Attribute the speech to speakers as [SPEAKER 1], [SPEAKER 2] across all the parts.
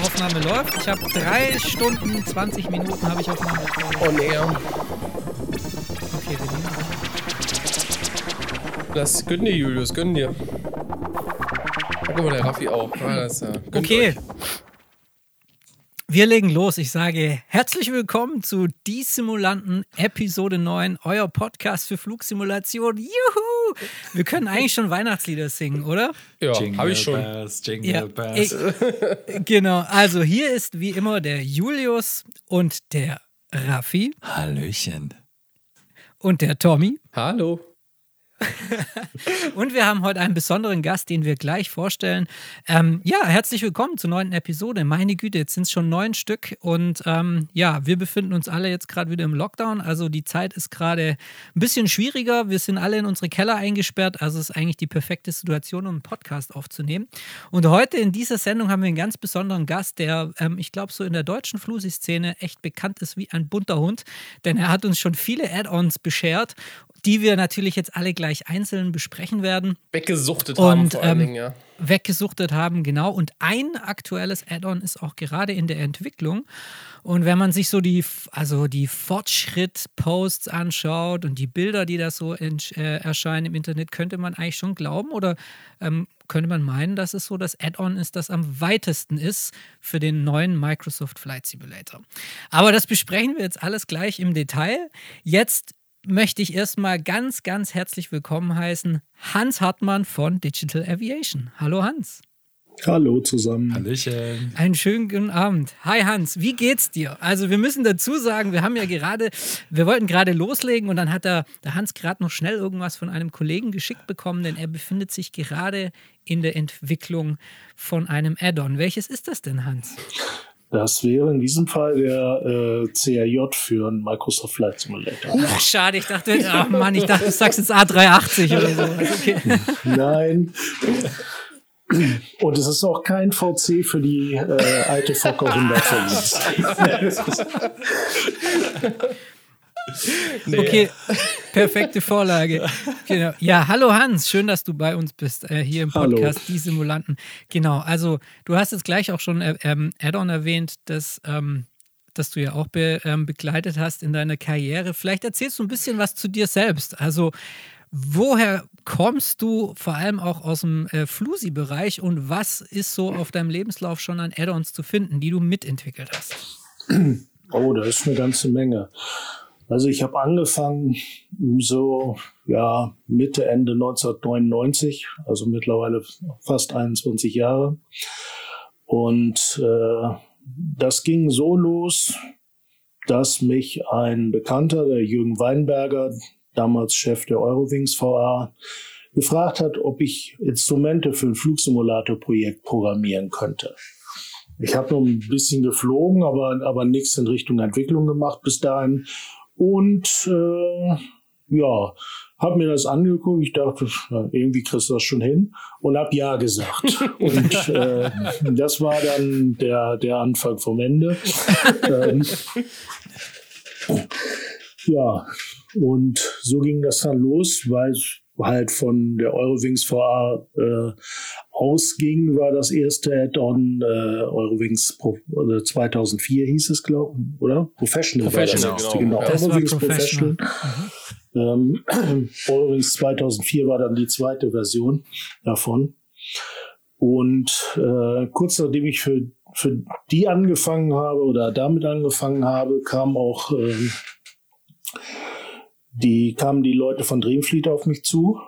[SPEAKER 1] Aufnahme läuft. Ich habe drei Stunden, 20 Minuten habe ich Aufnahme.
[SPEAKER 2] On air.
[SPEAKER 1] Okay, wir nehmen an.
[SPEAKER 2] Das gönn dir, Julius, gönn dir. Guck mal, der Raffi auch. Ah, das, gönnt
[SPEAKER 1] Okay.
[SPEAKER 2] euch.
[SPEAKER 1] Wir legen los. Ich sage herzlich willkommen zu Die Simulanten Episode 9, euer Podcast für Flugsimulation. Juhu! Wir können eigentlich schon Weihnachtslieder singen, oder?
[SPEAKER 2] Ja, habe ich schon.
[SPEAKER 3] Bells, Jingle
[SPEAKER 1] Ja,
[SPEAKER 3] Bells.
[SPEAKER 1] ich, genau. Also hier ist wie immer der Julius und der Raffi
[SPEAKER 3] Hallöchen.
[SPEAKER 1] und der Tommy.
[SPEAKER 2] Hallo.
[SPEAKER 1] Und wir haben heute einen besonderen Gast, den wir gleich vorstellen. Ähm, ja, herzlich willkommen zur neunten Episode. Meine Güte, jetzt sind es schon neun Stück. Und ähm, ja, wir befinden uns alle jetzt gerade wieder im Lockdown. Also die Zeit ist gerade ein bisschen schwieriger. Wir sind alle in unsere Keller eingesperrt. Also es ist eigentlich die perfekte Situation, um einen Podcast aufzunehmen. Und heute in dieser Sendung haben wir einen ganz besonderen Gast, der, ähm, ich glaube, so in der deutschen Flusi-Szene echt bekannt ist wie ein bunter Hund. Denn er hat uns schon viele Add-ons beschert, die wir natürlich jetzt alle gleich einzeln besprechen werden
[SPEAKER 2] Weggesuchtet haben
[SPEAKER 1] und
[SPEAKER 2] vor allen
[SPEAKER 1] ähm,
[SPEAKER 2] Dingen, ja.
[SPEAKER 1] weggesuchtet haben, genau. Und ein aktuelles Add-on ist auch gerade in der Entwicklung. Und wenn man sich so die, also die Fortschritt-Posts anschaut und die Bilder, die da so in, äh, erscheinen im Internet, könnte man eigentlich schon glauben oder ähm, könnte man meinen, dass es so das Add-on ist, das am weitesten ist für den neuen Microsoft Flight Simulator. Aber das besprechen wir jetzt alles gleich im Detail. Jetzt möchte ich erstmal ganz, ganz herzlich willkommen heißen Hans Hartmann von Digital Aviation. Hallo Hans.
[SPEAKER 4] Hallo zusammen.
[SPEAKER 3] Hallöchen.
[SPEAKER 1] Einen schönen guten Abend. Hi Hans, wie geht's dir? Also wir müssen dazu sagen, wir haben ja gerade, wir wollten gerade loslegen und dann hat der, der Hans gerade noch schnell irgendwas von einem Kollegen geschickt bekommen, denn er befindet sich gerade in der Entwicklung von einem Add-on. Welches ist das denn, Hans?
[SPEAKER 4] Das wäre in diesem Fall der äh, CRJ für einen Microsoft Flight Simulator.
[SPEAKER 1] Ach, schade, ich dachte, oh Mann, ich dachte, du sagst jetzt A380 oder so. Also, Okay.
[SPEAKER 4] Nein. Und es ist auch kein VC für die äh, alte Fokker 105.
[SPEAKER 1] Okay, perfekte Vorlage. Genau. Ja, hallo Hans, schön, dass du bei uns bist, äh, hier im
[SPEAKER 4] Hallo.
[SPEAKER 1] Podcast Die Simulanten. Genau, also du hast jetzt gleich auch schon äh, ähm, Add-on erwähnt, dass, ähm, dass du ja auch be, ähm, begleitet hast in deiner Karriere. Vielleicht erzählst du ein bisschen was zu dir selbst. Also, woher kommst du vor allem auch aus dem äh, Flusi-Bereich und was ist so auf deinem Lebenslauf schon an Add-ons zu finden, die du mitentwickelt hast?
[SPEAKER 4] Oh, da ist eine ganze Menge. Also ich habe angefangen so ja Mitte Ende 1999, also mittlerweile fast 21 Jahre. Und äh, das ging so los, dass mich ein Bekannter, der Jürgen Weinberger, damals Chef der Eurowings VA, gefragt hat, ob ich Instrumente für ein Flugsimulator-Projekt programmieren könnte. Ich habe nur ein bisschen geflogen, aber, aber nichts in Richtung Entwicklung gemacht bis dahin. Und äh, ja, habe mir das angeguckt. Ich dachte, irgendwie kriegst du das schon hin und hab ja gesagt. Und äh, das war dann der, der Anfang vom Ende. ähm, ja, und so ging das dann los, weil es halt von der Eurowings VA äh, ausging, war das erste Add-on äh, Eurowings Pro, äh, 2004 hieß es, glaube ich, oder? Professional,
[SPEAKER 2] Professional,
[SPEAKER 4] war das
[SPEAKER 2] genau.
[SPEAKER 4] genau.
[SPEAKER 1] Das war
[SPEAKER 4] Eurowings
[SPEAKER 1] Professional.
[SPEAKER 4] Ähm, Eurowings 2004 war dann die zweite Version davon. Und äh, kurz nachdem ich für, für die angefangen habe oder damit angefangen habe, kam auch ähm, die kamen die Leute von Dreamfleet auf mich zu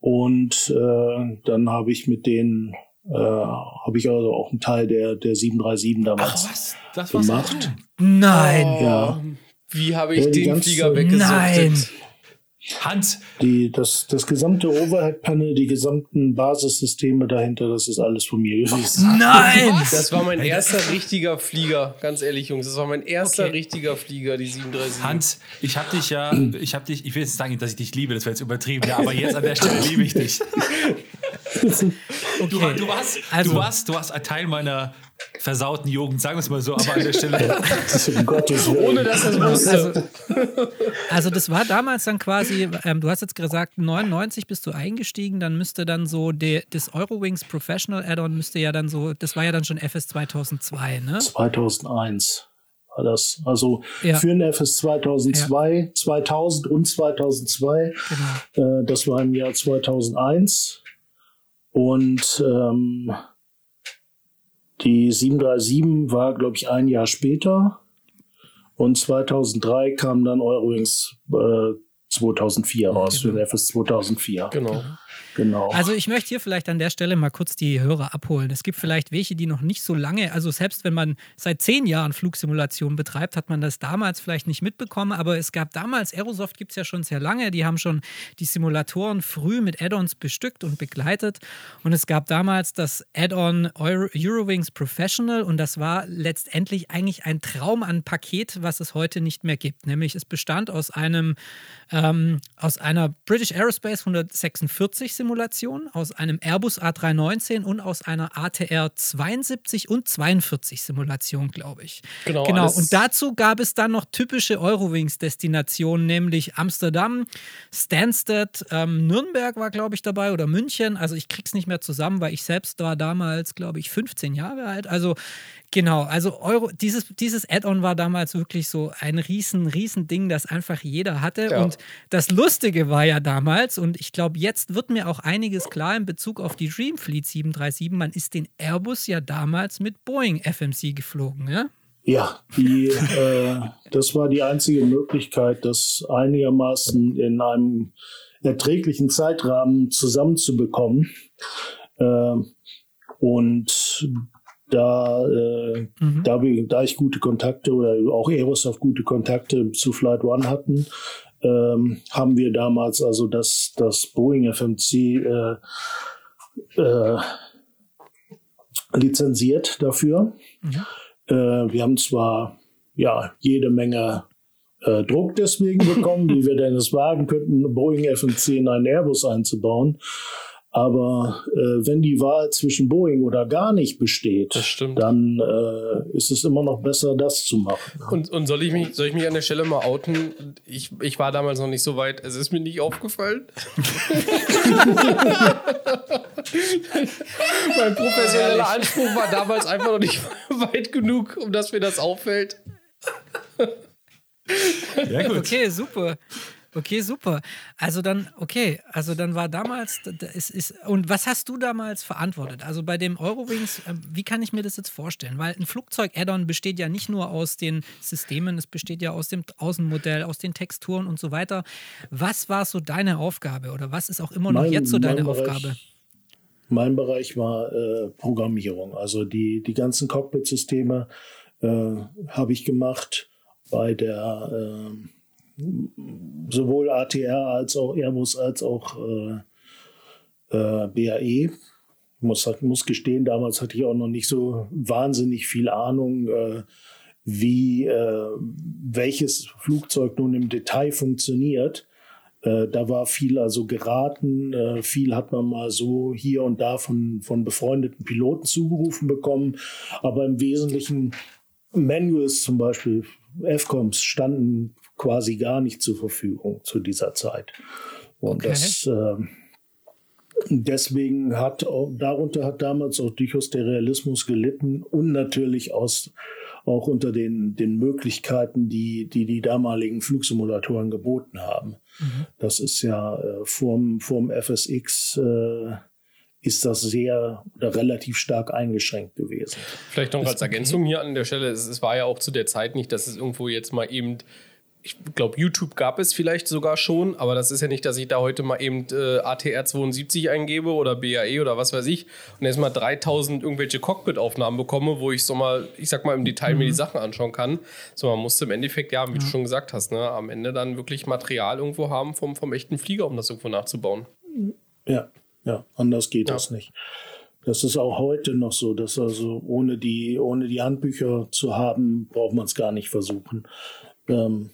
[SPEAKER 4] und äh, dann habe ich mit denen äh, habe ich also auch einen Teil der der 737 damals
[SPEAKER 3] was? Das war's
[SPEAKER 4] gemacht.
[SPEAKER 1] Nein.
[SPEAKER 4] Ja.
[SPEAKER 2] Wie habe ich
[SPEAKER 4] Ja, die
[SPEAKER 2] den
[SPEAKER 4] ganze-
[SPEAKER 2] Flieger weggesuchtet?
[SPEAKER 1] Nein.
[SPEAKER 3] Hans,
[SPEAKER 4] Die, das, das gesamte Overhead-Panel, die gesamten Basissysteme dahinter, das ist alles von mir gewesen.
[SPEAKER 1] Nein.
[SPEAKER 2] Das war mein erster richtiger Flieger, ganz ehrlich, Jungs. Das war mein erster
[SPEAKER 1] Okay.
[SPEAKER 2] richtiger Flieger, die 737.
[SPEAKER 3] Hans, ich habe dich ja, ich habe dich, ich will jetzt sagen, dass ich dich liebe, das wäre jetzt übertrieben, ja, aber jetzt an der Stelle liebe ich dich. Du,
[SPEAKER 1] Okay.
[SPEAKER 3] du, warst,
[SPEAKER 1] Also-
[SPEAKER 3] du, warst, du warst ein Teil meiner versauten Jugend, sagen wir es mal so, aber an der Stelle.
[SPEAKER 4] um Gottes Willen.
[SPEAKER 2] Ohne dass es wusste.
[SPEAKER 1] Also, also das war damals dann quasi, ähm, du hast jetzt gesagt, 99 bist du eingestiegen, dann müsste dann so de, das Eurowings Professional Add-on müsste ja dann so, das war ja dann schon FS 2002, ne?
[SPEAKER 4] 2001 war das. Also
[SPEAKER 1] Ja.
[SPEAKER 4] für den FS 2002, 2000 und 2002.
[SPEAKER 1] Genau.
[SPEAKER 4] Äh, das war im Jahr 2001. Und ähm, die 737 war, glaube ich, ein Jahr später. Und 2003 kam dann Eurowings äh, 2004 raus, für den FS 2004.
[SPEAKER 2] Genau.
[SPEAKER 4] Genau.
[SPEAKER 1] Also ich möchte hier vielleicht an der Stelle mal kurz die Hörer abholen. Es gibt vielleicht welche, die noch nicht so lange, also selbst wenn man seit zehn Jahren Flugsimulation betreibt, hat man das damals vielleicht nicht mitbekommen, aber es gab damals, Aerosoft gibt es ja schon sehr lange, die haben schon die Simulatoren früh mit Add-ons bestückt und begleitet und es gab damals das Add-on Euro Eurowings Professional und das war letztendlich eigentlich ein Traum an Paket, was es heute nicht mehr gibt. Nämlich es bestand aus einem ähm, aus einer British Aerospace 146 Simulation, aus einem Airbus A319 und aus einer ATR 72 und 42 Simulation, glaube ich.
[SPEAKER 2] Genau,
[SPEAKER 1] genau. Und dazu gab es dann noch typische Eurowings-Destinationen, nämlich Amsterdam, Stansted, ähm, Nürnberg war, glaube ich, dabei oder München. Also ich krieg's nicht mehr zusammen, weil ich selbst war damals, glaube ich, 15 Jahre alt. Also Genau, also Euro, dieses, dieses Add-on war damals wirklich so ein riesen, riesen Ding, das einfach jeder hatte.
[SPEAKER 2] Ja.
[SPEAKER 1] Und das Lustige war ja damals, und ich glaube, jetzt wird mir auch einiges klar in Bezug auf die Dreamfleet 737, man ist den Airbus ja damals mit Boeing FMC geflogen, ja?
[SPEAKER 4] Ja, die, äh, das war die einzige Möglichkeit, das einigermaßen in einem erträglichen Zeitrahmen zusammenzubekommen. Äh, und da, äh, da, wir, da ich gute Kontakte oder auch Aerosoft gute Kontakte zu Flight One hatten, ähm, haben wir damals also das, das Boeing FMC äh, äh, lizenziert dafür. Äh, wir haben zwar ja jede Menge äh, Druck deswegen bekommen, wie wir denn es wagen könnten, Boeing FMC in einen Airbus einzubauen. Aber äh, wenn die Wahl zwischen Boeing oder gar nicht besteht, dann äh, ist es immer noch besser, das zu machen.
[SPEAKER 2] Und, und soll, ich mich, soll ich mich an der Stelle mal outen? Ich, ich war damals noch nicht so weit. Es ist mir nicht aufgefallen. mein professioneller Anspruch war damals einfach noch nicht weit genug, um dass mir das auffällt.
[SPEAKER 3] Ja, gut.
[SPEAKER 1] Okay, super. Okay, super. Also dann, okay, also dann war damals, es ist, und was hast du damals verantwortet? Also bei dem Eurowings, ähm, wie kann ich mir das jetzt vorstellen? Weil ein Flugzeug-Add-on besteht ja nicht nur aus den Systemen, es besteht ja aus dem Außenmodell, aus den Texturen und so weiter. Was war so deine Aufgabe oder was ist auch immer noch
[SPEAKER 4] Mein-
[SPEAKER 1] jetzt so deine
[SPEAKER 4] Bereich-
[SPEAKER 1] Aufgabe?
[SPEAKER 4] Mein Bereich war äh, Programmierung. Also die, die ganzen Cockpit-Systeme äh, habe ich gemacht bei der äh, sowohl ATR als auch Airbus als auch äh, äh, BAE. Ich muss, muss gestehen, damals hatte ich auch noch nicht so wahnsinnig viel Ahnung, äh, wie äh, welches Flugzeug nun im Detail funktioniert. Äh, da war viel also geraten, äh, viel hat man mal so hier und da von, von befreundeten Piloten zugerufen bekommen, aber im Wesentlichen Manuals zum Beispiel, FCOMs standen quasi gar nicht zur Verfügung zu dieser Zeit. Und
[SPEAKER 1] Okay.
[SPEAKER 4] das äh, deswegen hat auch, darunter hat damals auch durchaus der Realismus gelitten und natürlich aus auch unter den, den Möglichkeiten, die, die die damaligen Flugsimulatoren geboten haben. Das ist ja äh, vorm, vorm FSX äh, ist das sehr oder relativ stark eingeschränkt gewesen.
[SPEAKER 2] Vielleicht noch als Ergänzung hier an der Stelle. Es, es war ja auch zu der Zeit nicht, dass es irgendwo jetzt mal eben. Ich glaube, YouTube gab es vielleicht sogar schon, aber das ist ja nicht, dass ich da heute mal eben äh, ATR 72 eingebe oder BAE oder was weiß ich und jetzt mal 3000 irgendwelche Cockpit-Aufnahmen bekomme, wo ich so mal, ich sag mal, im Detail mir die Sachen anschauen kann. So, man musste im Endeffekt, ja, wie du schon gesagt hast, ne, am Ende dann wirklich Material irgendwo haben vom, vom echten Flieger, um das irgendwo nachzubauen.
[SPEAKER 4] Ja, ja, anders geht
[SPEAKER 2] Ja.
[SPEAKER 4] das nicht. Das ist auch heute noch so, dass also ohne die, ohne die Handbücher zu haben, braucht man es gar nicht versuchen. Ähm,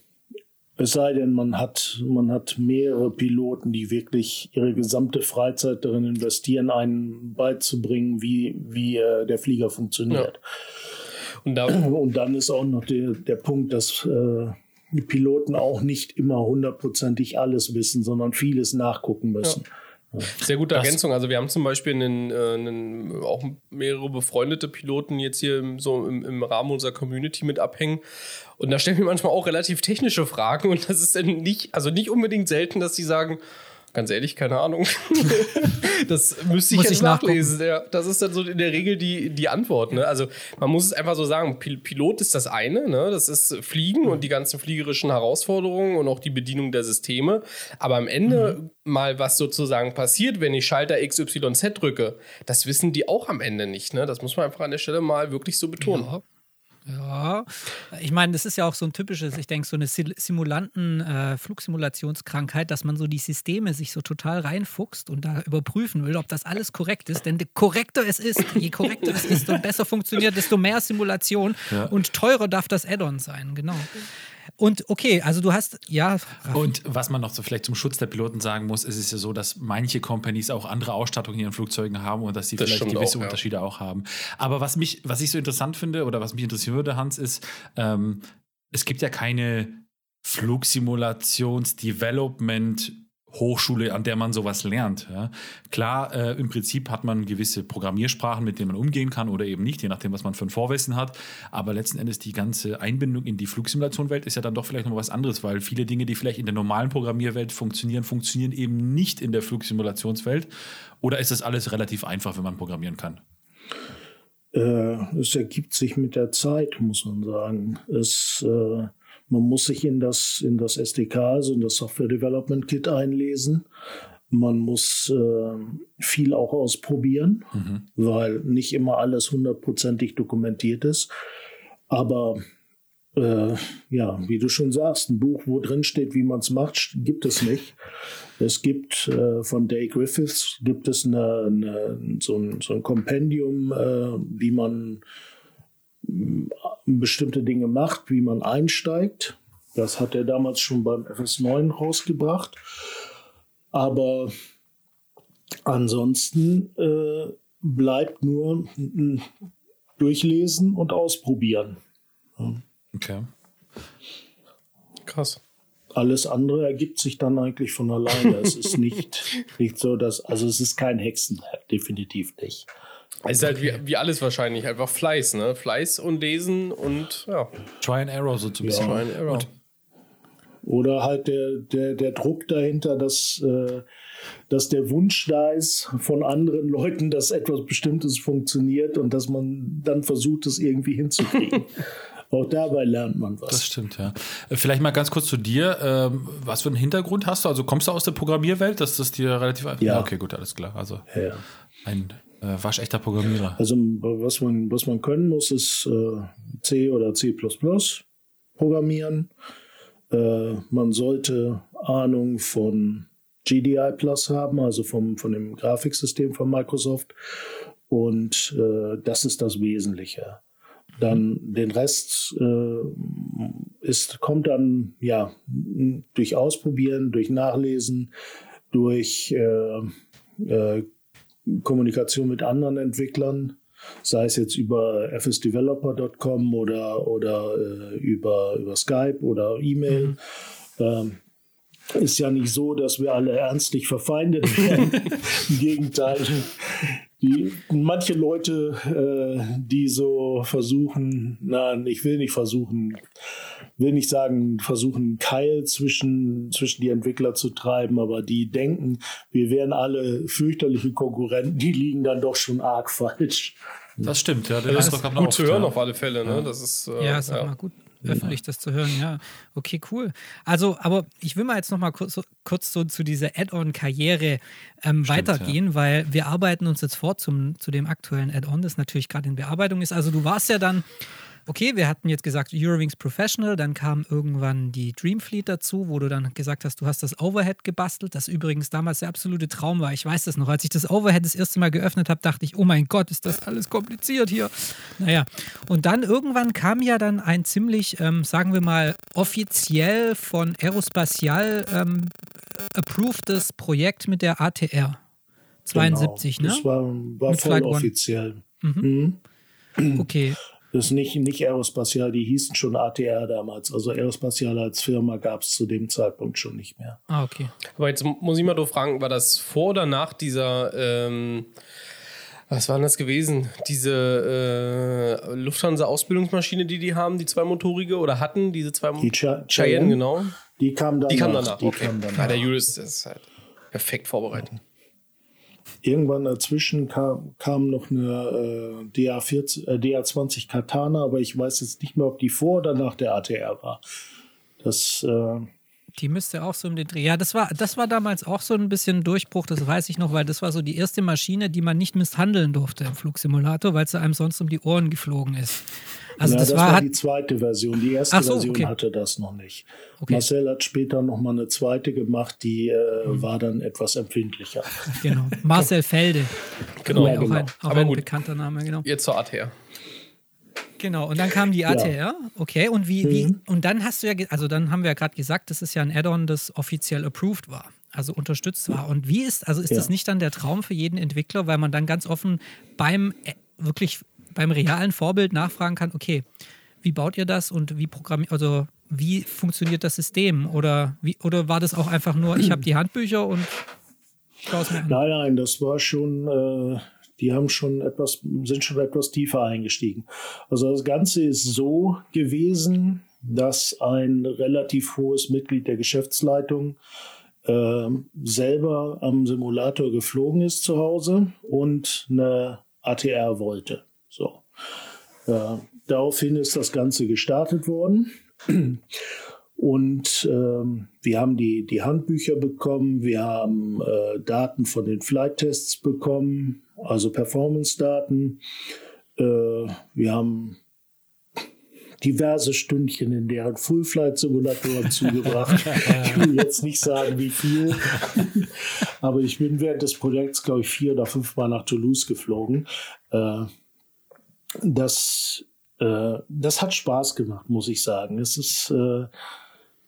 [SPEAKER 4] Es sei denn, man hat, man hat mehrere Piloten, die wirklich ihre gesamte Freizeit darin investieren, einen beizubringen, wie, wie äh, der Flieger funktioniert.
[SPEAKER 2] Ja. Und, da
[SPEAKER 4] Und, dann ist auch noch der, der Punkt, dass äh, die Piloten auch nicht immer hundertprozentig alles wissen, sondern vieles nachgucken müssen. Ja.
[SPEAKER 2] Sehr gute Ergänzung. Also wir haben zum Beispiel einen, äh, einen, auch mehrere befreundete Piloten jetzt hier so im, im, Rahmen unserer Community mit abhängen. Und da stellen wir manchmal auch relativ technische Fragen und das ist dann nicht, also nicht unbedingt selten, dass sie sagen, Ganz ehrlich, keine Ahnung. das müsste ich muss jetzt ich nachlesen. Ja, das ist dann so in der Regel die, die Antwort. Ne? Also man muss es einfach so sagen, Pilot ist das eine, ne? das ist Fliegen und die ganzen fliegerischen Herausforderungen und auch die Bedienung der Systeme. Aber am Ende mhm. mal, was sozusagen passiert, wenn ich Schalter XYZ drücke, das wissen die auch am Ende nicht. Ne? Das muss man einfach an der Stelle mal wirklich so betonen.
[SPEAKER 1] Ja. Ja, ich meine, das ist ja auch so ein typisches, ich denke, so eine Simulanten, äh, Flugsimulationskrankheit, dass man so die Systeme sich so total reinfuchst und da überprüfen will, ob das alles korrekt ist. Denn je korrekter es ist, je korrekter es ist und besser funktioniert, desto mehr Simulation ja. und teurer darf das Add-on sein, genau. Und okay, also du hast, ja.
[SPEAKER 3] Und was man noch so vielleicht zum Schutz der Piloten sagen muss, ist es ja so, dass manche Companies auch andere Ausstattung in ihren Flugzeugen haben und dass sie das vielleicht gewisse auch, ja. Unterschiede auch haben. Aber was mich, was ich so interessant finde oder was mich interessieren würde, Hans, ist, ähm, es gibt ja keine Flugsimulations-Development- Hochschule, an der man sowas lernt. Ja. Klar, äh, im Prinzip hat man gewisse Programmiersprachen, mit denen man umgehen kann oder eben nicht, je nachdem, was man für ein Vorwissen hat. Aber letzten Endes die ganze Einbindung in die Flugsimulation-Welt ist ja dann doch vielleicht noch was anderes, weil viele Dinge, die vielleicht in der normalen Programmierwelt funktionieren, funktionieren eben nicht in der Flugsimulationswelt. Oder ist das alles relativ einfach, wenn man programmieren kann?
[SPEAKER 4] Äh, es ergibt sich mit der Zeit, muss man sagen. Es äh man muss sich in das, in das SDK, also in das Software Development Kit einlesen. Man muss äh, viel auch ausprobieren, mhm. weil nicht immer alles hundertprozentig dokumentiert ist. Aber äh, ja, wie du schon sagst, ein Buch, wo drin steht, wie man es macht, gibt es nicht. Es gibt äh, von Dave Griffiths gibt es eine, eine, so, ein, so ein Kompendium, äh, wie man bestimmte Dinge macht, wie man einsteigt. Das hat er damals schon beim FS9 rausgebracht. Aber ansonsten äh, bleibt nur durchlesen und ausprobieren.
[SPEAKER 3] Okay.
[SPEAKER 2] Krass.
[SPEAKER 4] Alles andere ergibt sich dann eigentlich von alleine. es ist nicht, nicht so, dass, also es ist kein Hexen, definitiv nicht.
[SPEAKER 2] Es ist halt wie, wie alles wahrscheinlich, einfach Fleiß, ne? Fleiß und Lesen und ja.
[SPEAKER 3] Try and Error so zu
[SPEAKER 2] ja. Try and Error. Und
[SPEAKER 4] oder halt der, der, der Druck dahinter, dass, äh, dass der Wunsch da ist von anderen Leuten, dass etwas Bestimmtes funktioniert und dass man dann versucht, es irgendwie hinzukriegen. Auch dabei lernt man was.
[SPEAKER 3] Das stimmt, ja. Äh, vielleicht mal ganz kurz zu dir. Ähm, was für einen Hintergrund hast du? Also kommst du aus der Programmierwelt? Das ist dir relativ einfach.
[SPEAKER 4] Ja.
[SPEAKER 3] Okay, gut, alles klar. Also
[SPEAKER 4] ja.
[SPEAKER 3] ein äh, waschechter Programmierer.
[SPEAKER 4] Also was man, was man können muss, ist äh, C oder C programmieren. Äh, man sollte Ahnung von GDI Plus haben, also vom, von dem Grafiksystem von Microsoft. Und äh, das ist das Wesentliche. Dann den Rest äh, ist, kommt dann ja durch Ausprobieren, durch Nachlesen, durch äh, äh, Kommunikation mit anderen Entwicklern, sei es jetzt über fsdeveloper.com oder, oder äh, über, über Skype oder E-Mail. Mhm. Ähm, ist ja nicht so, dass wir alle ernstlich verfeindet werden. Im Gegenteil. Die, manche Leute, äh, die so versuchen, nein, ich will nicht versuchen, will nicht sagen, versuchen, Keil zwischen, zwischen die Entwickler zu treiben, aber die denken, wir wären alle fürchterliche Konkurrenten, die liegen dann doch schon arg falsch.
[SPEAKER 3] Das stimmt, ja.
[SPEAKER 2] Das ist gut zu hören auf alle Fälle. Ne? Das ist,
[SPEAKER 1] äh, ja, ist ja. mal gut öffentlich das zu hören. Ja, okay, cool. Also, aber ich will mal jetzt noch mal kurz, kurz so zu dieser Add-on-Karriere ähm, weitergehen, ja. weil wir arbeiten uns jetzt fort zum, zu dem aktuellen Add-on, das natürlich gerade in Bearbeitung ist. Also, du warst ja dann okay, wir hatten jetzt gesagt Eurowings Professional, dann kam irgendwann die Dreamfleet dazu, wo du dann gesagt hast, du hast das Overhead gebastelt, das übrigens damals der absolute Traum war. Ich weiß das noch, als ich das Overhead das erste Mal geöffnet habe, dachte ich, oh mein Gott, ist das alles kompliziert hier. Naja, und dann irgendwann kam ja dann ein ziemlich, ähm, sagen wir mal, offiziell von Aerospatial ähm, approvedes Projekt mit der ATR. 72,
[SPEAKER 4] genau.
[SPEAKER 1] ne?
[SPEAKER 4] Das war, war voll offiziell. Mhm.
[SPEAKER 1] Mhm. Okay.
[SPEAKER 4] Das ist nicht, nicht Aerospatial, die hießen schon ATR damals. Also Aerospatial als Firma gab es zu dem Zeitpunkt schon nicht mehr.
[SPEAKER 1] Ah, okay.
[SPEAKER 2] Aber jetzt muss ich mal doch fragen, war das vor oder nach dieser, ähm, was war denn das gewesen? Diese äh, Lufthansa-Ausbildungsmaschine, die die haben, die zweimotorige oder hatten, diese zwei
[SPEAKER 4] Die Ch
[SPEAKER 2] Cheyenne, genau.
[SPEAKER 4] Die kam danach.
[SPEAKER 2] Die kam danach.
[SPEAKER 4] Die
[SPEAKER 2] okay.
[SPEAKER 4] kam danach.
[SPEAKER 2] Ja, der Julius ist halt perfekt vorbereitet.
[SPEAKER 4] Irgendwann dazwischen kam, kam noch eine äh, DA40, äh, DA20 Katana, aber ich weiß jetzt nicht mehr, ob die vor oder nach der ATR war. Das, äh,
[SPEAKER 1] Die müsste auch so um den Dreh. Ja, das war, das war damals auch so ein bisschen Durchbruch, das weiß ich noch, weil das war so die erste Maschine, die man nicht misshandeln durfte im Flugsimulator, weil sie einem sonst um die Ohren geflogen ist. Also
[SPEAKER 4] ja,
[SPEAKER 1] das,
[SPEAKER 4] das
[SPEAKER 1] war,
[SPEAKER 4] war die zweite Version. Die erste
[SPEAKER 1] so,
[SPEAKER 4] Version
[SPEAKER 1] okay.
[SPEAKER 4] hatte das noch nicht.
[SPEAKER 1] Okay.
[SPEAKER 4] Marcel hat später noch mal eine zweite gemacht, die äh,
[SPEAKER 1] Mhm.
[SPEAKER 4] war dann etwas empfindlicher.
[SPEAKER 1] genau. Marcel Felde.
[SPEAKER 2] Genau.
[SPEAKER 1] auch
[SPEAKER 4] genau.
[SPEAKER 1] ein, auch
[SPEAKER 2] Aber
[SPEAKER 1] ein
[SPEAKER 2] gut.
[SPEAKER 1] bekannter Name, genau.
[SPEAKER 2] Jetzt zur ATR.
[SPEAKER 1] Genau, und dann kam die ATR, okay, und wie, wie,
[SPEAKER 4] Mhm.
[SPEAKER 1] und dann hast du ja, also dann haben wir ja gerade gesagt, das ist ja ein Add-on, das offiziell approved war, also unterstützt war. Und wie ist, also ist
[SPEAKER 4] Ja.
[SPEAKER 1] das nicht dann der Traum für jeden Entwickler, weil man dann ganz offen beim, äh, wirklich beim realen Vorbild nachfragen kann, okay, wie baut ihr das und wie programmiert, also wie funktioniert das System? Oder, wie, oder war das auch einfach nur, ich habe die Handbücher und?
[SPEAKER 4] Nein, nein, das war schon, äh, die haben schon etwas, sind schon etwas tiefer eingestiegen. Also das Ganze ist so gewesen, dass ein relativ hohes Mitglied der Geschäftsleitung äh, selber am Simulator geflogen ist zu Hause und eine ATR wollte. So. Ja, daraufhin ist das Ganze gestartet worden. Und ähm, wir haben die, die Handbücher bekommen, wir haben äh, Daten von den Flight-Tests bekommen, also Performance-Daten. Äh, wir haben diverse Stündchen in deren Full-Flight-Simulatoren zugebracht. Ich will jetzt nicht sagen, wie viel, aber ich bin während des Projekts, glaube ich, vier oder fünfmal nach Toulouse geflogen. Äh, das, äh, das hat Spaß gemacht, muss ich sagen. Es ist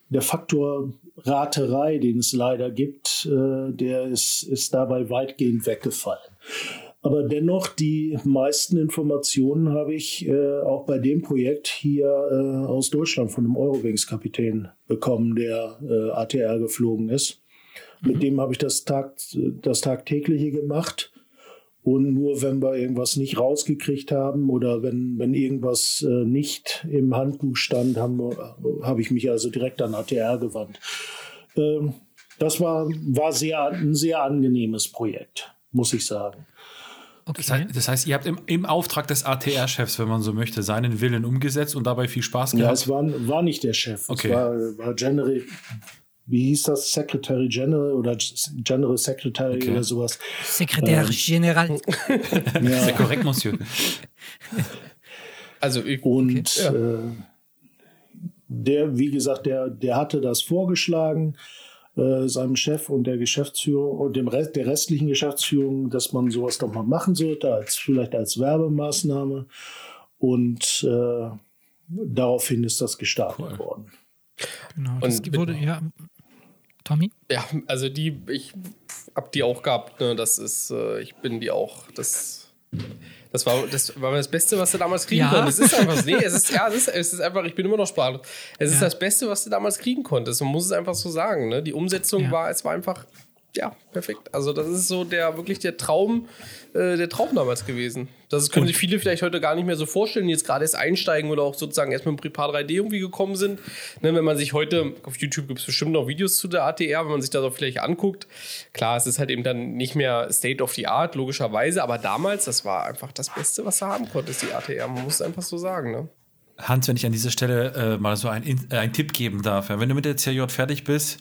[SPEAKER 4] der Faktor Raterei, den es leider gibt, der ist, ist dabei weitgehend weggefallen. Aber dennoch, die meisten Informationen habe ich äh, auch bei dem Projekt hier äh, aus Deutschland von einem Eurowings-Kapitän bekommen, der äh, ATR geflogen ist. Mit dem habe ich das, Tag, das tagtägliche gemacht. Und nur wenn wir irgendwas nicht rausgekriegt haben oder wenn, wenn irgendwas äh, nicht im Handbuch stand, habe ich mich also direkt an ATR gewandt. Ähm, das war, war sehr, ein sehr angenehmes Projekt, muss ich sagen.
[SPEAKER 3] Das
[SPEAKER 1] Okay.
[SPEAKER 3] heißt, das heißt, ihr habt im, im Auftrag des ATR-Chefs, wenn man so möchte, seinen Willen umgesetzt und dabei viel Spaß
[SPEAKER 4] Ja,
[SPEAKER 3] gehabt.
[SPEAKER 4] es war, war nicht der Chef.
[SPEAKER 3] Okay.
[SPEAKER 4] Es war, war General, wie hieß das? Secretary General oder General Secretary
[SPEAKER 3] Okay.
[SPEAKER 4] oder sowas.
[SPEAKER 1] Sekretär General.
[SPEAKER 3] Sehr korrekt, Monsieur.
[SPEAKER 2] Also, ich,
[SPEAKER 4] Und
[SPEAKER 2] Ja.
[SPEAKER 4] äh, der, wie gesagt, der, der hatte das vorgeschlagen, äh, seinem Chef und der Geschäftsführung und dem Rest, der restlichen Geschäftsführung, dass man sowas doch mal machen sollte, als vielleicht als Werbemaßnahme. Und äh, daraufhin ist das gestartet
[SPEAKER 3] Cool.
[SPEAKER 4] worden.
[SPEAKER 1] Genau, das
[SPEAKER 2] Und-
[SPEAKER 1] wurde, ja. Tommy?
[SPEAKER 2] ja, also die, ich hab die auch gehabt, ne? Das ist, äh, ich bin die auch, das. Das war, das war das Beste, was du damals kriegen
[SPEAKER 1] Ja.
[SPEAKER 2] konntest. Es ist einfach, nee, es ist, ja, es ist, es ist einfach, ich bin immer noch sprachlos. Es ist
[SPEAKER 1] Ja.
[SPEAKER 2] das Beste, was du damals kriegen konntest. Man muss es einfach so sagen, ne? Die Umsetzung
[SPEAKER 1] Ja.
[SPEAKER 2] war, es war einfach, ja, perfekt. Also, das ist so der, wirklich der Traum, äh, der Traum damals gewesen. Das können sich viele vielleicht heute gar nicht mehr so vorstellen, die jetzt gerade erst einsteigen oder auch sozusagen erst mit dem Prepar 3D irgendwie gekommen sind. Ne, wenn man sich heute, auf YouTube gibt es bestimmt noch Videos zu der ATR, wenn man sich das auch vielleicht anguckt. Klar, es ist halt eben dann nicht mehr State of the Art, logischerweise, aber damals, das war einfach das Beste, was du haben konntest, die ATR. Man muss es einfach so sagen, ne?
[SPEAKER 3] Hans, wenn ich an dieser Stelle äh, mal so äh, einen Tipp geben darf. Ja, wenn du mit der CJ fertig bist,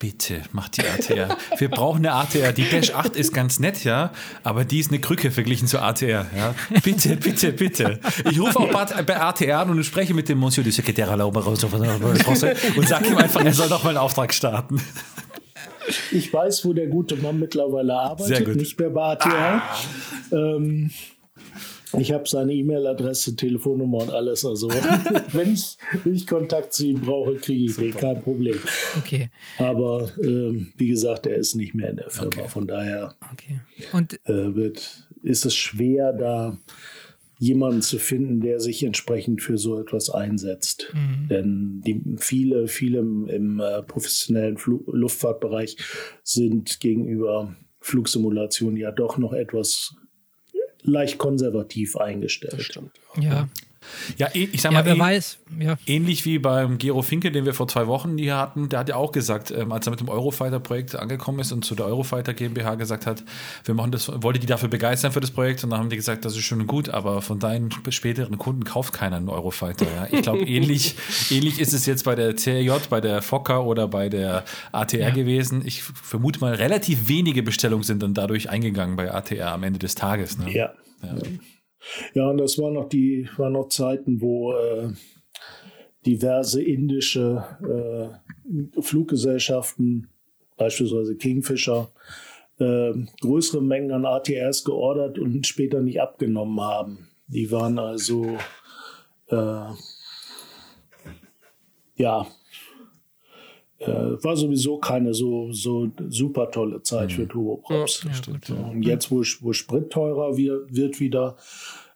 [SPEAKER 3] bitte, mach die ATR. Wir brauchen eine ATR. Die Dash 8 ist ganz nett, ja, aber die ist eine Krücke verglichen zur ATR. Ja. Bitte, bitte, bitte. Ich rufe auch bei ATR an und spreche mit dem Monsieur du Secrétaire à la und sage ihm einfach, er soll doch mal einen Auftrag starten.
[SPEAKER 4] Ich weiß, wo der gute Mann mittlerweile arbeitet, nicht mehr bei ATR. Ah. Ähm, ich habe seine E-Mail-Adresse, Telefonnummer und alles. Also, wenn ich, wenn ich Kontakt zu ihm brauche, kriege ich den, kein Problem.
[SPEAKER 1] Okay.
[SPEAKER 4] Aber ähm, wie gesagt, er ist nicht mehr in der Firma. Okay. Von daher
[SPEAKER 1] okay. und,
[SPEAKER 4] äh, wird, ist es schwer, da jemanden zu finden, der sich entsprechend für so etwas einsetzt. Mhm. Denn die, viele, viele im, im äh, professionellen Fl Luftfahrtbereich sind gegenüber Flugsimulationen ja doch noch etwas leicht konservativ eingestellt.
[SPEAKER 2] Stimmt.
[SPEAKER 1] Ja.
[SPEAKER 3] Ja, eh, ich sag mal,
[SPEAKER 1] ja, wer weiß. Ja.
[SPEAKER 3] ähnlich wie beim Gero Finke, den wir vor zwei Wochen hier hatten, der hat ja auch gesagt, ähm, als er mit dem Eurofighter-Projekt angekommen ist und zu der Eurofighter GmbH gesagt hat, wir machen das, wollte die dafür begeistern für das Projekt und dann haben die gesagt, das ist schön und gut, aber von deinen späteren Kunden kauft keiner einen Eurofighter. Ja. Ich glaube, ähnlich, ähnlich ist es jetzt bei der CRJ, bei der Fokker oder bei der ATR ja. gewesen. Ich vermute mal, relativ wenige Bestellungen sind dann dadurch eingegangen bei ATR am Ende des Tages. Ne?
[SPEAKER 4] ja. ja. Ja, und das waren noch die, waren noch Zeiten, wo äh, diverse indische äh, Fluggesellschaften, beispielsweise Kingfisher, äh, größere Mengen an ATRs geordert und später nicht abgenommen haben. Die waren also äh, ja war sowieso keine so, so super tolle Zeit mhm. für Turboprops. Ja, stimmt, ja. Und jetzt, wo, wo Sprit teurer wird, wird wieder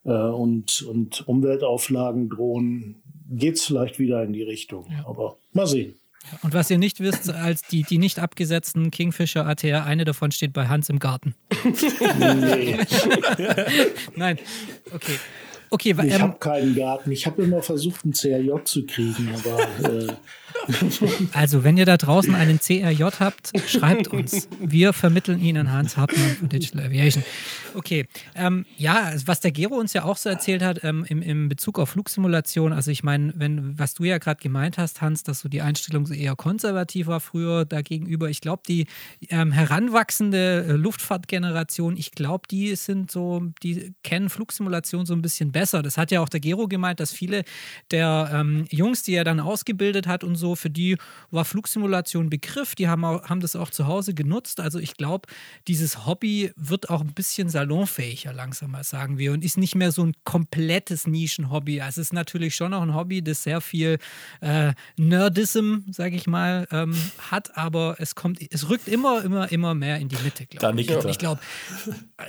[SPEAKER 4] äh, und, und Umweltauflagen drohen, geht es vielleicht wieder in die Richtung. Ja. Aber mal sehen.
[SPEAKER 1] Und was ihr nicht wisst, als die, die nicht abgesetzten Kingfisher ATR, eine davon steht bei Hans im Garten. nee. Nein, okay. Okay,
[SPEAKER 4] ich ähm, habe keinen Garten. Ich habe immer versucht, einen CRJ zu kriegen, aber. Äh,
[SPEAKER 1] also, wenn ihr da draußen einen CRJ habt, schreibt uns. Wir vermitteln Ihnen Hans Hartmann von Digital Aviation. Okay, ähm, ja, was der Gero uns ja auch so erzählt hat ähm, im, im Bezug auf Flugsimulation. Also, ich meine, wenn was du ja gerade gemeint hast, Hans, dass so die Einstellung so eher konservativ war früher dagegenüber. Ich glaube, die ähm, heranwachsende äh, Luftfahrtgeneration, ich glaube, die sind so, die kennen Flugsimulation so ein bisschen besser besser. Das hat ja auch der Gero gemeint, dass viele der ähm, Jungs, die er dann ausgebildet hat und so, für die war Flugsimulation Begriff. Die haben, auch, haben das auch zu Hause genutzt. Also ich glaube, dieses Hobby wird auch ein bisschen salonfähiger, langsam mal sagen wir, und ist nicht mehr so ein komplettes Nischenhobby. Also es ist natürlich schon noch ein Hobby, das sehr viel äh, Nerdism, sage ich mal, ähm, hat, aber es kommt, es rückt immer, immer, immer mehr in die Mitte,
[SPEAKER 3] glaube ich. Da nickt er.
[SPEAKER 1] Ich glaube,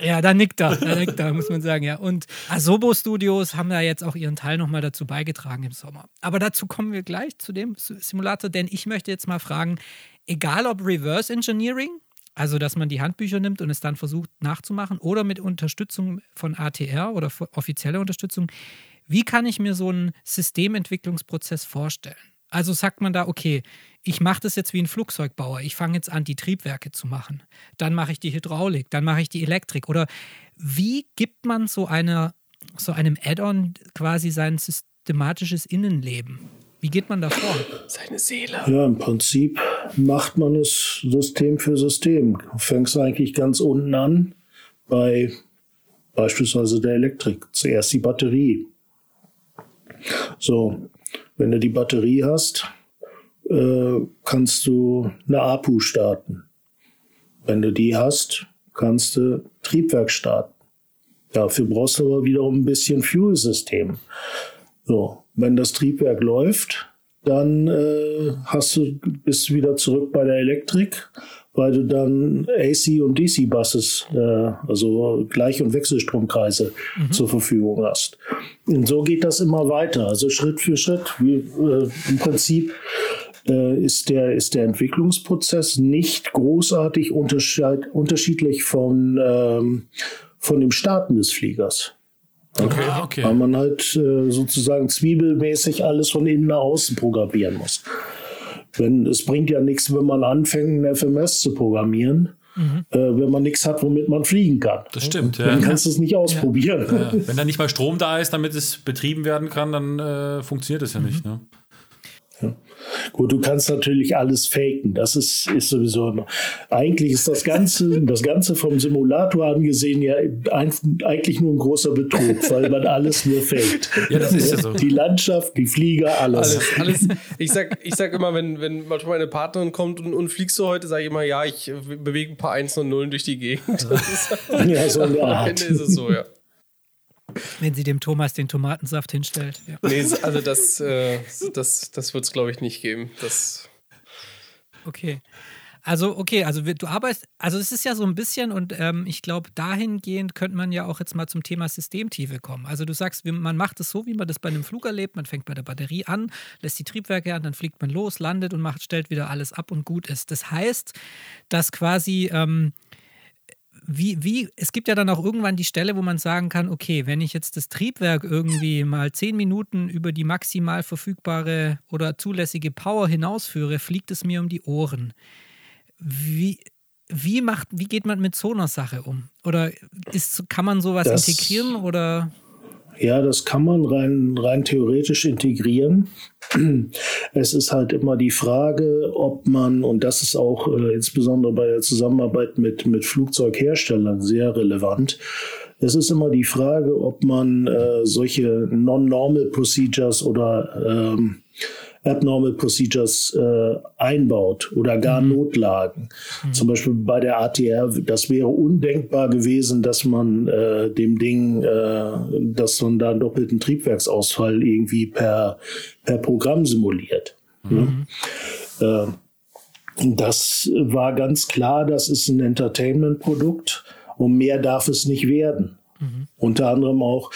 [SPEAKER 1] ja, da nickt er, da nickt er, muss man sagen, ja. Und Asobo Studio Studios haben da jetzt auch ihren Teil nochmal dazu beigetragen im Sommer. Aber dazu kommen wir gleich zu dem Simulator, denn ich möchte jetzt mal fragen, egal ob Reverse Engineering, also dass man die Handbücher nimmt und es dann versucht nachzumachen, oder mit Unterstützung von ATR oder offizieller Unterstützung, wie kann ich mir so einen Systementwicklungsprozess vorstellen? Also sagt man da, okay, ich mache das jetzt wie ein Flugzeugbauer. Ich fange jetzt an, die Triebwerke zu machen. Dann mache ich die Hydraulik, dann mache ich die Elektrik. Oder wie gibt man so einer so einem Add-on quasi sein systematisches Innenleben? Wie geht man da vor?
[SPEAKER 2] Seine Seele.
[SPEAKER 4] Ja, im Prinzip macht man es System für System. Du fängst eigentlich ganz unten an bei beispielsweise der Elektrik. Zuerst die Batterie. So, wenn du die Batterie hast, äh, kannst du eine APU starten. Wenn du die hast, kannst du Triebwerk starten. Dafür brauchst du aber wiederum ein bisschen Fuel-System. So, wenn das Triebwerk läuft, dann äh, hast du, bist du wieder zurück bei der Elektrik, weil du dann AC und DC-Buses, äh, also Gleich- und Wechselstromkreise mhm. zur Verfügung hast. Und so geht das immer weiter, also Schritt für Schritt. Wie, äh, Im Prinzip äh, ist, der, ist der Entwicklungsprozess nicht großartig unterschiedlich von ähm, von dem Starten des Fliegers.
[SPEAKER 3] Okay, ah, okay.
[SPEAKER 4] Weil man halt äh, sozusagen zwiebelmäßig alles von innen nach außen programmieren muss. Wenn, es bringt ja nichts, wenn man anfängt, ein FMS zu programmieren, mhm. äh, wenn man nichts hat, womit man fliegen kann.
[SPEAKER 3] Das stimmt,
[SPEAKER 4] ja. Dann kannst du es nicht ausprobieren. Ja.
[SPEAKER 3] Ja. Wenn da nicht mal Strom da ist, damit es betrieben werden kann, dann äh, funktioniert es ja mhm. nicht. Ne?
[SPEAKER 4] Gut, du kannst natürlich alles faken. Das ist, ist sowieso. Eigentlich ist das Ganze, das Ganze vom Simulator angesehen ja ein, eigentlich nur ein großer Betrug, weil man alles nur faked.
[SPEAKER 3] Ja, das ist ja so.
[SPEAKER 4] Die Landschaft, die Flieger, alles.
[SPEAKER 2] Alles, alles. Ich sag, ich sag immer, wenn, wenn manchmal meine Partnerin kommt und, und fliegst du heute, sage ich immer, ja, ich bewege ein paar Einsen und Nullen durch die Gegend.
[SPEAKER 4] ja, so eine
[SPEAKER 2] Am
[SPEAKER 4] Art.
[SPEAKER 2] Ende ist es so, ja.
[SPEAKER 1] Wenn sie dem Thomas den Tomatensaft hinstellt. Ja.
[SPEAKER 2] Nee, also das, äh, das, das wird es, glaube ich, nicht geben. Das,
[SPEAKER 1] Okay. Also, okay, also du arbeitest, also es ist ja so ein bisschen und ähm, ich glaube, dahingehend könnte man ja auch jetzt mal zum Thema Systemtiefe kommen. Also du sagst, man macht es so, wie man das bei einem Flug erlebt, man fängt bei der Batterie an, lässt die Triebwerke an, dann fliegt man los, landet und macht, stellt wieder alles ab und gut ist. Das heißt, dass quasi, ähm, wie, wie, es gibt ja dann auch irgendwann die Stelle, wo man sagen kann, okay, wenn ich jetzt das Triebwerk irgendwie mal zehn Minuten über die maximal verfügbare oder zulässige Power hinausführe, fliegt es mir um die Ohren. Wie, wie, macht, wie geht man mit so einer Sache um? Oder ist, kann man sowas
[SPEAKER 4] Das-
[SPEAKER 1] integrieren oder?
[SPEAKER 4] Ja, das kann man rein, rein theoretisch integrieren. Es ist halt immer die Frage, ob man, und das ist auch äh, insbesondere bei der Zusammenarbeit mit, mit Flugzeugherstellern sehr relevant, es ist immer die Frage, ob man äh, solche Non-Normal Procedures oder ähm, Abnormal Procedures äh, einbaut oder gar Notlagen. Zum Beispiel bei der ATR, das wäre undenkbar gewesen, dass man äh, dem Ding, äh, dass man da einen doppelten Triebwerksausfall irgendwie per, per Programm simuliert. Ne? Äh, das war ganz klar, das ist ein Entertainment-Produkt und mehr darf es nicht werden. Unter anderem auch,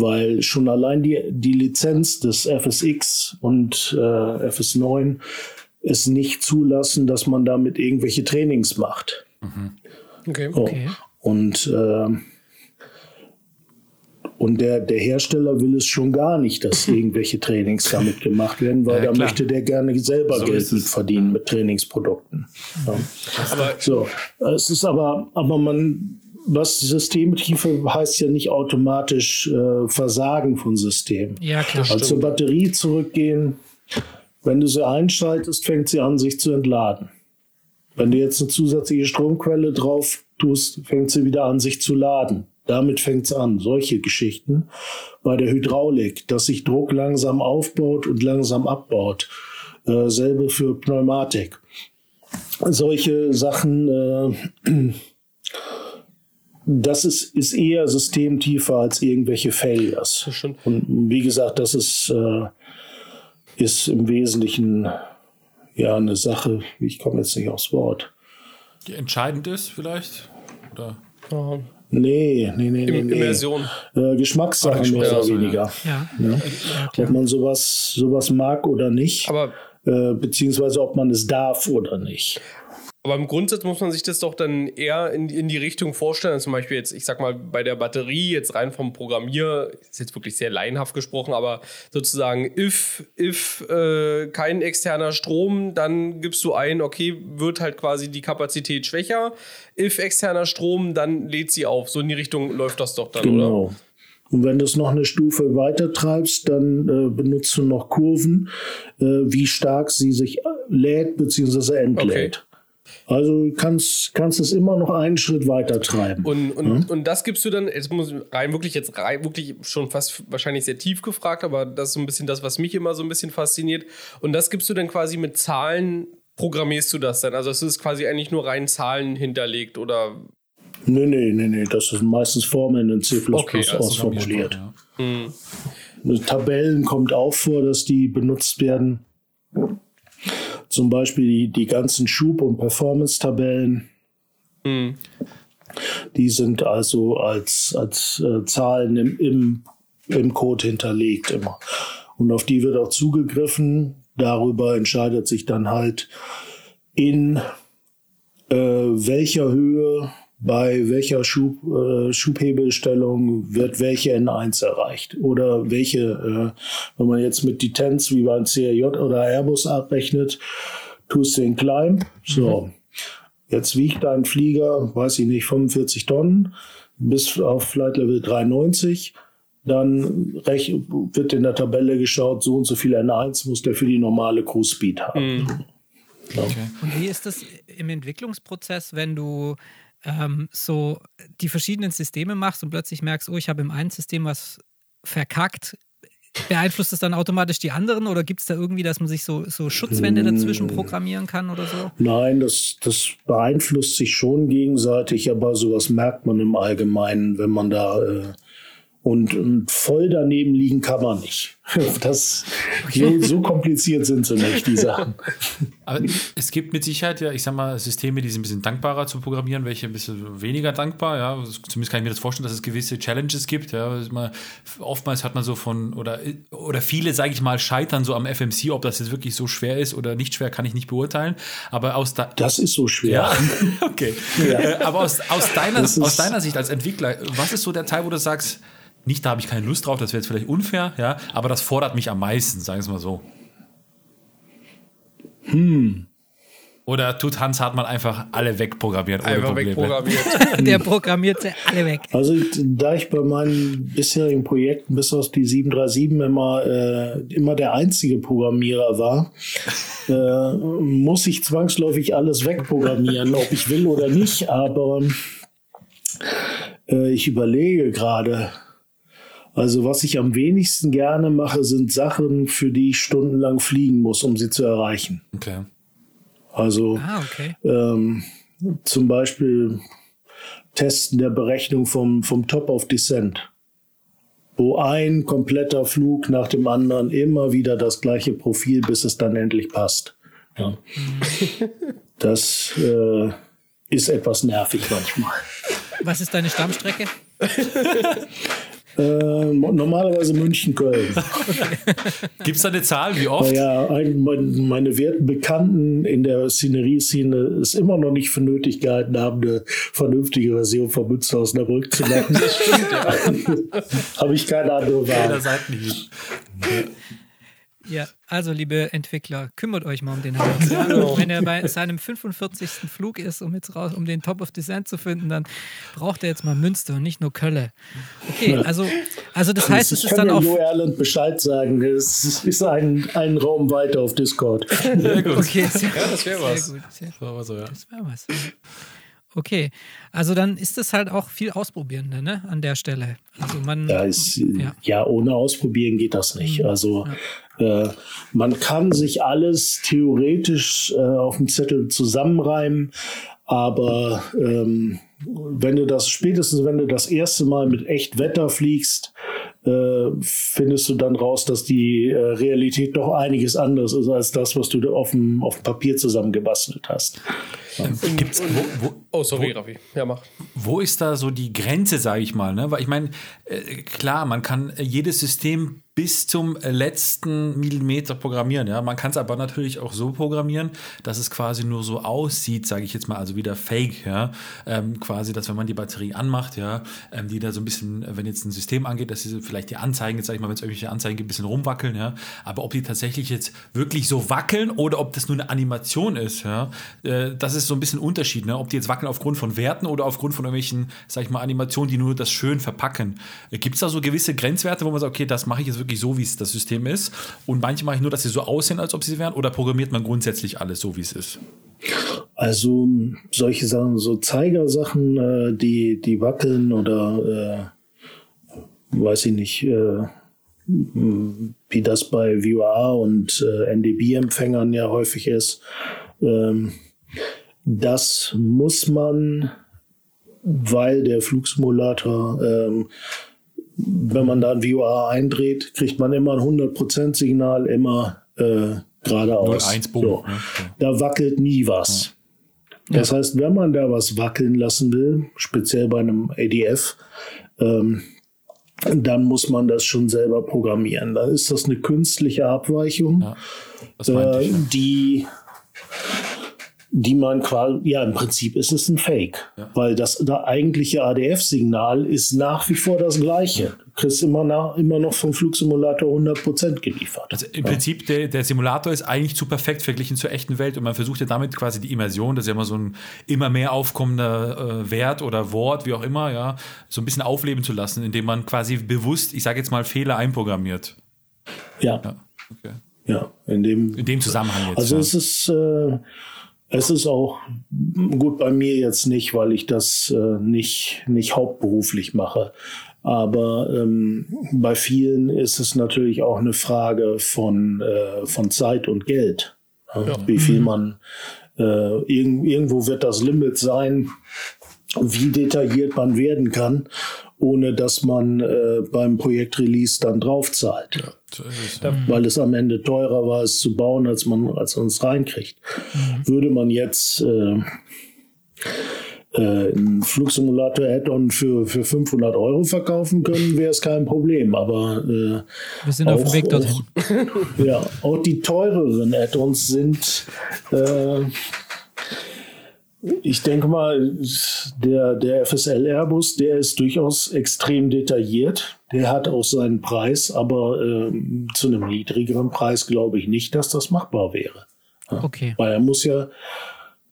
[SPEAKER 4] weil schon allein die, die Lizenz des FSX und äh, FS9 es nicht zulassen, dass man damit irgendwelche Trainings macht.
[SPEAKER 2] okay.
[SPEAKER 4] Oh.
[SPEAKER 1] Okay.
[SPEAKER 4] Und, äh, und der, der Hersteller will es schon gar nicht, dass irgendwelche Trainings damit gemacht werden, weil
[SPEAKER 3] Ja,
[SPEAKER 4] da möchte der gerne selber
[SPEAKER 3] So
[SPEAKER 4] Geld verdienen mit Trainingsprodukten. Ja.
[SPEAKER 2] Aber
[SPEAKER 4] So, es ist aber, aber man, was Systemtiefe heißt ja nicht automatisch äh, Versagen von Systemen.
[SPEAKER 1] Ja, klar.
[SPEAKER 4] Also zur Batterie zurückgehen, wenn du sie einschaltest, fängt sie an, sich zu entladen. Wenn du jetzt eine zusätzliche Stromquelle drauf tust, fängt sie wieder an, sich zu laden. Damit fängt es an. Solche Geschichten. Bei der Hydraulik, dass sich Druck langsam aufbaut und langsam abbaut. Äh, selbe für Pneumatik. Solche Sachen, äh, das ist, ist eher systemtiefer als irgendwelche Failures. Und wie gesagt, das ist, äh, ist im Wesentlichen ja eine Sache, ich komme jetzt nicht aufs Wort.
[SPEAKER 3] Die entscheidend ist vielleicht? Oder?
[SPEAKER 2] ja,
[SPEAKER 4] Nee, nee, nee, nee.
[SPEAKER 2] Im-
[SPEAKER 4] nee.
[SPEAKER 2] Immersion.
[SPEAKER 4] Äh, Geschmackssache mehr oder weniger.
[SPEAKER 1] Ja,
[SPEAKER 4] Ja.
[SPEAKER 1] ja
[SPEAKER 4] Ob man sowas, sowas mag oder nicht,
[SPEAKER 2] aber
[SPEAKER 4] äh, beziehungsweise ob man es darf oder nicht.
[SPEAKER 2] Aber im Grundsatz muss man sich das doch dann eher in, in die Richtung vorstellen. Zum Beispiel jetzt, ich sag mal, bei der Batterie, jetzt rein vom Programmier, ist jetzt wirklich sehr laienhaft gesprochen, aber sozusagen, if, if äh, kein externer Strom, dann gibst du ein, okay, wird halt quasi die Kapazität schwächer. If externer Strom, dann lädt sie auf. So in die Richtung läuft das doch dann, oder?
[SPEAKER 4] Genau. Und wenn du es noch eine Stufe weiter treibst, dann äh, benutzt du noch Kurven, äh, wie stark sie sich lädt bzw. entlädt. Also kannst, kannst es immer noch einen Schritt weiter treiben.
[SPEAKER 2] Und, und, und das gibst du dann, jetzt muss ich rein wirklich jetzt rein, wirklich schon fast wahrscheinlich sehr tief gefragt, aber das ist so ein bisschen das, was mich immer so ein bisschen fasziniert. Und das gibst du dann quasi mit Zahlen, programmierst du das dann? Also es ist quasi eigentlich nur rein Zahlen hinterlegt oder
[SPEAKER 4] Nee, nee, nee, nee, das sind meistens Formeln in C++
[SPEAKER 2] Okay, also
[SPEAKER 4] ausformuliert.
[SPEAKER 3] Ja.
[SPEAKER 4] Tabellen kommt auch vor, dass die benutzt werden. Zum Beispiel die, die ganzen Schub- und Performance-Tabellen. Die sind also als, als äh, Zahlen im, im, im Code hinterlegt immer. Und auf die wird auch zugegriffen. Darüber entscheidet sich dann halt in äh, welcher Höhe bei welcher Schub, äh, Schubhebelstellung wird welche N1 erreicht oder welche, äh, wenn man jetzt mit Detents wie beim CRJ oder Airbus abrechnet, tust du den Climb. So, jetzt wiegt dein Flieger, weiß ich nicht, 45 Tonnen bis auf Flight Level 93. dann wird in der Tabelle geschaut, so und so viel N1 muss der für die normale Cruise Speed haben. Mhm.
[SPEAKER 1] Okay. Und wie ist das im Entwicklungsprozess, wenn du ähm, so die verschiedenen Systeme machst und plötzlich merkst, oh, ich habe im einen System was verkackt, beeinflusst das dann automatisch die anderen oder gibt es da irgendwie, dass man sich so, so Schutzwände dazwischen programmieren kann oder so?
[SPEAKER 4] Nein, das, das beeinflusst sich schon gegenseitig, aber sowas merkt man im Allgemeinen, wenn man da äh, und, und, voll daneben liegen kann man nicht. Das, so, so kompliziert sind sie nicht, die Sachen.
[SPEAKER 3] Aber es gibt mit Sicherheit ja, ich sag mal, Systeme, die sind ein bisschen dankbarer zu programmieren, welche ein bisschen weniger dankbar. Ja, zumindest kann ich mir das vorstellen, dass es gewisse Challenges gibt. Ja, man, oftmals hat man so von oder oder viele, sage ich mal, scheitern so am FMC, ob das jetzt wirklich so schwer ist oder nicht schwer, kann ich nicht beurteilen. Aber aus da
[SPEAKER 4] das ist so schwer.
[SPEAKER 3] Ja, okay. Ja. Äh, aber aus, aus deiner aus deiner Sicht als Entwickler, was ist so der Teil, wo du sagst nicht, da habe ich keine Lust drauf, das wäre jetzt vielleicht unfair, ja, aber das fordert mich am meisten, sagen wir es mal so. Hm. Oder tut Hans Hartmann einfach alle wegprogrammiert?
[SPEAKER 2] Einfach wegprogrammiert.
[SPEAKER 1] Der programmiert sie alle weg.
[SPEAKER 4] Also, da ich bei meinen bisherigen Projekten bis auf die 737 immer, äh, immer der einzige Programmierer war, äh, muss ich zwangsläufig alles wegprogrammieren, ob ich will oder nicht. Aber äh, ich überlege gerade, also was ich am wenigsten gerne mache, sind Sachen, für die ich stundenlang fliegen muss, um sie zu erreichen.
[SPEAKER 3] Okay.
[SPEAKER 4] Also ah, okay. Ähm, zum Beispiel Testen der Berechnung vom, vom Top of Descent, wo ein kompletter Flug nach dem anderen immer wieder das gleiche Profil, bis es dann endlich passt. Ja. Das äh, ist etwas nervig manchmal.
[SPEAKER 1] Was ist deine Stammstrecke?
[SPEAKER 4] Äh, normalerweise München-Köln.
[SPEAKER 3] Gibt es da eine Zahl, wie oft?
[SPEAKER 4] Ja, ein, mein, meine werten Bekannten in der Szenerie-Szene es immer noch nicht für nötig gehalten haben, eine vernünftige Version von Münster aus Osnabrück zu machen. Das stimmt, ja. Habe ich keine andere Wahl.
[SPEAKER 1] Ja, also liebe Entwickler, kümmert euch mal um den Hans. Genau. Wenn er bei seinem 45. Flug ist, um jetzt raus, um den Top of Descent zu finden, dann braucht er jetzt mal Münster und nicht nur Kölle. Okay, also, also das heißt, es ist dann auch. Ich
[SPEAKER 4] kann Erland Bescheid sagen. Es ist ein, ein Raum weiter auf Discord.
[SPEAKER 3] Sehr gut.
[SPEAKER 1] Okay,
[SPEAKER 2] sehr, ja, das wäre was.
[SPEAKER 1] Sehr gut, sehr, das wäre was. Okay, also dann ist es halt auch viel Ausprobieren ne, an der Stelle. Also man,
[SPEAKER 4] ja, ist, ja. ja. ohne Ausprobieren geht das nicht. Mhm. Also ja. Äh, man kann sich alles theoretisch äh, auf dem Zettel zusammenreimen, aber ähm, wenn du das spätestens, wenn du das erste Mal mit echt Wetter fliegst, äh, findest du dann raus, dass die äh, Realität doch einiges anderes ist als das, was du auf dem, auf dem Papier zusammengebastelt hast.
[SPEAKER 3] Gibt's, wo, wo,
[SPEAKER 2] oh, sorry, wo, Raffi. Ja, mach.
[SPEAKER 3] Wo ist da so die Grenze, sage ich mal? Ne? Weil ich meine, äh, klar, man kann jedes System bis zum letzten Millimeter programmieren. Ja, man kann es aber natürlich auch so programmieren, dass es quasi nur so aussieht, sage ich jetzt mal, also wieder Fake. Ja, ähm, quasi, dass wenn man die Batterie anmacht, ja, ähm, die da so ein bisschen, wenn jetzt ein System angeht, dass sie vielleicht die Anzeigen, jetzt sage ich mal, wenn es irgendwelche Anzeigen gibt, ein bisschen rumwackeln. Ja, aber ob die tatsächlich jetzt wirklich so wackeln oder ob das nur eine Animation ist, ja, äh, das ist so ein bisschen Unterschied. Ne? Ob die jetzt wackeln aufgrund von Werten oder aufgrund von irgendwelchen, sage ich mal, Animationen, die nur das schön verpacken. Äh, Gibt es da so gewisse Grenzwerte, wo man sagt, okay, das mache ich jetzt wirklich wirklich so, wie es das System ist. Und manche mache ich nur, dass sie so aussehen, als ob sie wären. Oder programmiert man grundsätzlich alles so, wie es ist?
[SPEAKER 4] Also solche Sachen, so Zeigersachen, äh, die, die wackeln oder äh, weiß ich nicht, äh, wie das bei VOA und äh, NDB-Empfängern ja häufig ist. Ähm, das muss man, weil der Flugsimulator ähm, wenn man da ein VOA eindreht, kriegt man immer ein 100% Signal, immer äh, geradeaus.
[SPEAKER 3] 1 so.
[SPEAKER 4] ne? Da wackelt nie was. Ja. Das heißt, wenn man da was wackeln lassen will, speziell bei einem ADF, ähm, dann muss man das schon selber programmieren. Da ist das eine künstliche Abweichung, ja, äh, die die man quasi, ja, im Prinzip ist es ein Fake, ja. weil das, das eigentliche ADF-Signal ist nach wie vor das gleiche. Du kriegst immer, nach, immer noch vom Flugsimulator 100% geliefert.
[SPEAKER 3] Also im ja. Prinzip, der, der Simulator ist eigentlich zu perfekt verglichen zur echten Welt und man versucht ja damit quasi die Immersion, das ist ja immer so ein immer mehr aufkommender äh, Wert oder Wort, wie auch immer, ja, so ein bisschen aufleben zu lassen, indem man quasi bewusst, ich sage jetzt mal, Fehler einprogrammiert.
[SPEAKER 4] Ja. Ja, okay. ja in, dem,
[SPEAKER 3] in dem Zusammenhang jetzt.
[SPEAKER 4] Also es ist... Äh, es ist auch gut bei mir jetzt nicht, weil ich das äh, nicht, nicht hauptberuflich mache. Aber ähm, bei vielen ist es natürlich auch eine Frage von, äh, von Zeit und Geld. Ja. Wie viel mhm. man, äh, irg irgendwo wird das Limit sein, wie detailliert man werden kann ohne dass man äh, beim Projekt-Release dann draufzahlt. Ja. Weil es am Ende teurer war, es zu bauen, als man, als man es reinkriegt. Mhm. Würde man jetzt äh, äh, einen Flugsimulator-Add-on für, für 500 Euro verkaufen können, wäre es kein Problem. Aber äh,
[SPEAKER 1] wir sind auch, auf dem Weg dorthin.
[SPEAKER 4] Auch, ja, auch die teureren Add-ons sind äh, ich denke mal, der, der FSL Airbus, der ist durchaus extrem detailliert. Der hat auch seinen Preis, aber äh, zu einem niedrigeren Preis glaube ich nicht, dass das machbar wäre.
[SPEAKER 1] Okay.
[SPEAKER 4] Weil er muss ja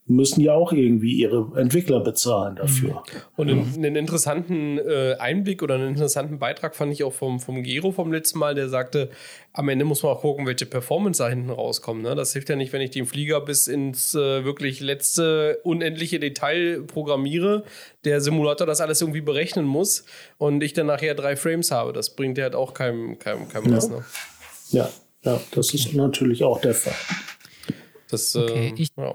[SPEAKER 4] müssen ja auch irgendwie ihre Entwickler bezahlen dafür. Mhm.
[SPEAKER 2] Und einen, einen interessanten äh, Einblick oder einen interessanten Beitrag fand ich auch vom, vom Gero vom letzten Mal, der sagte, am Ende muss man auch gucken, welche Performance da hinten rauskommt. Ne? Das hilft ja nicht, wenn ich den Flieger bis ins äh, wirklich letzte unendliche Detail programmiere, der Simulator das alles irgendwie berechnen muss und ich dann nachher drei Frames habe. Das bringt ja halt auch keinem, keinem, keinem
[SPEAKER 4] ja.
[SPEAKER 2] was. Ne?
[SPEAKER 4] Ja, ja, das ist natürlich auch der Fall.
[SPEAKER 2] Das, okay, äh, ich, ja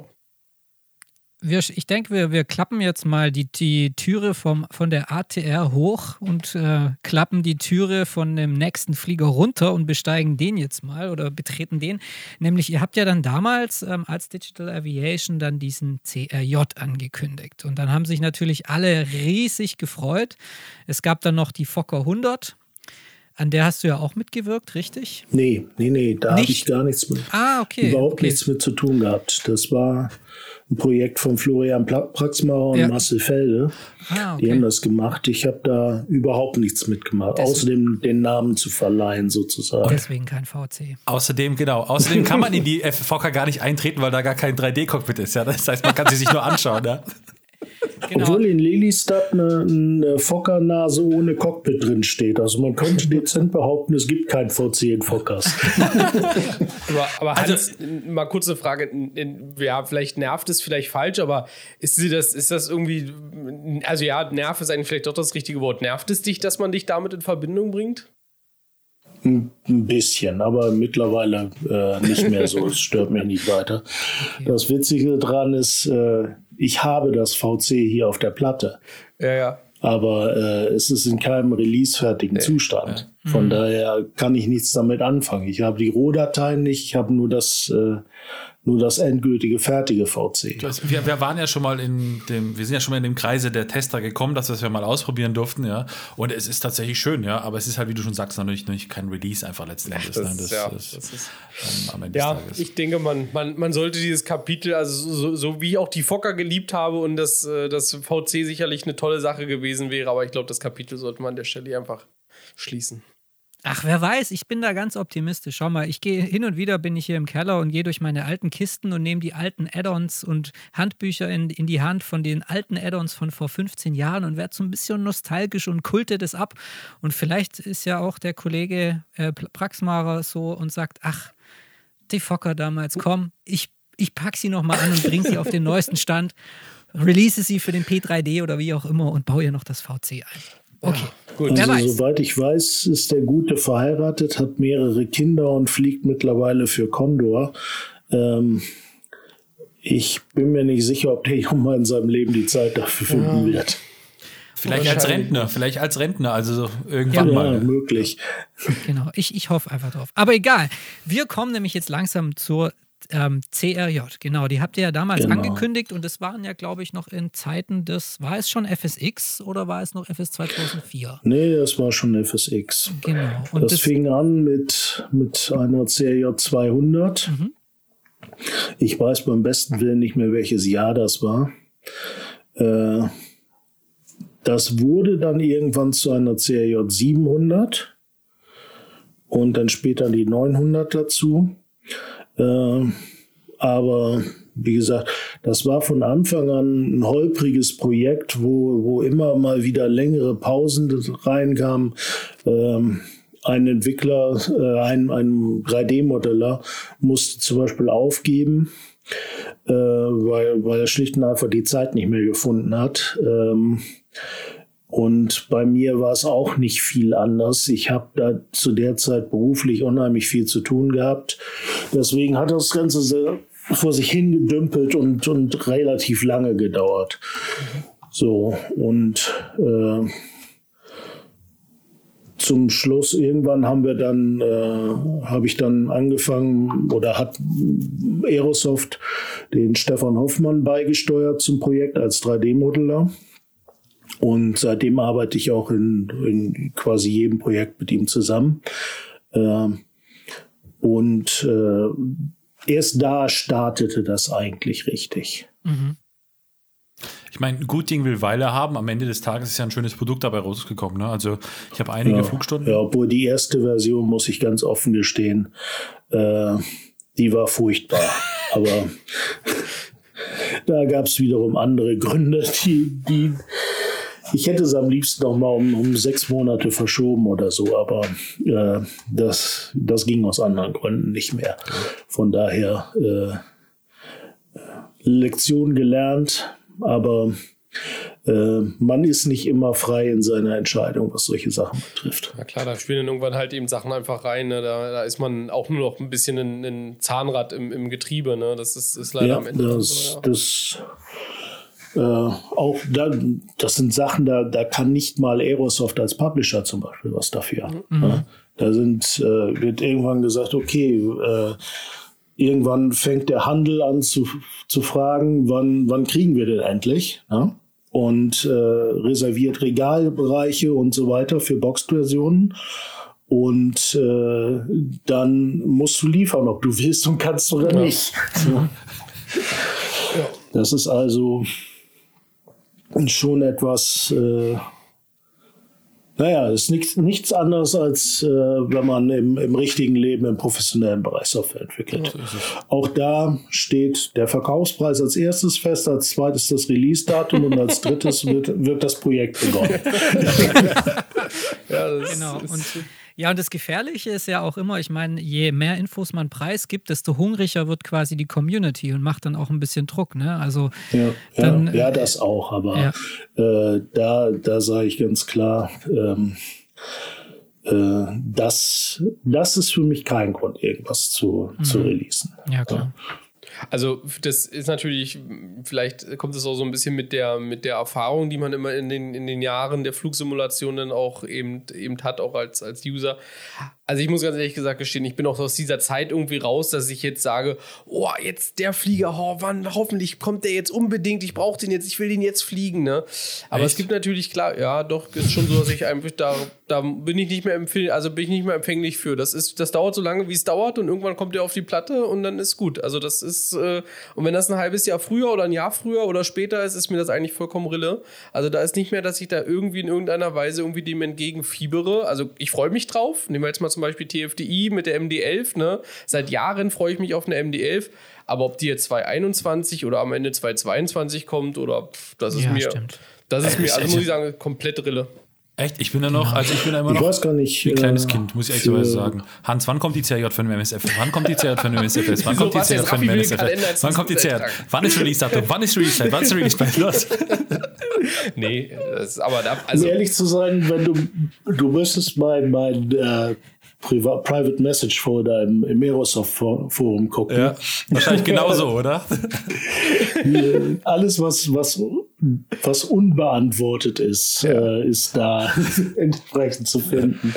[SPEAKER 1] wir, ich denke, wir, wir klappen jetzt mal die, die Türe vom, von der ATR hoch und äh, klappen die Türe von dem nächsten Flieger runter und besteigen den jetzt mal oder betreten den. Nämlich, ihr habt ja dann damals ähm, als Digital Aviation dann diesen CRJ angekündigt. Und dann haben sich natürlich alle riesig gefreut. Es gab dann noch die Fokker 100. An der hast du ja auch mitgewirkt, richtig?
[SPEAKER 4] Nee, nee, nee, da habe ich gar nichts mit.
[SPEAKER 1] Ah, okay.
[SPEAKER 4] Überhaupt
[SPEAKER 1] okay.
[SPEAKER 4] nichts mit zu tun gehabt. Das war ein Projekt von Florian Praxmauer und ja. Marcel Felde. Ah, okay. Die haben das gemacht. Ich habe da überhaupt nichts mitgemacht, Deswegen. außerdem den Namen zu verleihen sozusagen.
[SPEAKER 1] Deswegen kein VC.
[SPEAKER 3] Außerdem, genau. Außerdem kann man in die FVK gar nicht eintreten, weil da gar kein 3D-Cockpit ist. Ja? Das heißt, man kann sie sich nur anschauen. Ja?
[SPEAKER 4] Genau. Obwohl in Lelystad eine, eine Fokkernase ohne Cockpit drin steht. Also man könnte dezent behaupten, es gibt kein VC in Fokkers.
[SPEAKER 2] aber, aber also, Hans, mal kurze Frage. Ja, vielleicht nervt es vielleicht falsch, aber ist das, ist das irgendwie, also ja, Nerv ist eigentlich vielleicht doch das richtige Wort. Nervt es dich, dass man dich damit in Verbindung bringt?
[SPEAKER 4] Ein bisschen, aber mittlerweile äh, nicht mehr so. Es stört mich nicht weiter. Okay. Das Witzige daran ist, äh, ich habe das VC hier auf der Platte.
[SPEAKER 2] Ja, ja.
[SPEAKER 4] Aber äh, es ist in keinem releasefertigen nee. Zustand. Ja. Von mhm. daher kann ich nichts damit anfangen. Ich habe die Rohdateien nicht, ich habe nur das äh, nur das endgültige, fertige VC.
[SPEAKER 3] wir, wir, waren ja schon mal in dem, wir sind ja schon mal in dem Kreise der Tester gekommen, dass wir es ja mal ausprobieren durften, ja. Und es ist tatsächlich schön, ja, aber es ist halt, wie du schon sagst, natürlich nicht kein Release einfach letzten Endes.
[SPEAKER 2] Das, ne? das, ja, das, das ist, ähm, am Ende ja ich denke, man, man, man sollte dieses Kapitel, also so, so wie ich auch die Fokker geliebt habe und das, äh, das VC sicherlich eine tolle Sache gewesen wäre, aber ich glaube, das Kapitel sollte man an der Stelle einfach schließen.
[SPEAKER 1] Ach, wer weiß, ich bin da ganz optimistisch. Schau mal, ich gehe hin und wieder bin ich hier im Keller und gehe durch meine alten Kisten und nehme die alten Add-ons und Handbücher in, in die Hand von den alten Add-ons von vor 15 Jahren und werde so ein bisschen nostalgisch und kulte das ab. Und vielleicht ist ja auch der Kollege äh, Praxmarer so und sagt, ach, die Fokker damals, komm, ich, ich pack sie nochmal an und bringe sie auf den neuesten Stand, release sie für den P3D oder wie auch immer und baue ihr noch das VC ein. Okay.
[SPEAKER 4] Gut. Also, weiß. soweit ich weiß, ist der Gute verheiratet, hat mehrere Kinder und fliegt mittlerweile für Condor. Ähm, ich bin mir nicht sicher, ob der Junge in seinem Leben die Zeit dafür finden ja. wird.
[SPEAKER 3] Vielleicht als Rentner, vielleicht als Rentner, also irgendwann ja, mal.
[SPEAKER 4] Ja, möglich.
[SPEAKER 1] Genau, ich, ich hoffe einfach drauf. Aber egal, wir kommen nämlich jetzt langsam zur ähm, CRJ, genau, die habt ihr ja damals genau. angekündigt und das waren ja, glaube ich, noch in Zeiten des, war es schon FSX oder war es noch FS 2004?
[SPEAKER 4] Nee, das war schon FSX.
[SPEAKER 1] Genau.
[SPEAKER 4] Und das, das fing an mit, mit einer CRJ 200. Mhm. Ich weiß beim besten Willen nicht mehr, welches Jahr das war. Äh, das wurde dann irgendwann zu einer CRJ 700 und dann später die 900 dazu. Äh, aber wie gesagt, das war von Anfang an ein holpriges Projekt, wo, wo immer mal wieder längere Pausen reinkamen. Ähm, ein Entwickler, äh, ein, ein 3D-Modeller musste zum Beispiel aufgeben, äh, weil, weil er schlicht und einfach die Zeit nicht mehr gefunden hat. Ähm, und bei mir war es auch nicht viel anders. Ich habe da zu der Zeit beruflich unheimlich viel zu tun gehabt. Deswegen hat das Ganze sehr vor sich hingedümpelt und, und relativ lange gedauert. So, und äh, zum Schluss irgendwann haben wir dann, äh, habe ich dann angefangen oder hat Aerosoft den Stefan Hoffmann beigesteuert zum Projekt als 3D-Modeller. Und seitdem arbeite ich auch in, in quasi jedem Projekt mit ihm zusammen. Äh, und äh, erst da startete das eigentlich richtig. Mhm.
[SPEAKER 3] Ich meine, gut Ding will Weile haben. Am Ende des Tages ist ja ein schönes Produkt dabei rausgekommen. Ne? Also ich habe einige
[SPEAKER 4] ja,
[SPEAKER 3] Flugstunden.
[SPEAKER 4] Ja, obwohl die erste Version, muss ich ganz offen gestehen, äh, die war furchtbar. Aber da gab es wiederum andere Gründe, die, die ich hätte es am liebsten noch mal um, um sechs Monate verschoben oder so, aber äh, das, das ging aus anderen Gründen nicht mehr. Von daher äh, Lektion gelernt, aber äh, man ist nicht immer frei in seiner Entscheidung, was solche Sachen betrifft.
[SPEAKER 2] Ja klar, da spielen dann irgendwann halt eben Sachen einfach rein. Ne? Da, da, ist man auch nur noch ein bisschen ein, ein Zahnrad im, im, Getriebe. Ne? Das ist, ist leider
[SPEAKER 4] ja,
[SPEAKER 2] am Ende.
[SPEAKER 4] Das, so, ja. das äh, auch da, das sind Sachen, da, da kann nicht mal Aerosoft als Publisher zum Beispiel was dafür. Mhm. Ja, da sind, äh, wird irgendwann gesagt, okay, äh, irgendwann fängt der Handel an zu, zu fragen, wann, wann kriegen wir denn endlich? Ja? Und äh, reserviert Regalbereiche und so weiter für Boxed-Versionen. Und äh, dann musst du liefern, ob du willst und kannst oder nicht. Ja. Das ist also schon etwas, äh, naja, ist nichts, nichts anderes, als äh, wenn man im, im richtigen Leben im professionellen Bereich Software entwickelt. Ja, Auch da steht der Verkaufspreis als erstes fest, als zweites das Release-Datum und als drittes wird, wird das Projekt begonnen.
[SPEAKER 1] ja, genau. Und ja, und das Gefährliche ist ja auch immer, ich meine, je mehr Infos man preisgibt, desto hungriger wird quasi die Community und macht dann auch ein bisschen Druck. Ne? Also
[SPEAKER 4] ja, dann, ja, ja, das auch, aber ja. äh, da, da sage ich ganz klar, ähm, äh, das, das ist für mich kein Grund, irgendwas zu, mhm. zu releasen.
[SPEAKER 1] Ja, klar. Ja.
[SPEAKER 2] Also das ist natürlich, vielleicht kommt es auch so ein bisschen mit der, mit der Erfahrung, die man immer in den, in den Jahren der Flugsimulation dann auch eben, eben hat, auch als, als User. Also ich muss ganz ehrlich gesagt gestehen, ich bin auch aus dieser Zeit irgendwie raus, dass ich jetzt sage, oh, jetzt der Flieger, oh, wann, hoffentlich kommt der jetzt unbedingt, ich brauche den jetzt, ich will den jetzt fliegen, ne? Aber Echt? es gibt natürlich, klar, ja, doch, ist schon so, dass ich einfach da, da bin ich nicht mehr empfänglich, also bin ich nicht mehr empfänglich für. Das ist, das dauert so lange, wie es dauert und irgendwann kommt der auf die Platte und dann ist gut. Also das ist, äh, und wenn das ein halbes Jahr früher oder ein Jahr früher oder später ist, ist mir das eigentlich vollkommen Rille. Also da ist nicht mehr, dass ich da irgendwie in irgendeiner Weise irgendwie dem entgegenfiebere. Also ich freue mich drauf. Nehmen wir jetzt mal zum Beispiel TFDI mit der MD11. Ne? Seit Jahren freue ich mich auf eine MD11. Aber ob die jetzt 2021 oder am Ende 2022 kommt oder pff, das ist ja, mir, stimmt. das ist mir, also muss ich sagen, komplett Rille.
[SPEAKER 3] Echt? Ich bin da noch, also ich bin da immer
[SPEAKER 4] noch
[SPEAKER 3] ich
[SPEAKER 4] weiß gar nicht,
[SPEAKER 3] ein kleines äh, Kind, muss ich ehrlich sagen. Hans, wann kommt die CRJ von dem MSF? Wann kommt die CRJ von dem MSF? Wann kommt die CRJ von dem MSF? Wann kommt die CRJ? Wann ist Release-Datum? Wann ist Release-Zeit? Wann ist Release-Zeit? Los!
[SPEAKER 2] nee, das ist aber da,
[SPEAKER 4] also. Um ehrlich zu sein, wenn du, du müsstest mein, mein äh, Private Message Folder im, im Microsoft Forum gucken. Ja,
[SPEAKER 3] wahrscheinlich genauso, oder?
[SPEAKER 4] Alles, was, was, was unbeantwortet ist, ja. äh, ist da entsprechend zu finden.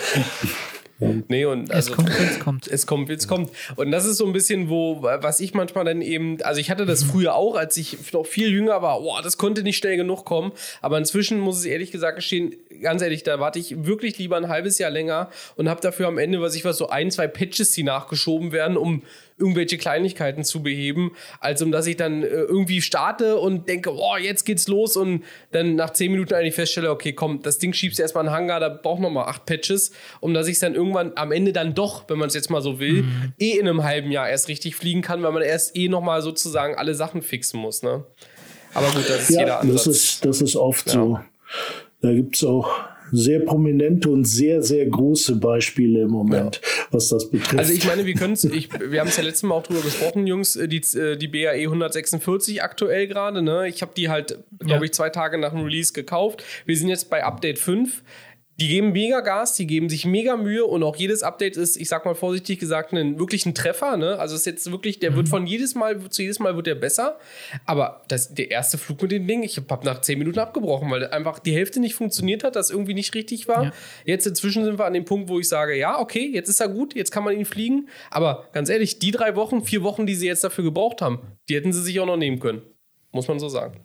[SPEAKER 2] Nee, und
[SPEAKER 1] also, es kommt, es kommt.
[SPEAKER 2] Es kommt, es kommt. Und das ist so ein bisschen, wo, was ich manchmal dann eben, also ich hatte das früher auch, als ich noch viel jünger war, boah, das konnte nicht schnell genug kommen. Aber inzwischen muss es ehrlich gesagt gestehen, ganz ehrlich, da warte ich wirklich lieber ein halbes Jahr länger und habe dafür am Ende, was ich was, so ein, zwei Patches, die nachgeschoben werden, um irgendwelche Kleinigkeiten zu beheben, als um dass ich dann äh, irgendwie starte und denke, boah, jetzt geht's los und dann nach zehn Minuten eigentlich feststelle, okay, komm, das Ding schiebst du erstmal in den Hangar, da braucht man mal acht Patches, um dass ich es dann irgendwann am Ende dann doch, wenn man es jetzt mal so will, mhm. eh in einem halben Jahr erst richtig fliegen kann, weil man erst eh nochmal sozusagen alle Sachen fixen muss, ne? Aber gut, das ist ja, jeder Ansatz.
[SPEAKER 4] Das ist, das ist oft ja. so. Da gibt es auch sehr prominente und sehr, sehr große Beispiele im Moment, ja. was das betrifft.
[SPEAKER 2] Also ich meine, wir können es, wir haben es ja letztes Mal auch drüber gesprochen, Jungs, äh, die, äh, die BAE 146 aktuell gerade, ne? Ich habe die halt, glaube ich, zwei Tage nach dem Release gekauft. Wir sind jetzt bei Update 5 die geben mega Gas, die geben sich mega Mühe und auch jedes Update ist, ich sag mal vorsichtig gesagt, ein, wirklich ein Treffer. Ne? Also ist jetzt wirklich, der mhm. wird von jedes Mal zu jedes Mal wird der besser. Aber das, der erste Flug mit dem Ding, ich habe nach zehn Minuten abgebrochen, weil einfach die Hälfte nicht funktioniert hat, das irgendwie nicht richtig war. Ja. Jetzt inzwischen sind wir an dem Punkt, wo ich sage, ja, okay, jetzt ist er gut, jetzt kann man ihn fliegen. Aber ganz ehrlich, die drei Wochen, vier Wochen, die sie jetzt dafür gebraucht haben, die hätten sie sich auch noch nehmen können. Muss man so sagen.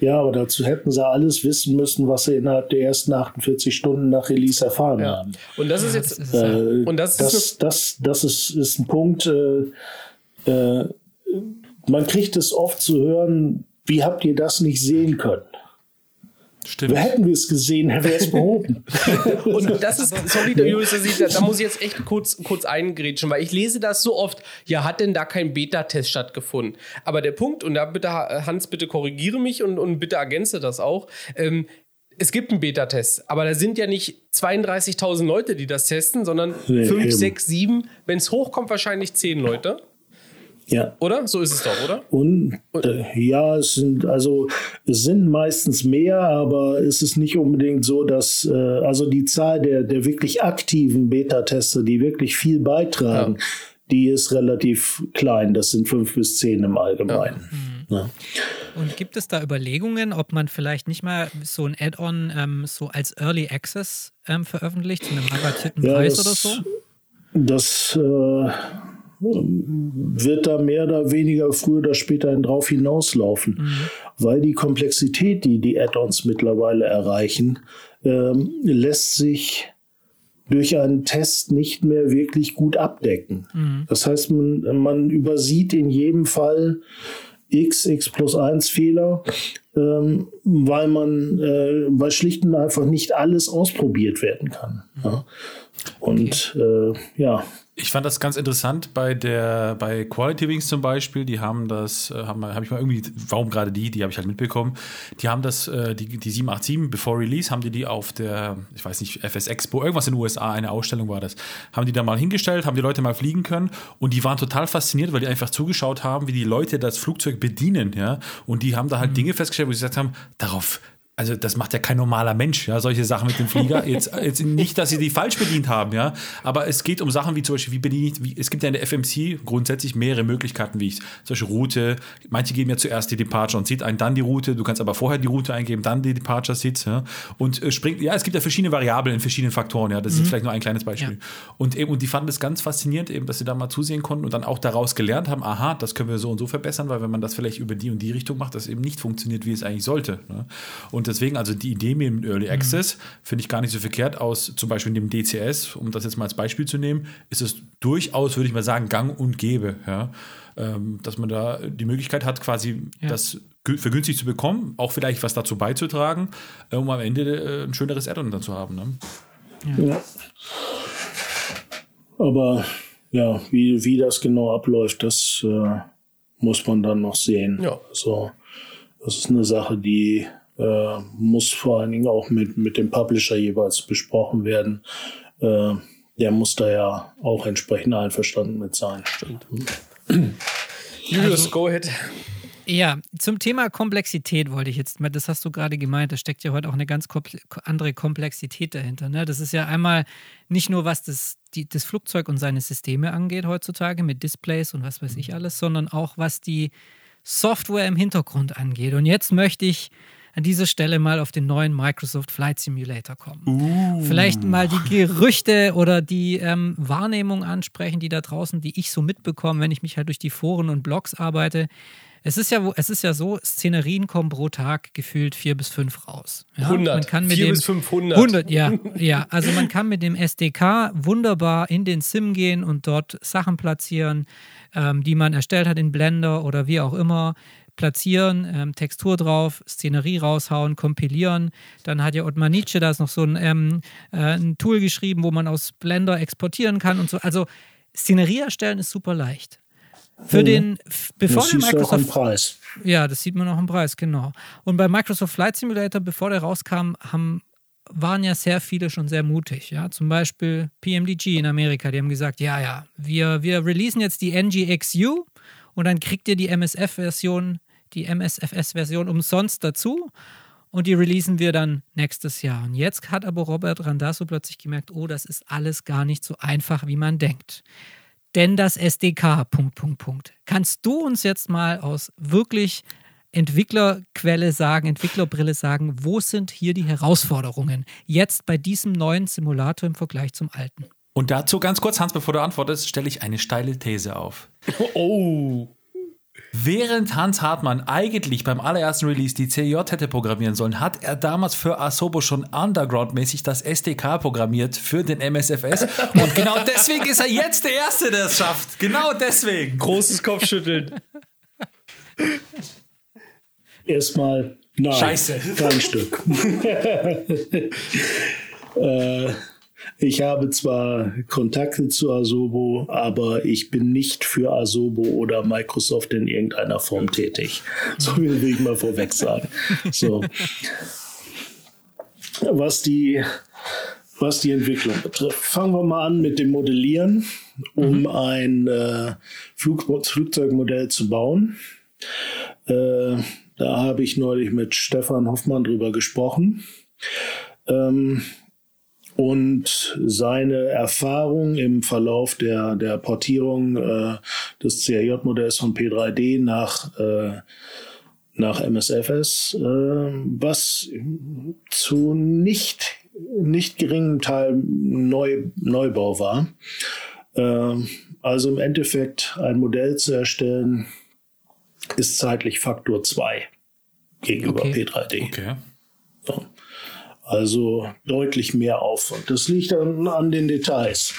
[SPEAKER 4] Ja, aber dazu hätten sie alles wissen müssen, was sie innerhalb der ersten 48 Stunden nach Release erfahren ja. haben.
[SPEAKER 2] Und das ist jetzt.
[SPEAKER 4] Äh, und das, das, ist, das, das ist, ist ein Punkt. Äh, äh, man kriegt es oft zu hören, wie habt ihr das nicht sehen können? Stimmt. Hätten wir es gesehen, wäre es behoben.
[SPEAKER 2] und das ist, sorry, Julius, da, da muss ich jetzt echt kurz, kurz eingrätschen, weil ich lese das so oft, ja, hat denn da kein Beta-Test stattgefunden? Aber der Punkt, und da bitte, Hans, bitte korrigiere mich und, und bitte ergänze das auch, ähm, es gibt einen Beta-Test, aber da sind ja nicht 32.000 Leute, die das testen, sondern nee, 5, 6, 7, wenn es hochkommt, wahrscheinlich 10 Leute.
[SPEAKER 4] Ja.
[SPEAKER 2] Oder? So ist es doch, oder?
[SPEAKER 4] Und äh, ja, es sind also es sind meistens mehr, aber es ist nicht unbedingt so, dass äh, also die Zahl der der wirklich aktiven Beta-Tester, die wirklich viel beitragen, ja. die ist relativ klein. Das sind fünf bis zehn im Allgemeinen. Ja. Ja.
[SPEAKER 1] Und gibt es da Überlegungen, ob man vielleicht nicht mal so ein Add-on ähm, so als Early Access ähm, veröffentlicht, zu einem rabattierten Preis das, oder so?
[SPEAKER 4] Das äh, wird da mehr oder weniger früher oder später drauf hinauslaufen, mhm. weil die Komplexität, die die Add-ons mittlerweile erreichen, ähm, lässt sich durch einen Test nicht mehr wirklich gut abdecken. Mhm. Das heißt, man, man übersieht in jedem Fall x, x plus 1 Fehler, ähm, weil man, äh, weil schlicht und einfach nicht alles ausprobiert werden kann. Mhm. Ja. Und okay. äh, ja,
[SPEAKER 3] ich fand das ganz interessant bei der bei Quality Wings zum Beispiel. Die haben das, äh, haben habe ich mal irgendwie, warum gerade die? Die habe ich halt mitbekommen. Die haben das, äh, die, die 787 bevor Release haben die die auf der, ich weiß nicht, FS Expo, irgendwas in den USA, eine Ausstellung war das, haben die da mal hingestellt, haben die Leute mal fliegen können und die waren total fasziniert, weil die einfach zugeschaut haben, wie die Leute das Flugzeug bedienen, ja. Und die haben da halt mhm. Dinge festgestellt, wo sie gesagt haben, darauf also das macht ja kein normaler Mensch, ja, solche Sachen mit dem Flieger. Jetzt, jetzt nicht, dass sie die falsch bedient haben, ja, aber es geht um Sachen wie zum Beispiel, wie bediene ich, wie, es gibt ja in der FMC grundsätzlich mehrere Möglichkeiten, wie ich solche Route, manche geben ja zuerst die Departure und sieht einen dann die Route, du kannst aber vorher die Route eingeben, dann die Departure Seats, ja, und äh, springt, ja, es gibt ja verschiedene Variablen in verschiedenen Faktoren, ja, das mhm. ist vielleicht nur ein kleines Beispiel. Ja. Und eben, und die fanden es ganz faszinierend eben, dass sie da mal zusehen konnten und dann auch daraus gelernt haben, aha, das können wir so und so verbessern, weil wenn man das vielleicht über die und die Richtung macht, das eben nicht funktioniert, wie es eigentlich sollte. Ne? Und deswegen, also die Idee mit dem Early mhm. Access mhm. finde ich gar nicht so verkehrt aus, zum Beispiel in dem DCS, um das jetzt mal als Beispiel zu nehmen, ist es durchaus, würde ich mal sagen, gang und gäbe, ja? Ähm, dass man da die Möglichkeit hat, quasi ja. das vergünstigt zu bekommen, auch vielleicht was dazu beizutragen, äh, um am Ende äh, ein schöneres Add-on dann zu haben. Ne?
[SPEAKER 4] Ja. ja. Aber ja, wie, wie das genau abläuft, das äh, muss man dann noch sehen. Ja. Also, das ist eine Sache, die äh, muss vor allen Dingen auch mit, mit dem Publisher jeweils besprochen werden. Äh, der muss da ja auch entsprechend einverstanden mit sein. Stimmt.
[SPEAKER 2] Julius, also, go ahead.
[SPEAKER 1] Ja, zum Thema Komplexität wollte ich jetzt, das hast du gerade gemeint, da steckt ja heute auch eine ganz andere Komplexität dahinter. Ne? Das ist ja einmal nicht nur, was das, die, das Flugzeug und seine Systeme angeht heutzutage mit Displays und was weiß ich alles, sondern auch was die Software im Hintergrund angeht. Und jetzt möchte ich an dieser Stelle mal auf den neuen Microsoft Flight Simulator kommen. Uh. Vielleicht mal die Gerüchte oder die ähm, Wahrnehmung ansprechen, die da draußen, die ich so mitbekomme, wenn ich mich halt durch die Foren und Blogs arbeite. Es ist ja, es ist ja so, Szenerien kommen pro Tag gefühlt vier bis fünf raus. Ja?
[SPEAKER 2] 100.
[SPEAKER 1] Man kann mit
[SPEAKER 2] 4
[SPEAKER 1] dem,
[SPEAKER 2] bis 500.
[SPEAKER 1] 100, ja, ja. Also man kann mit dem SDK wunderbar in den Sim gehen und dort Sachen platzieren, ähm, die man erstellt hat in Blender oder wie auch immer platzieren, ähm, Textur drauf, Szenerie raushauen, kompilieren. Dann hat ja Ottmar Nietzsche da ist noch so ein, ähm, äh, ein Tool geschrieben, wo man aus Blender exportieren kann und so. Also Szenerie erstellen ist super leicht. Für
[SPEAKER 4] Mhm.
[SPEAKER 1] den, bevor
[SPEAKER 4] das
[SPEAKER 1] der
[SPEAKER 4] du auch
[SPEAKER 1] Microsoft
[SPEAKER 4] Preis.
[SPEAKER 1] ja, das sieht man auch im Preis, genau. Und bei Microsoft Flight Simulator, bevor der rauskam, haben, waren ja sehr viele schon sehr mutig. Ja? Zum Beispiel PMDG in Amerika, die haben gesagt, ja, ja, wir, wir releasen jetzt die NGXU und dann kriegt ihr die MSF-Version, die MSFS-Version umsonst dazu. Und die releasen wir dann nächstes Jahr. Und jetzt hat aber Robert Randazzo plötzlich gemerkt, oh, das ist alles gar nicht so einfach, wie man denkt. Denn das SDK, Punkt, Punkt, Punkt. Kannst du uns jetzt mal aus wirklich Entwicklerquelle sagen, Entwicklerbrille sagen, wo sind hier die Herausforderungen jetzt bei diesem neuen Simulator im Vergleich zum alten?
[SPEAKER 3] Und dazu ganz kurz, Hans, bevor du antwortest, stelle ich eine steile These auf.
[SPEAKER 2] Oh.
[SPEAKER 3] Während Hans Hartmann eigentlich beim allerersten Release die CJ hätte programmieren sollen, hat er damals für Asobo schon underground-mäßig das SDK programmiert für den MSFS. Und genau deswegen ist er jetzt der Erste, der es schafft. Genau deswegen.
[SPEAKER 2] Großes Kopfschütteln.
[SPEAKER 4] Erstmal, nein,
[SPEAKER 3] Scheiße.
[SPEAKER 4] kein Stück. äh, ich habe zwar Kontakte zu Asobo, aber ich bin nicht für Asobo oder Microsoft in irgendeiner Form tätig. So will ich mal vorweg sagen. So. Was die, was die Entwicklung betrifft. Fangen wir mal an mit dem Modellieren, um ein äh, Flug, Flugzeugmodell zu bauen. Äh, da habe ich neulich mit Stefan Hoffmann drüber gesprochen. Ähm, und seine Erfahrung im Verlauf der, der Portierung äh, des CRJ-Modells von P3D nach, äh, nach MSFS, äh, was zu nicht, nicht geringem Teil Neu, Neubau war. Äh, also im Endeffekt ein Modell zu erstellen, ist zeitlich Faktor 2 gegenüber
[SPEAKER 1] Okay.
[SPEAKER 4] P3D.
[SPEAKER 3] Okay.
[SPEAKER 4] So. Also deutlich mehr Aufwand. Das liegt an, an den Details.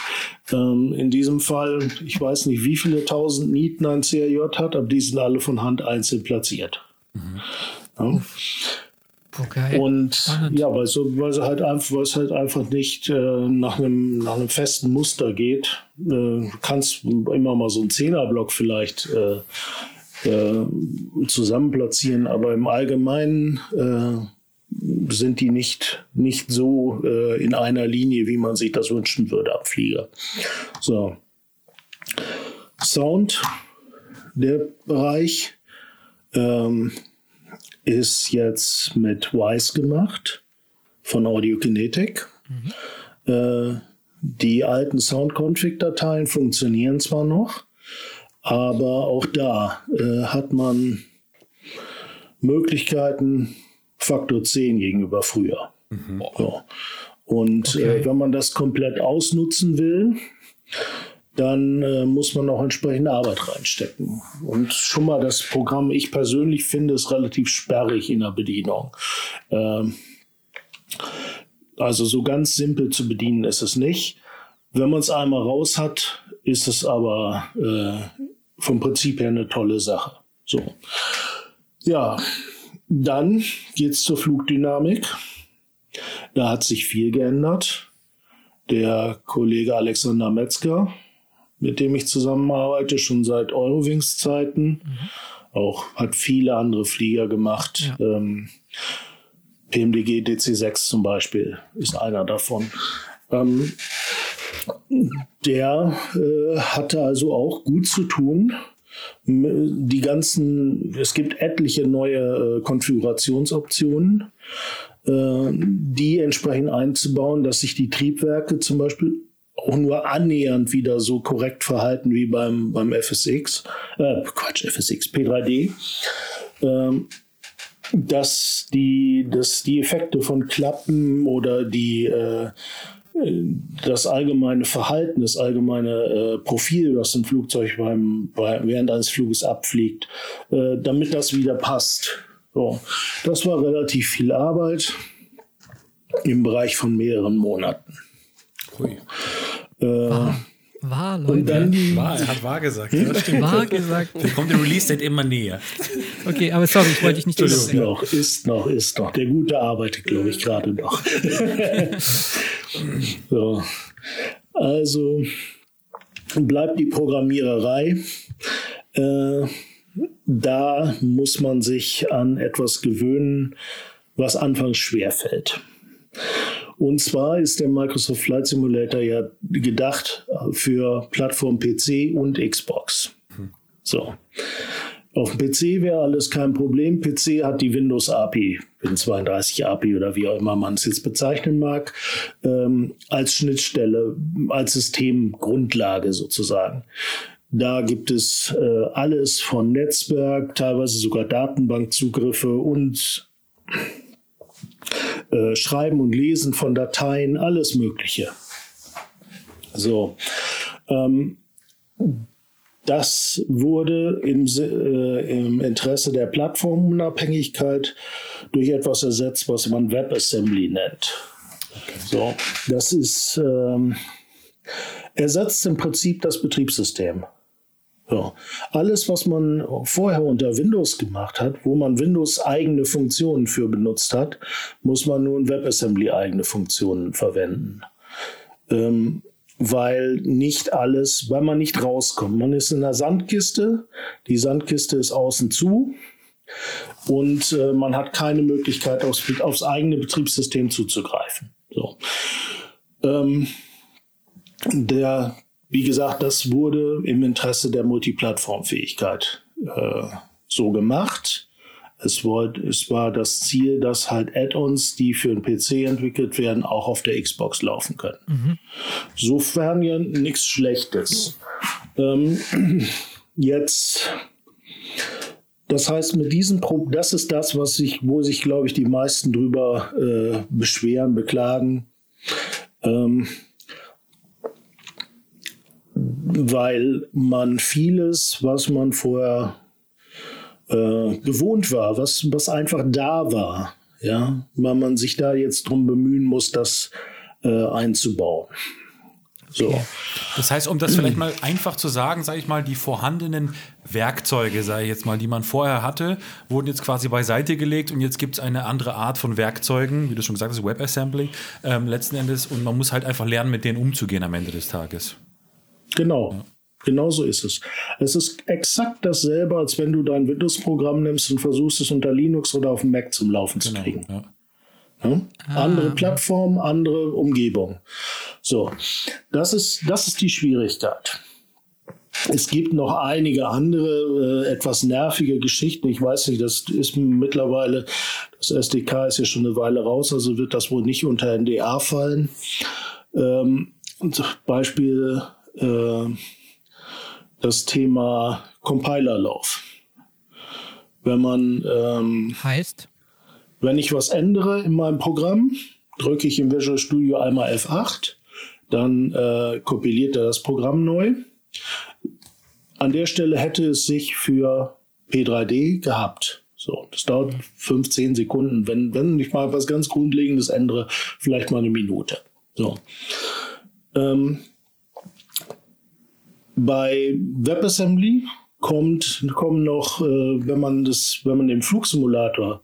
[SPEAKER 4] Ähm, in diesem Fall, ich weiß nicht, wie viele tausend Nieten ein CRJ hat, aber die sind alle von Hand einzeln platziert. Ja.
[SPEAKER 1] Okay.
[SPEAKER 4] Und
[SPEAKER 1] Spannend.
[SPEAKER 4] ja, weil, so, weil, sie halt einfach, weil es halt einfach nicht äh, nach, einem, nach einem festen Muster geht. Äh, du kannst immer mal so einen Zehnerblock vielleicht äh, äh, zusammen platzieren, aber im Allgemeinen äh, sind die nicht, nicht so äh, in einer Linie, wie man sich das wünschen würde am Flieger. So. Sound, der Bereich, ähm, ist jetzt mit Wise gemacht von Audiokinetic. Äh, die alten Sound-Config-Dateien funktionieren zwar noch, aber auch da äh, hat man Möglichkeiten Faktor 10 gegenüber früher. So. Und
[SPEAKER 1] Okay.
[SPEAKER 4] äh, wenn man das komplett ausnutzen will, dann äh, muss man auch entsprechende Arbeit reinstecken. Und schon mal das Programm, ich persönlich finde es relativ sperrig in der Bedienung. Ähm, also so ganz simpel zu bedienen ist es nicht. Wenn man es einmal raus hat, ist es aber äh, vom Prinzip her eine tolle Sache. So. Ja, dann geht's zur Flugdynamik. Da hat sich viel geändert. Der Kollege Alexander Metzger, mit dem ich zusammenarbeite, schon seit Eurowings Zeiten, auch hat viele andere Flieger gemacht.
[SPEAKER 1] Ja.
[SPEAKER 4] Ähm, PMDG DC6 zum Beispiel ist einer davon. Ähm, der äh, hatte also auch gut zu tun. Die ganzen, es gibt etliche neue äh, Konfigurationsoptionen, äh, die entsprechend einzubauen, dass sich die Triebwerke zum Beispiel auch nur annähernd wieder so korrekt verhalten wie beim, beim FSX, äh, Quatsch, FSX, P3D. Ähm, dass die, dass die Effekte von Klappen oder die, äh, das allgemeine Verhalten, das allgemeine äh, Profil, was ein Flugzeug beim, bei, während eines Fluges abfliegt, äh, damit das wieder passt. So, das war relativ viel Arbeit im Bereich von mehreren Monaten.
[SPEAKER 3] Hui.
[SPEAKER 1] War, war Leute.
[SPEAKER 4] Und dann
[SPEAKER 3] Wahr, er hat wahr gesagt. Ja, stimmt.
[SPEAKER 1] war gesagt.
[SPEAKER 3] Da kommt der Release-Date immer näher.
[SPEAKER 1] Okay, aber sorry, ich wollte dich nicht
[SPEAKER 4] ist noch, ist noch, ist noch. Der Gute arbeitet, glaube ich, gerade noch. so. Also bleibt die Programmiererei. Äh, da muss man sich an etwas gewöhnen, was anfangs schwer fällt. Und zwar ist der Microsoft Flight Simulator ja gedacht für Plattform PC und Xbox. So. Auf dem PC wäre alles kein Problem. PC hat die Windows API, Win32 API oder wie auch immer man es jetzt bezeichnen mag, ähm, als Schnittstelle, als Systemgrundlage sozusagen. Da gibt es äh, alles von Netzwerk, teilweise sogar Datenbankzugriffe und äh, Schreiben und Lesen von Dateien, alles Mögliche. So. Ähm, das wurde im, äh, im Interesse der Plattformunabhängigkeit durch etwas ersetzt, was man WebAssembly nennt. So, das ist ähm, ersetzt im Prinzip das Betriebssystem. So. Alles, was man vorher unter Windows gemacht hat, wo man Windows eigene Funktionen für benutzt hat, muss man nun WebAssembly eigene Funktionen verwenden. Ähm, weil nicht alles, weil man nicht rauskommt. Man ist in einer Sandkiste, die Sandkiste ist außen zu und äh, man hat keine Möglichkeit, aufs, aufs eigene Betriebssystem zuzugreifen. So. Ähm, der, wie gesagt, das wurde im Interesse der Multiplattformfähigkeit äh, so gemacht. Es, wollt, es war das Ziel, dass halt Add-ons, die für den PC entwickelt werden, auch auf der Xbox laufen können. Sofern ja nichts Schlechtes. Ähm, jetzt, das heißt, mit diesem Pro das ist das, was sich, wo sich, glaube ich, die meisten drüber äh, beschweren, beklagen. Ähm, weil man vieles, was man vorher äh, gewohnt war, was, was einfach da war, ja, weil man sich da jetzt drum bemühen muss, das äh, einzubauen. So.
[SPEAKER 3] Das heißt, um das vielleicht mal einfach zu sagen, sage ich mal, die vorhandenen Werkzeuge, sage ich jetzt mal, die man vorher hatte, wurden jetzt quasi beiseite gelegt und jetzt gibt es eine andere Art von Werkzeugen, wie du schon gesagt hast, WebAssembly ähm, letzten Endes und man muss halt einfach lernen, mit denen umzugehen am Ende des Tages.
[SPEAKER 4] Genau. Genau so ist es. Es ist exakt dasselbe, als wenn du dein Windows-Programm nimmst und versuchst, es unter Linux oder auf dem Mac zum Laufen zu kriegen.
[SPEAKER 3] Ja.
[SPEAKER 4] Ja? Andere Plattform, andere Umgebung. So, das ist, das ist die Schwierigkeit. Es gibt noch einige andere, äh, etwas nervige Geschichten. Ich weiß nicht, das ist mittlerweile, das SDK ist ja schon eine Weile raus, also wird das wohl nicht unter NDA fallen. Ähm, Beispiel äh, das Thema Compilerlauf. Wenn man ähm,
[SPEAKER 1] Heißt,
[SPEAKER 4] wenn ich was ändere in meinem Programm, drücke ich im Visual Studio einmal F8, dann äh, kompiliert er das Programm neu. An der Stelle hätte es sich für P3D gehabt. So, das dauert 15 Sekunden. Wenn, wenn ich mal was ganz Grundlegendes ändere, vielleicht mal eine Minute. So. Ähm, bei WebAssembly kommt, kommen noch, äh, wenn man das, wenn man den Flugsimulator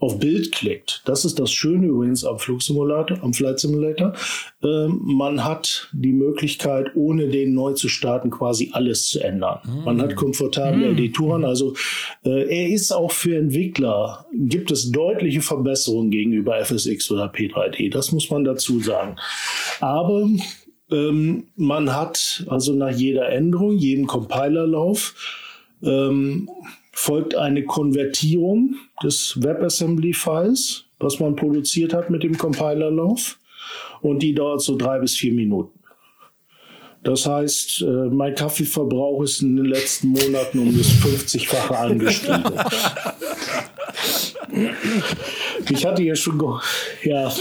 [SPEAKER 4] auf Bild klickt. Das ist das Schöne übrigens am Flugsimulator, am Flight Simulator. Ähm, man hat die Möglichkeit, ohne den neu zu starten, quasi alles zu ändern. Man hat komfortable Editoren. Also äh, er ist auch für Entwickler, gibt es deutliche Verbesserungen gegenüber FSX oder P3D. Das muss man dazu sagen. Aber ähm, man hat also nach jeder Änderung, jedem Compilerlauf, ähm, folgt eine Konvertierung des WebAssembly-Files, was man produziert hat mit dem Compilerlauf. Und die dauert so drei bis vier Minuten. Das heißt, äh, mein Kaffeeverbrauch ist in den letzten Monaten um das 50-fache angestiegen. Ich hatte ja schon, ja,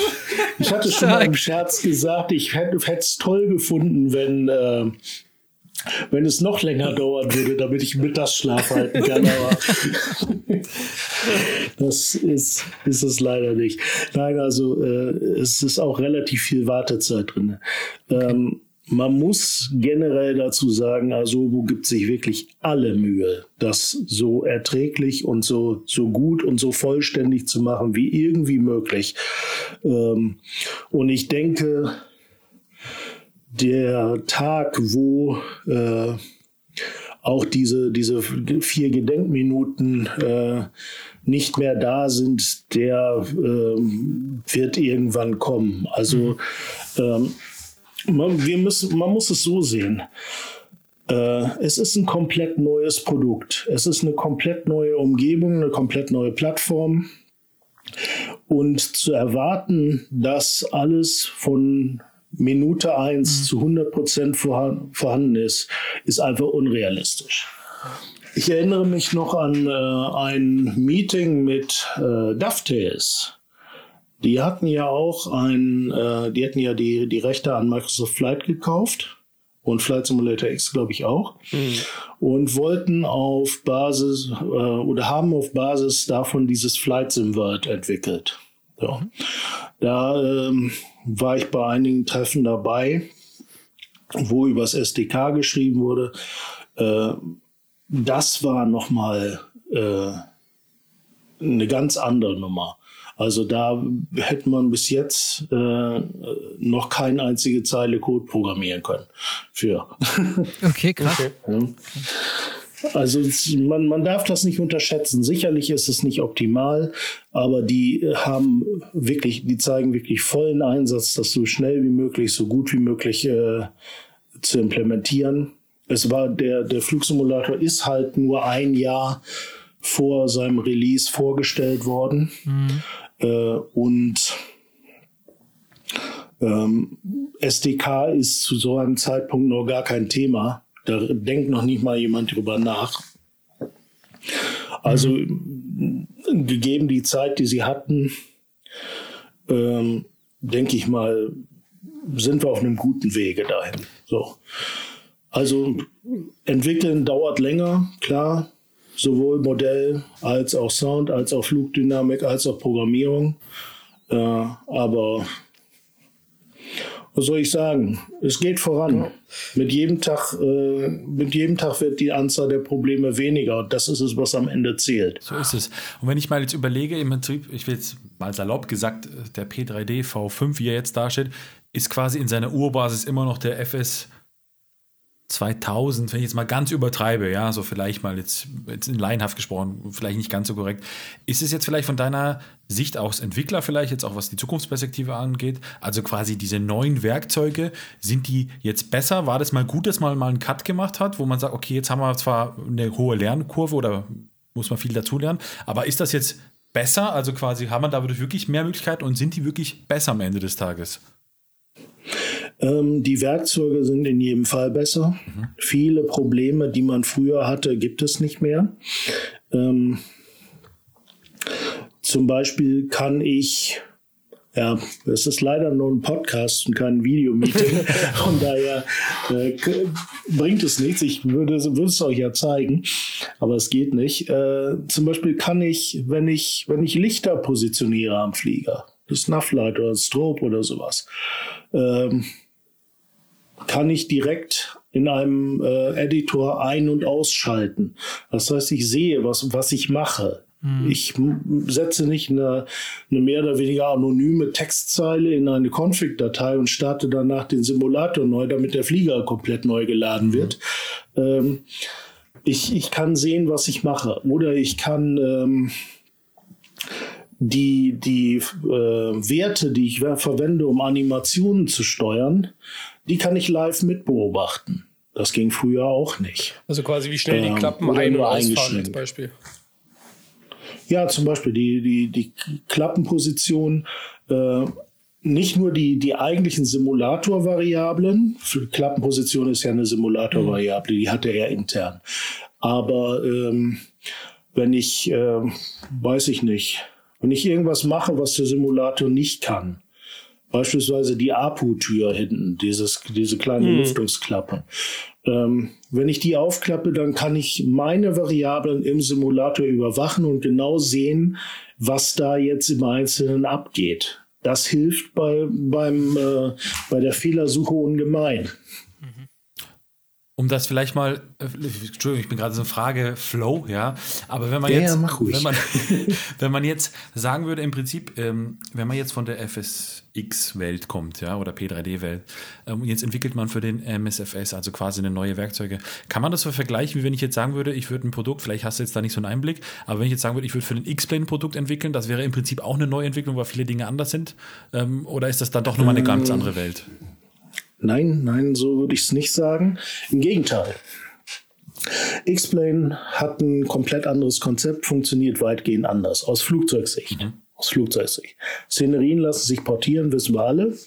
[SPEAKER 4] ich hatte schon mal im Scherz gesagt, ich hätte es toll gefunden, wenn, äh, wenn es noch länger dauern würde, damit ich Mittagsschlaf halten kann. Aber das ist, ist es leider nicht. Nein, also äh, es ist auch relativ viel Wartezeit drin. Ähm, man muss generell dazu sagen, Asobo gibt sich wirklich alle Mühe, das so erträglich und so, so gut und so vollständig zu machen wie irgendwie möglich. Ähm, und ich denke, der Tag, wo äh, auch diese, diese vier Gedenkminuten äh, nicht mehr da sind, der äh, wird irgendwann kommen. Also mhm. ähm, man, wir müssen, man muss es so sehen. Äh, es ist ein komplett neues Produkt. Es ist eine komplett neue Umgebung, eine komplett neue Plattform. Und zu erwarten, dass alles von Minute 1 mhm. zu 100 Prozent vorhanden ist, ist einfach unrealistisch. Ich erinnere mich noch an äh, ein Meeting mit äh, DuffTales. Die hatten ja auch ein, äh, die hatten ja die, die Rechte an Microsoft Flight gekauft und Flight Simulator X, glaube ich, auch. Mhm. Und wollten auf Basis äh, oder haben auf Basis davon dieses Flight Sim World entwickelt. So. Da ähm, war ich bei einigen Treffen dabei, wo übers SDK geschrieben wurde. Äh, das war nochmal äh, eine ganz andere Nummer. Also da hätte man bis jetzt äh, noch keine einzige Zeile Code programmieren können für.
[SPEAKER 1] Okay, krass. Okay.
[SPEAKER 4] Also man, man darf das nicht unterschätzen. Sicherlich ist es nicht optimal, aber die haben wirklich, die zeigen wirklich vollen Einsatz, das so schnell wie möglich, so gut wie möglich äh, zu implementieren. Es war der, der Flugsimulator ist halt nur ein Jahr vor seinem Release vorgestellt worden. Mhm. Äh, und ähm, SDK ist zu so einem Zeitpunkt noch gar kein Thema. Da denkt noch nicht mal jemand drüber nach. Also mhm. gegeben die Zeit, die sie hatten, ähm, denke ich mal, sind wir auf einem guten Wege dahin. So. Also entwickeln dauert länger, klar, sowohl Modell als auch Sound, als auch Flugdynamik, als auch Programmierung. Äh, aber was soll ich sagen? Es geht voran. Ja. Mit jedem Tag, äh, mit jedem Tag wird die Anzahl der Probleme weniger. Das ist es, was am Ende zählt.
[SPEAKER 3] So ist es. Und wenn ich mal jetzt überlege, im Prinzip, ich will jetzt mal salopp gesagt, der P3D V5, wie er jetzt dasteht, ist quasi in seiner Urbasis immer noch der FS 2000, wenn ich jetzt mal ganz übertreibe, ja, so vielleicht mal jetzt, jetzt in laienhaft gesprochen, vielleicht nicht ganz so korrekt. Ist es jetzt vielleicht von deiner Sicht als Entwickler vielleicht jetzt auch was die Zukunftsperspektive angeht, also quasi diese neuen Werkzeuge, sind die jetzt besser? War das mal gut, dass man mal einen Cut gemacht hat, wo man sagt, okay, jetzt haben wir zwar eine hohe Lernkurve oder muss man viel dazulernen, aber ist das jetzt besser? Also quasi haben wir da wirklich mehr Möglichkeiten und sind die wirklich besser am Ende des Tages?
[SPEAKER 4] Ähm, die Werkzeuge sind in jedem Fall besser. Mhm. Viele Probleme, die man früher hatte, gibt es nicht mehr. Ähm, zum Beispiel kann ich ja, es ist leider nur ein Podcast und kein Videomeeting. Von daher äh, bringt es nichts. Ich würde, würde es euch ja zeigen, aber es geht nicht. Äh, zum Beispiel kann ich, wenn ich, wenn ich Lichter positioniere am Flieger, das Nufflight oder das Strobe oder sowas, ähm, kann ich direkt in einem äh, Editor ein- und ausschalten. Das heißt, ich sehe, was, was ich mache. Mhm. Ich setze nicht eine, eine mehr oder weniger anonyme Textzeile in eine Config-Datei und starte danach den Simulator neu, damit der Flieger komplett neu geladen wird. Mhm. Ähm, ich, ich kann sehen, was ich mache. Oder ich kann ähm, die, die äh, Werte, die ich verwende, um Animationen zu steuern, die kann ich live mitbeobachten. Das ging früher auch nicht.
[SPEAKER 2] Also quasi wie schnell die ähm, Klappen ein- und ausfahren als Beispiel.
[SPEAKER 4] Ja, zum Beispiel die, die, die Klappenposition, äh, nicht nur die, die eigentlichen Simulator-Variablen, Klappenposition ist ja eine Simulator-Variable, die hatte er intern. Aber ähm, wenn ich, äh, weiß ich nicht, wenn ich irgendwas mache, was der Simulator nicht kann, beispielsweise die APU-Tür hinten, dieses, diese kleine hm. Lüftungsklappe. Ähm, wenn ich die aufklappe, dann kann ich meine Variablen im Simulator überwachen und genau sehen, was da jetzt im Einzelnen abgeht. Das hilft bei, beim, äh, bei der Fehlersuche ungemein
[SPEAKER 3] um das vielleicht mal, äh, Entschuldigung, ich bin gerade so eine Frage Flow, ja, aber wenn man ja, jetzt, wenn man, wenn man jetzt sagen würde, im Prinzip, ähm, wenn man jetzt von der FSX-Welt kommt, ja, oder P3D-Welt, ähm, jetzt entwickelt man für den MSFS, also quasi eine neue Werkzeuge. Kann man das so vergleichen, wie wenn ich jetzt sagen würde, ich würde ein Produkt, vielleicht hast du jetzt da nicht so einen Einblick, aber wenn ich jetzt sagen würde, ich würde für den X-Plane ein Produkt entwickeln, das wäre im Prinzip auch eine Neuentwicklung, weil viele Dinge anders sind, ähm, oder ist das dann doch nochmal eine ganz andere Welt?
[SPEAKER 4] Nein, nein, so würde ich es nicht sagen. Im Gegenteil. X-Plane hat ein komplett anderes Konzept, funktioniert weitgehend anders, aus Flugzeugsicht. Mhm. Aus Flugzeugsicht. Szenerien lassen sich portieren, wissen wir alle.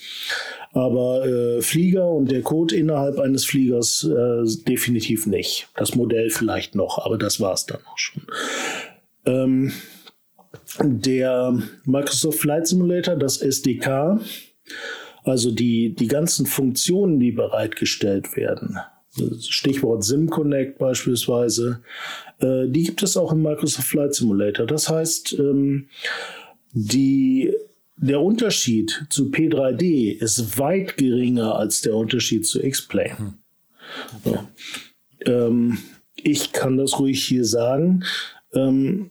[SPEAKER 4] Aber äh, Flieger und der Code innerhalb eines Fliegers äh, definitiv nicht. Das Modell vielleicht noch, aber das war es dann auch schon. Ähm, der Microsoft Flight Simulator, das SDK, also die, die ganzen Funktionen, die bereitgestellt werden, Stichwort SimConnect beispielsweise, äh, die gibt es auch im Microsoft Flight Simulator. Das heißt, ähm, die, der Unterschied zu P3D ist weit geringer als der Unterschied zu X-Plane. Okay. Ja. Ähm, ich kann das ruhig hier sagen. Ähm,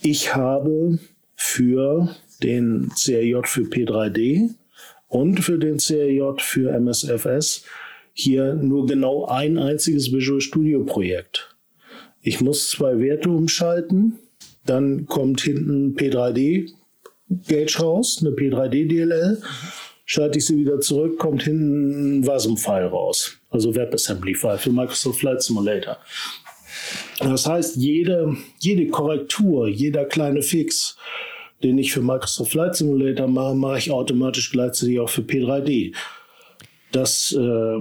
[SPEAKER 4] ich habe für den CRJ für P3D und für den CRJ für MSFS hier nur genau ein einziges Visual Studio Projekt. Ich muss zwei Werte umschalten, dann kommt hinten P3D Gauge raus, eine P3D DLL. Schalte ich sie wieder zurück, kommt hinten ein WASM-File raus, also WebAssembly-File für Microsoft Flight Simulator. Das heißt, jede, jede Korrektur, jeder kleine Fix, den ich für Microsoft Flight Simulator mache, mache ich automatisch gleichzeitig auch für P3D. Das äh,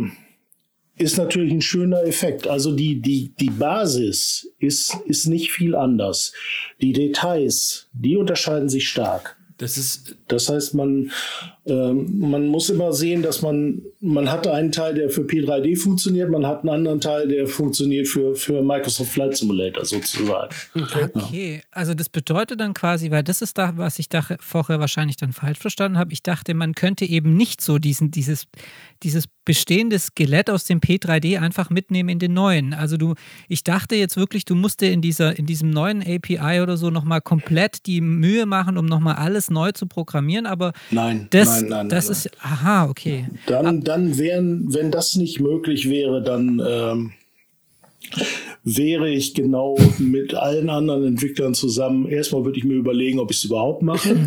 [SPEAKER 4] ist natürlich ein schöner Effekt. Also die, die, die Basis ist, ist nicht viel anders. Die Details, die unterscheiden sich stark.
[SPEAKER 3] Das ist.
[SPEAKER 4] Das heißt, man, äh, man muss immer sehen, dass man, man hat einen Teil, der für P3D funktioniert, man hat einen anderen Teil, der funktioniert für, für Microsoft Flight Simulator sozusagen.
[SPEAKER 1] Okay. okay. Also das bedeutet dann quasi, weil das ist da, was ich da vorher wahrscheinlich dann falsch verstanden habe. Ich dachte, man könnte eben nicht so diesen, dieses, dieses bestehende Skelett aus dem P3D einfach mitnehmen in den neuen. Also du, ich dachte jetzt wirklich, du musst dir in dieser, in diesem neuen API oder so nochmal komplett die Mühe machen, um nochmal alles neu zu programmieren, aber
[SPEAKER 4] nein,
[SPEAKER 1] das,
[SPEAKER 4] nein, nein,
[SPEAKER 1] das
[SPEAKER 4] nein.
[SPEAKER 1] ist, aha, okay.
[SPEAKER 4] Dann, dann wären, wenn das nicht möglich wäre, dann ähm, wäre ich genau mit allen anderen Entwicklern zusammen. Erstmal würde ich mir überlegen, ob ich es überhaupt mache.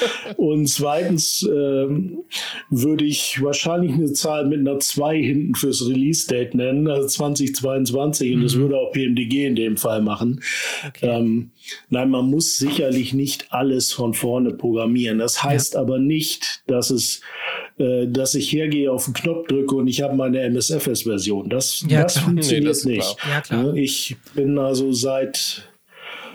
[SPEAKER 4] Und zweitens ähm, würde ich wahrscheinlich eine Zahl mit einer 2 hinten fürs Release-Date nennen, also 2022. Und das mhm. würde auch PMDG in dem Fall machen. Okay. Ähm, nein, man muss sicherlich nicht alles von vorne programmieren. Das heißt ja. aber nicht, dass es äh, dass ich hergehe, auf den Knopf drücke und ich habe meine MSFS-Version. Das, ja, das funktioniert nee, das nicht. Ja, ich bin also seit,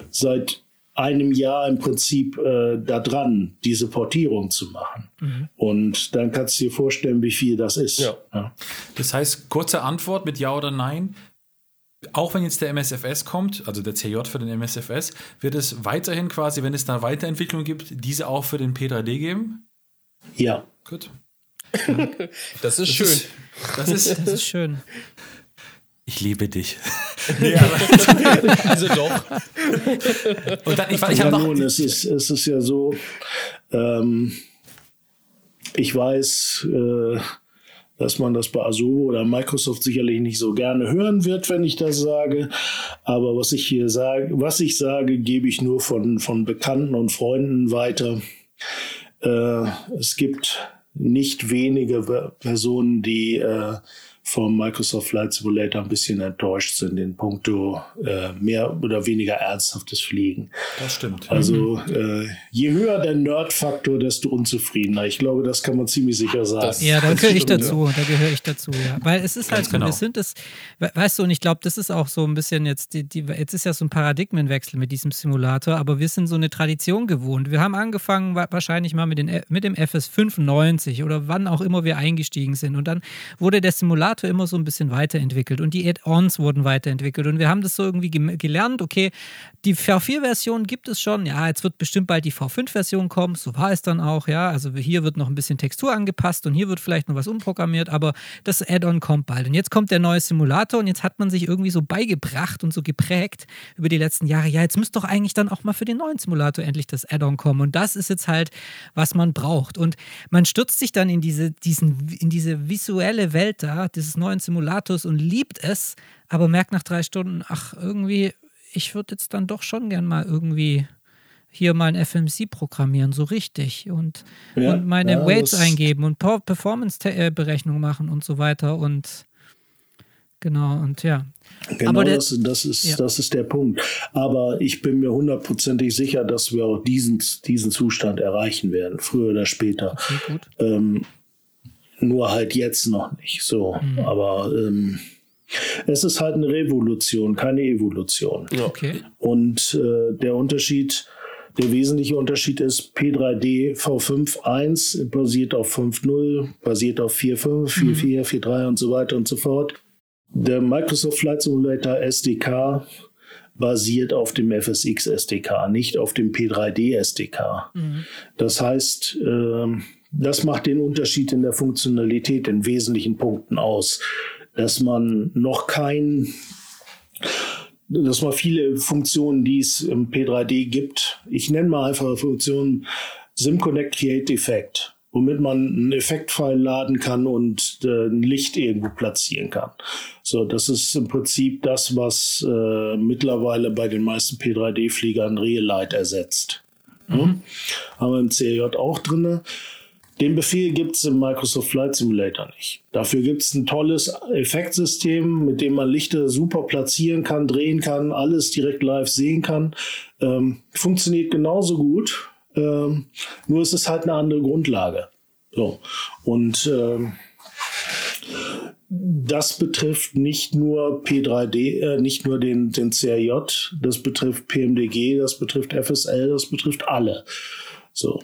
[SPEAKER 4] seit einem Jahr im Prinzip äh, da dran, diese Portierung zu machen. Mhm. Und dann kannst du dir vorstellen, wie viel das ist. Ja.
[SPEAKER 3] Ja. Das heißt, kurze Antwort mit Ja oder Nein. Auch wenn jetzt der MSFS kommt, also der CJ für den MSFS, wird es weiterhin quasi, wenn es da Weiterentwicklungen gibt, diese auch für den P3D geben?
[SPEAKER 4] Ja.
[SPEAKER 3] Gut.
[SPEAKER 2] Das ist das schön. Ist,
[SPEAKER 1] das, ist, das ist schön.
[SPEAKER 3] Ich liebe dich.
[SPEAKER 2] Nee, also doch.
[SPEAKER 4] Und dann, ich, ich ja, nun, es ist, es ist ja so, ähm, ich weiß, äh, dass man das bei Azure oder Microsoft sicherlich nicht so gerne hören wird, wenn ich das sage. Aber was ich hier sage, was ich sage, gebe ich nur von, von Bekannten und Freunden weiter. Äh, es gibt nicht wenige Personen, die äh, vom Microsoft Flight Simulator ein bisschen enttäuscht sind in puncto äh, mehr oder weniger ernsthaftes Fliegen.
[SPEAKER 3] Das stimmt.
[SPEAKER 4] Also äh, je höher der Nerd-Faktor, desto unzufriedener. Ich glaube, das kann man ziemlich sicher sagen.
[SPEAKER 2] Das-
[SPEAKER 1] Ja, da gehöre ich dazu. Da gehöre ich dazu, ja. Weil es ist halt so,
[SPEAKER 3] genau.
[SPEAKER 1] wir sind es, we- weißt du, und ich glaube, das ist auch so ein bisschen jetzt, die, die, jetzt ist ja so ein Paradigmenwechsel mit diesem Simulator, aber wir sind so eine Tradition gewohnt. Wir haben angefangen wa- wahrscheinlich mal mit, den, mit dem FS95 oder wann auch immer wir eingestiegen sind. Und dann wurde der Simulator immer so ein bisschen weiterentwickelt und die Add-ons wurden weiterentwickelt. Und wir haben das so irgendwie gem- gelernt, okay, die V4-Version gibt es schon, ja, jetzt wird bestimmt bald die V5-Version kommen, so war es dann auch, ja. Also hier wird noch ein bisschen Textur angepasst und hier wird vielleicht noch was umprogrammiert, aber das Add-on kommt bald. Und jetzt kommt der neue Simulator und jetzt hat man sich irgendwie so beigebracht und so geprägt über die letzten Jahre, ja, jetzt müsste doch eigentlich dann auch mal für den neuen Simulator endlich das Add-on kommen. Und das ist jetzt halt, was man braucht. Und man stürzt sich dann in diese, diesen, in diese visuelle Welt da, dieses neuen Simulators und liebt es, aber merkt nach drei Stunden, ach, irgendwie, ich würde jetzt dann doch schon gern mal irgendwie hier mal ein FMC programmieren, so richtig und,
[SPEAKER 4] Ja,
[SPEAKER 1] und meine
[SPEAKER 4] ja,
[SPEAKER 1] Weights eingeben und Performance-Berechnung machen und so weiter und genau und ja.
[SPEAKER 4] Genau,
[SPEAKER 1] Aber der-
[SPEAKER 4] das, das, ist,
[SPEAKER 1] Ja.
[SPEAKER 4] das ist der Punkt. Aber ich bin mir hundertprozentig sicher, dass wir auch diesen, diesen Zustand erreichen werden, früher oder später.
[SPEAKER 1] Okay, gut.
[SPEAKER 4] Ähm, nur halt jetzt noch nicht. So,
[SPEAKER 1] Mhm.
[SPEAKER 4] aber ähm, es ist halt eine Revolution, keine Evolution.
[SPEAKER 1] Okay.
[SPEAKER 4] Und äh, der Unterschied, der wesentliche Unterschied ist, P3D V5.1 basiert auf 5.0, basiert auf 4.5, 4.4, 4.3 und so weiter und so fort. Der Microsoft Flight Simulator SDK basiert auf dem FSX SDK, nicht auf dem P3D SDK. Das heißt, ähm, das macht den Unterschied in der Funktionalität in wesentlichen Punkten aus, dass man noch kein dass man viele Funktionen, die es im P3D gibt, ich nenne mal einfach Funktionen SimConnect Create Effect, womit man einen Effektfile laden kann und äh, ein Licht irgendwo platzieren kann. So, das ist im Prinzip das, was äh, mittlerweile bei den meisten P3D-Fliegern Real Light ersetzt. Hm? Haben wir im CJ auch drinne. Den Befehl gibt es im Microsoft Flight Simulator nicht. Dafür gibt es ein tolles Effektsystem, mit dem man Lichter super platzieren kann, drehen kann, alles direkt live sehen kann. Ähm, funktioniert genauso gut, ähm, nur ist es halt eine andere Grundlage. So. Und ähm, das betrifft nicht nur P3D, äh, nicht nur den, den CRJ, das betrifft PMDG, das betrifft FSL, das betrifft alle. So.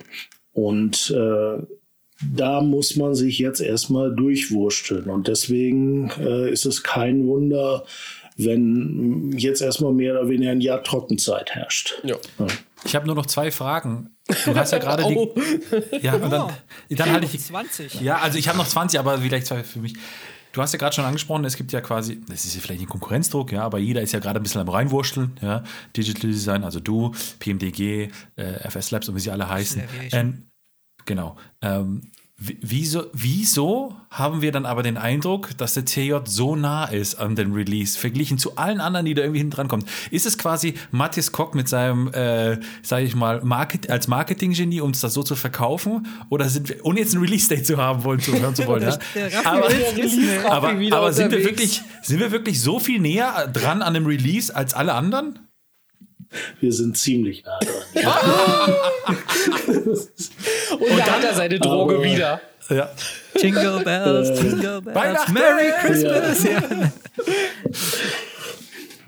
[SPEAKER 4] Und äh, da muss man sich jetzt erstmal durchwursteln. Und deswegen äh, ist es kein Wunder, wenn jetzt erstmal mehr oder weniger ein Jahr Trockenzeit herrscht.
[SPEAKER 2] Ja.
[SPEAKER 3] Ich habe nur noch zwei Fragen. Du hast ja gerade die.
[SPEAKER 2] Oh.
[SPEAKER 3] Ja, und dann, dann halte ich die.
[SPEAKER 1] 20.
[SPEAKER 3] Ja, also ich habe noch 20, aber vielleicht zwei für mich. Du hast ja gerade schon angesprochen, es gibt ja quasi, das ist ja vielleicht ein Konkurrenzdruck, ja, aber jeder ist ja gerade ein bisschen am Reinwurschteln, ja. Digital Design, also du, PMDG, äh, FS Labs und wie sie alle heißen. Ähm, genau. Ähm, wie- wieso, wieso haben wir dann aber den Eindruck, dass der CJ so nah ist an den Release, verglichen zu allen anderen, die da irgendwie hinten dran kommen? Ist es quasi Matthias Kock mit seinem, äh, sage ich mal, Market, als Marketinggenie, um uns das so zu verkaufen? Oder sind wir, ohne jetzt ein Release-Date zu haben wollen, zu hören zu wollen, ja? Aber, aber, aber sind, wir wirklich, sind wir wirklich so viel näher dran an dem Release als alle anderen?
[SPEAKER 4] Wir sind ziemlich nah dran.
[SPEAKER 2] Und, da hat er seine Droge
[SPEAKER 4] Aber-
[SPEAKER 2] wieder.
[SPEAKER 3] Ja.
[SPEAKER 1] Jingle Bells, Jingle Bells,
[SPEAKER 3] Weihnachten!
[SPEAKER 1] Merry Christmas. Ja.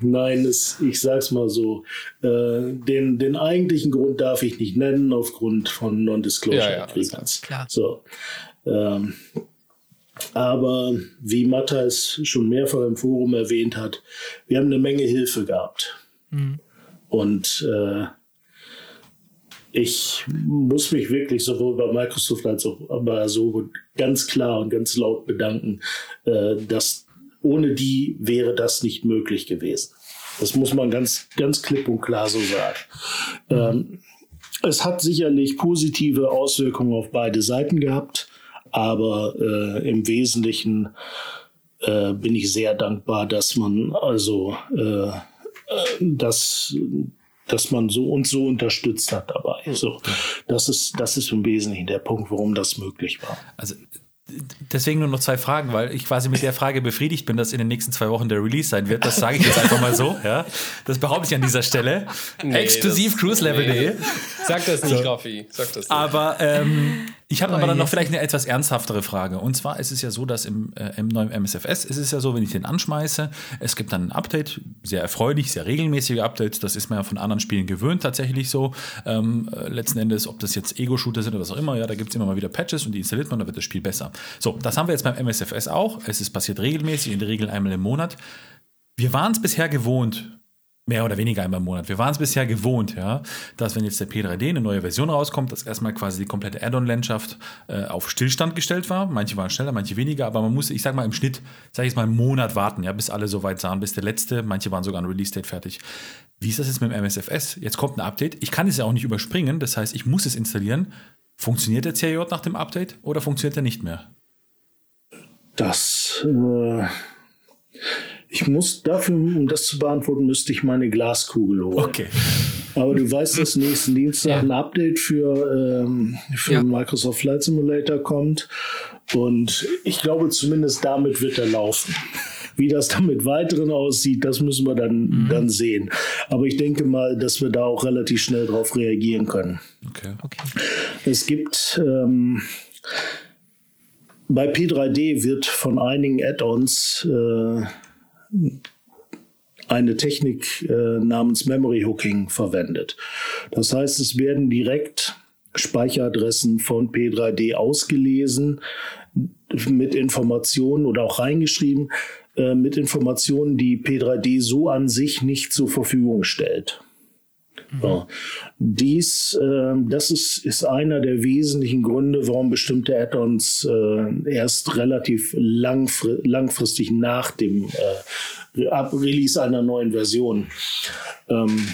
[SPEAKER 4] Nein, es, ich sag's mal so. Äh, den, den eigentlichen Grund darf ich nicht nennen, aufgrund von Non-Disclosure
[SPEAKER 2] Ja, ja.
[SPEAKER 4] So. Ähm, aber wie Matta es schon mehrfach im Forum erwähnt hat, wir haben eine Menge Hilfe gehabt. Und äh, ich muss mich wirklich sowohl bei Microsoft als auch bei so ganz klar und ganz laut bedanken, äh, dass ohne die wäre das nicht möglich gewesen. Das muss man ganz, ganz klipp und klar so sagen. Ähm, es hat sicherlich positive Auswirkungen auf beide Seiten gehabt, aber äh, im Wesentlichen äh, bin ich sehr dankbar, dass man also äh, dass, dass man so uns so unterstützt hat dabei. So, das ist das ist im Wesentlichen der Punkt, warum das möglich war.
[SPEAKER 3] Also deswegen nur noch zwei Fragen, weil ich quasi mit der Frage befriedigt bin, dass in den nächsten zwei Wochen der Release sein wird. Das sage ich jetzt einfach mal so. Ja? Das behaupte ich an dieser Stelle. Nee, Exklusiv cruiselevel.de. Nee.
[SPEAKER 2] Sag das nicht, so. Raffi. Sag das nicht.
[SPEAKER 3] Aber ähm, ich habe aber dann noch vielleicht eine etwas ernsthaftere Frage. Und zwar ist es ja so, dass im, äh, im neuen MSFS ist es ja so, wenn ich den anschmeiße, es gibt dann ein Update, sehr erfreulich, sehr regelmäßige Updates. Das ist man ja von anderen Spielen gewöhnt, tatsächlich so. Ähm, äh, letzten Endes, ob das jetzt Ego-Shooter sind oder was auch immer, ja, da gibt es immer mal wieder Patches und die installiert man, dann wird das Spiel besser. So, das haben wir jetzt beim MSFS auch. Es ist passiert regelmäßig, in der Regel einmal im Monat. Wir waren es bisher gewohnt, mehr oder weniger einmal im Monat. Wir waren es bisher gewohnt, ja, dass wenn jetzt der P3D eine neue Version rauskommt, dass erstmal quasi die komplette Add-on-Landschaft äh, auf Stillstand gestellt war. Manche waren schneller, manche weniger, aber man muss, ich sag mal, im Schnitt, sag ich mal, einen Monat warten, ja, bis alle so weit sahen, bis der letzte, manche waren sogar an Release-Date fertig. Wie ist das jetzt mit dem MSFS? Jetzt kommt ein Update. Ich kann es ja auch nicht überspringen, das heißt, ich muss es installieren. Funktioniert der CJ nach dem Update oder funktioniert er nicht mehr?
[SPEAKER 4] Das äh ich muss dafür, um das zu beantworten, müsste ich meine Glaskugel holen.
[SPEAKER 3] Okay.
[SPEAKER 4] Aber du weißt, dass nächsten Dienstag ja. ein Update für, ähm, für ja. Microsoft Flight Simulator kommt. Und ich glaube, zumindest damit wird er laufen. Wie das dann mit weiteren aussieht, das müssen wir dann, mhm. dann sehen. Aber ich denke mal, dass wir da auch relativ schnell darauf reagieren können.
[SPEAKER 3] Okay. okay.
[SPEAKER 4] Es gibt ähm, bei P3D wird von einigen Add-ons äh, eine Technik äh, namens Memory Hooking verwendet. Das heißt, es werden direkt Speicheradressen von P3D ausgelesen mit Informationen oder auch reingeschrieben äh, mit Informationen, die P3D so an sich nicht zur Verfügung stellt. So. Dies, äh, das ist, ist einer der wesentlichen Gründe, warum bestimmte Add-ons äh, erst relativ langfri langfristig nach dem äh, Release einer neuen Version ähm,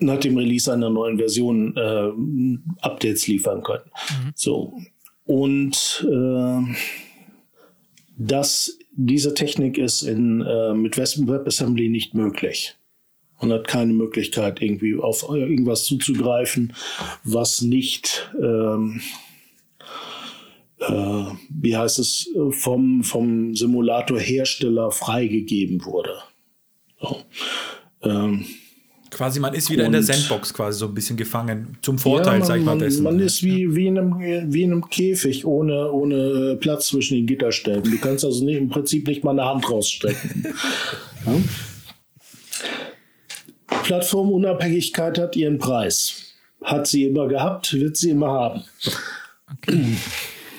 [SPEAKER 4] nach dem Release einer neuen Version äh, Updates liefern können. Mhm. So. Und äh, das, diese Technik ist in, äh, mit WebAssembly nicht möglich und hat keine Möglichkeit, irgendwie auf irgendwas zuzugreifen, was nicht, ähm, äh, wie heißt es, vom, vom Simulatorhersteller freigegeben wurde. So.
[SPEAKER 3] Ähm, quasi, man ist wieder in der Sandbox quasi so ein bisschen gefangen. Zum Vorteil, ja, man, sag ich mal, dessen.
[SPEAKER 4] Man ist wie, wie, in einem, wie in einem Käfig ohne, ohne Platz zwischen den Gitterstäben. Du kannst also nicht, im Prinzip nicht mal eine Hand rausstrecken. ja? Plattformunabhängigkeit hat ihren Preis. Hat sie immer gehabt, wird sie immer haben.
[SPEAKER 1] Okay.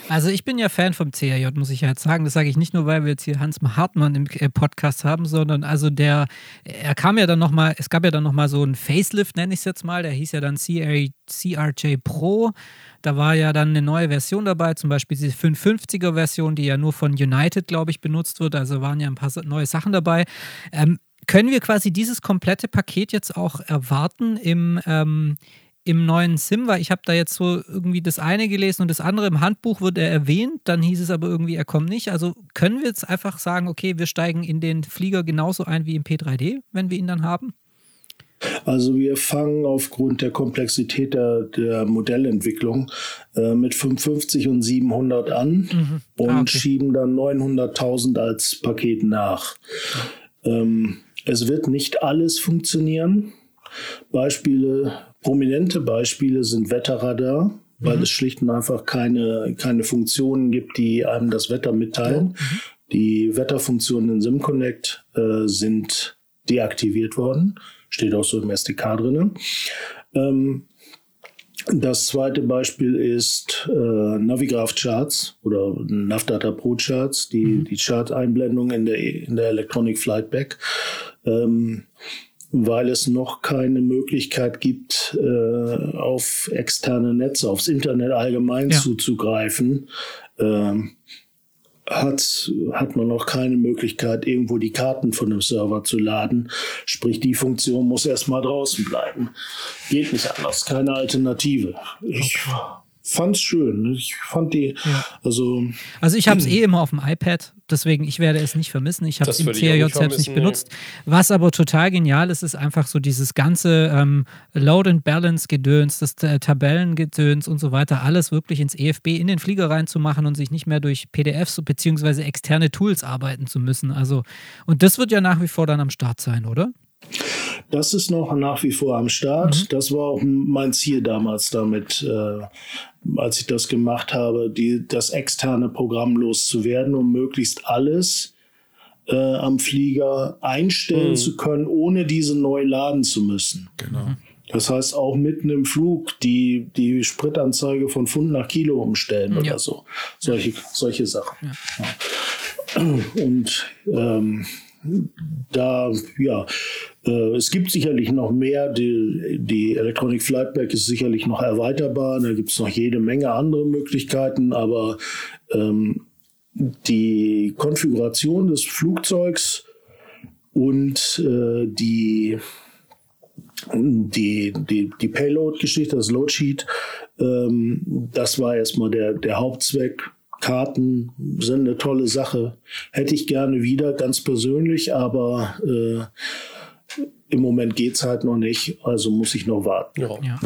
[SPEAKER 1] Also ich bin ja Fan vom CRJ, muss ich ja jetzt sagen. Das sage ich nicht nur, weil wir jetzt hier Hans Hartmann im äh, Podcast haben, sondern also der, er kam ja dann nochmal, es gab ja dann nochmal so einen Facelift, nenne ich es jetzt mal, der hieß ja dann CR, CRJ Pro. Da war ja dann eine neue Version dabei, zum Beispiel diese 550er Version, die ja nur von United, glaube ich, benutzt wird. Also waren ja ein paar neue Sachen dabei. Ähm, können wir quasi dieses komplette Paket jetzt auch erwarten im, ähm, im neuen Sim? Weil ich habe da jetzt so irgendwie das eine gelesen und das andere im Handbuch wird er erwähnt, dann hieß es aber irgendwie, er kommt nicht. Also können wir jetzt einfach sagen, okay, wir steigen in den Flieger genauso ein wie im P3D, wenn wir ihn dann haben?
[SPEAKER 4] Also wir fangen aufgrund der Komplexität der, der Modellentwicklung äh, mit 550 und 700 an mhm. und ah, okay. schieben dann 900.000 als Paket nach. Ähm, es wird nicht alles funktionieren. Beispiele, prominente Beispiele sind Wetterradar, weil mhm. es schlicht und einfach keine, keine Funktionen gibt, die einem das Wetter mitteilen. Mhm. Die Wetterfunktionen in SimConnect äh, sind deaktiviert worden. Steht auch so im SDK drin. Ähm, das zweite Beispiel ist äh, Navigraph Charts oder Navdata Pro Charts, die, mhm. die Chart-Einblendung in der, in der Electronic Flight Back ähm, weil es noch keine Möglichkeit gibt, äh, auf externe Netze, aufs Internet allgemein ja. zuzugreifen, ähm, hat, hat man noch keine Möglichkeit, irgendwo die Karten von dem Server zu laden. Sprich, die Funktion muss erstmal draußen bleiben. Geht nicht anders, keine Alternative. Ich fand's schön. Ich fand die,
[SPEAKER 1] Ja.
[SPEAKER 4] also
[SPEAKER 1] Also ich habe es eh immer auf dem iPad, deswegen ich werde es nicht vermissen. Ich habe es im CRJ
[SPEAKER 2] nicht
[SPEAKER 1] selbst nicht benutzt. Was aber total genial ist, ist einfach so dieses ganze ähm, Load and Balance Gedöns, das äh, Tabellengedöns und so weiter, alles wirklich ins EFB in den Flieger reinzumachen und sich nicht mehr durch PDFs bzw. externe Tools arbeiten zu müssen. Also und das wird ja nach wie vor dann am Start sein, oder?
[SPEAKER 4] Das ist noch nach wie vor am Start. Das war auch mein Ziel damals damit, äh, als ich das gemacht habe, die, das externe Programm loszuwerden, um möglichst alles äh, am Flieger einstellen zu können, ohne diese neu laden zu müssen.
[SPEAKER 3] Genau.
[SPEAKER 4] Das heißt auch mitten im Flug die, die Spritanzeige von Pfund nach Kilo umstellen
[SPEAKER 1] Ja.
[SPEAKER 4] oder so. Solche, solche Sachen. Ja. Und ähm, da, ja, äh, es gibt sicherlich noch mehr. Die, die Electronic Flight Bag ist sicherlich noch erweiterbar. Da gibt es noch jede Menge andere Möglichkeiten, aber ähm, die Konfiguration des Flugzeugs und äh, die die, die, die Payload-Geschichte, das Loadsheet, ähm, das war erstmal der, der Hauptzweck. Karten sind eine tolle Sache. Hätte ich gerne wieder, ganz persönlich, aber äh, im Moment geht's halt noch nicht, also muss ich noch warten.
[SPEAKER 2] Ja.
[SPEAKER 1] Ja.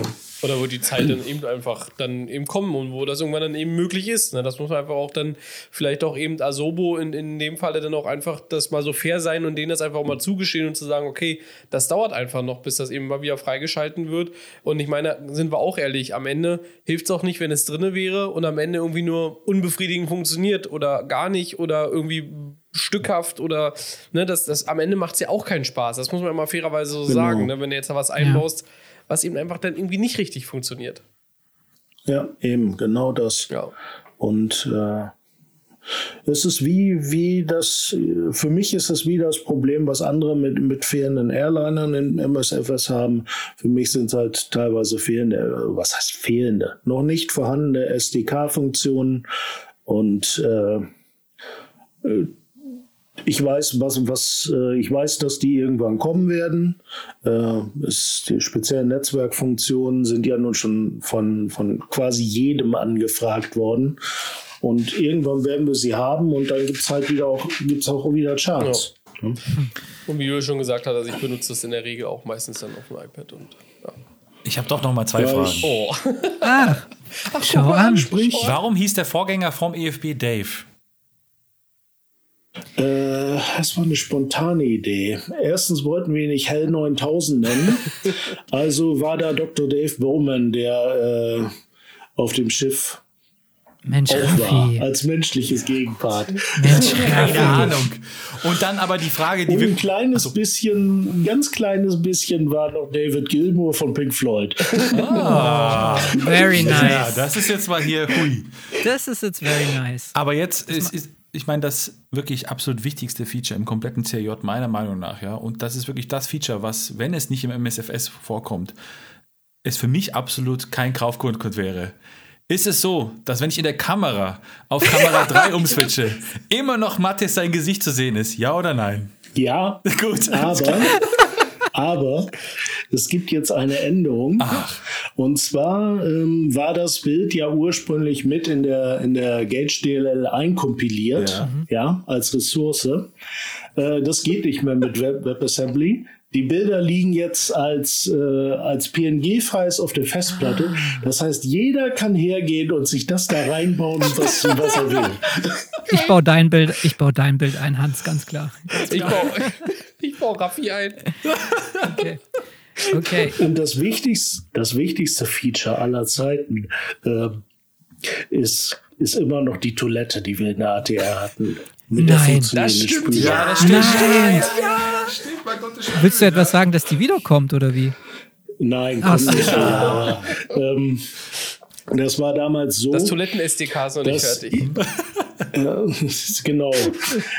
[SPEAKER 2] Oder wo die Zeit dann eben einfach dann eben kommen und wo das irgendwann dann eben möglich ist. Ne? Das muss man einfach auch dann vielleicht auch eben Asobo in, in dem Falle dann auch einfach das mal so fair sein und denen das einfach auch mal zugestehen und zu sagen, okay, das dauert einfach noch, bis das eben mal wieder freigeschalten wird. Und ich meine, sind wir auch ehrlich, am Ende hilft es auch nicht, wenn es drinne wäre und am Ende irgendwie nur unbefriedigend funktioniert oder gar nicht oder irgendwie stückhaft oder ne, das, das am Ende macht es ja auch keinen Spaß. Das muss man immer fairerweise so
[SPEAKER 4] Genau.
[SPEAKER 2] sagen, ne? wenn du jetzt da was einbaust, was eben einfach dann irgendwie nicht richtig funktioniert.
[SPEAKER 4] Ja, eben, genau das.
[SPEAKER 2] Ja.
[SPEAKER 4] Und äh, es ist wie, wie das, für mich ist es wie das Problem, was andere mit, mit fehlenden Airlinern in MSFS haben. Für mich sind es halt teilweise fehlende, was heißt fehlende, noch nicht vorhandene SDK-Funktionen und äh, äh, ich weiß, was, was äh, ich weiß, dass die irgendwann kommen werden. Äh, es, die speziellen Netzwerkfunktionen sind ja nun schon von, von quasi jedem angefragt worden. Und irgendwann werden wir sie haben und dann gibt's halt wieder auch, gibt's auch wieder Charts.
[SPEAKER 2] Und wie Jules schon gesagt hat, also ich benutze das in der Regel auch meistens dann auf dem iPad und ja.
[SPEAKER 3] Ich habe doch noch mal zwei
[SPEAKER 4] Ja,
[SPEAKER 3] Fragen.
[SPEAKER 2] Oh.
[SPEAKER 1] Ah, schau an.
[SPEAKER 4] Sprich,
[SPEAKER 3] Warum hieß der Vorgänger vom EFB Dave?
[SPEAKER 4] Äh, das war eine spontane Idee. Erstens wollten wir ihn nicht Hell 9000 nennen. Also war da Dr. Dave Bowman, der äh, auf dem Schiff
[SPEAKER 1] Mensch,
[SPEAKER 4] auch war,
[SPEAKER 1] Raffi.
[SPEAKER 4] als menschliches Gegenpart.
[SPEAKER 1] Mensch,
[SPEAKER 3] Keine. Ahnung. Und dann aber die Frage, die
[SPEAKER 4] Und ein
[SPEAKER 3] wir.
[SPEAKER 4] kleines bisschen, ein ganz kleines bisschen war noch David Gilmour von Pink Floyd.
[SPEAKER 1] Very
[SPEAKER 3] Ja,
[SPEAKER 1] nice.
[SPEAKER 3] das ist jetzt mal hier hui.
[SPEAKER 1] Das ist jetzt very nice.
[SPEAKER 3] Aber jetzt ist, ist ich meine, das wirklich absolut wichtigste Feature im kompletten CRJ meiner Meinung nach, ja. Und das ist wirklich das Feature, was, wenn es nicht im MSFS vorkommt, es für mich absolut kein Kaufgrund wäre. Ist es so, dass wenn ich in der Kamera auf Kamera 3 umswitche, immer noch Mattes sein Gesicht zu sehen ist? Ja oder nein?
[SPEAKER 4] Ja,
[SPEAKER 3] Gut.
[SPEAKER 4] aber, aber es gibt jetzt eine Änderung. Und zwar ähm, war das Bild ja ursprünglich mit in der, in der Gage DLL einkompiliert,
[SPEAKER 3] Ja.
[SPEAKER 4] ja, als Ressource. Äh, das geht nicht mehr mit Web WebAssembly. Die Bilder liegen jetzt als, äh, als PNG-Files auf der Festplatte. Das heißt, jeder kann hergehen und sich das da reinbauen, was, was er will.
[SPEAKER 1] Ich baue dein Bild, ich baue dein Bild ein, Hans, ganz klar.
[SPEAKER 2] Ich baue, ich baue Raffi ein.
[SPEAKER 1] Okay. Okay.
[SPEAKER 4] Und das wichtigste, das wichtigste Feature aller Zeiten ähm, ist, ist immer noch die Toilette, die wir in der ATR hatten. Mit der
[SPEAKER 1] Nein.
[SPEAKER 2] Das stimmt,
[SPEAKER 4] Spüle.
[SPEAKER 2] ja.
[SPEAKER 3] das stimmt.
[SPEAKER 1] Nein.
[SPEAKER 3] Stimmt, Gott, das
[SPEAKER 1] Willst du etwas sagen, dass die wiederkommt oder wie?
[SPEAKER 4] Nein,
[SPEAKER 1] Ach
[SPEAKER 4] kommt
[SPEAKER 1] so.
[SPEAKER 4] nicht. Aber, ähm, das war damals so.
[SPEAKER 2] Das Toiletten-SDK ist noch nicht fertig.
[SPEAKER 4] Genau.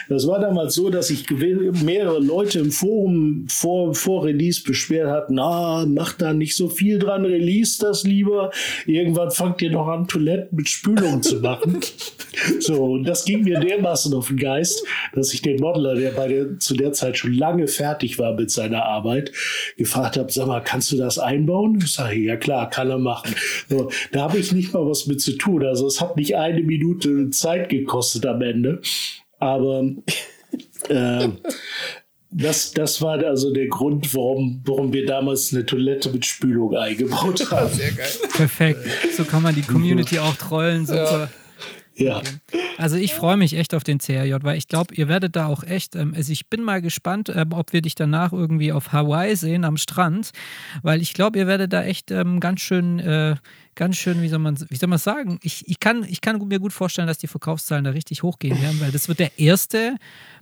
[SPEAKER 4] Das war damals so, dass sich mehrere Leute im Forum vor, vor Release beschwert hatten, ah, macht da nicht so viel dran, release das lieber. Irgendwann fangt ihr noch an, Toiletten mit Spülung zu machen. so, und das ging mir dermaßen auf den Geist, dass ich den Modeler, der bei der, zu der Zeit schon lange fertig war mit seiner Arbeit, gefragt habe, sag mal, kannst du das einbauen? Ich sage, ja klar, kann er machen. So, da habe ich nicht mal was mit zu tun. Also es hat nicht eine Minute Zeit gekostet am Ende. Aber äh, das, das war also der Grund, warum, warum wir damals eine Toilette mit Spülung eingebaut haben. Sehr geil.
[SPEAKER 1] Perfekt. So kann man die Community auch trollen. Super.
[SPEAKER 4] Ja.
[SPEAKER 1] Also ich freue mich echt auf den CRJ, weil ich glaube, ihr werdet da auch echt, ähm, also ich bin mal gespannt, ähm, ob wir dich danach irgendwie auf Hawaii sehen am Strand, weil ich glaube, ihr werdet da echt ähm, ganz schön äh, ganz schön, wie soll man wie soll man sagen? Ich, ich, kann, ich kann mir gut vorstellen, dass die Verkaufszahlen da richtig hochgehen werden, weil das wird der erste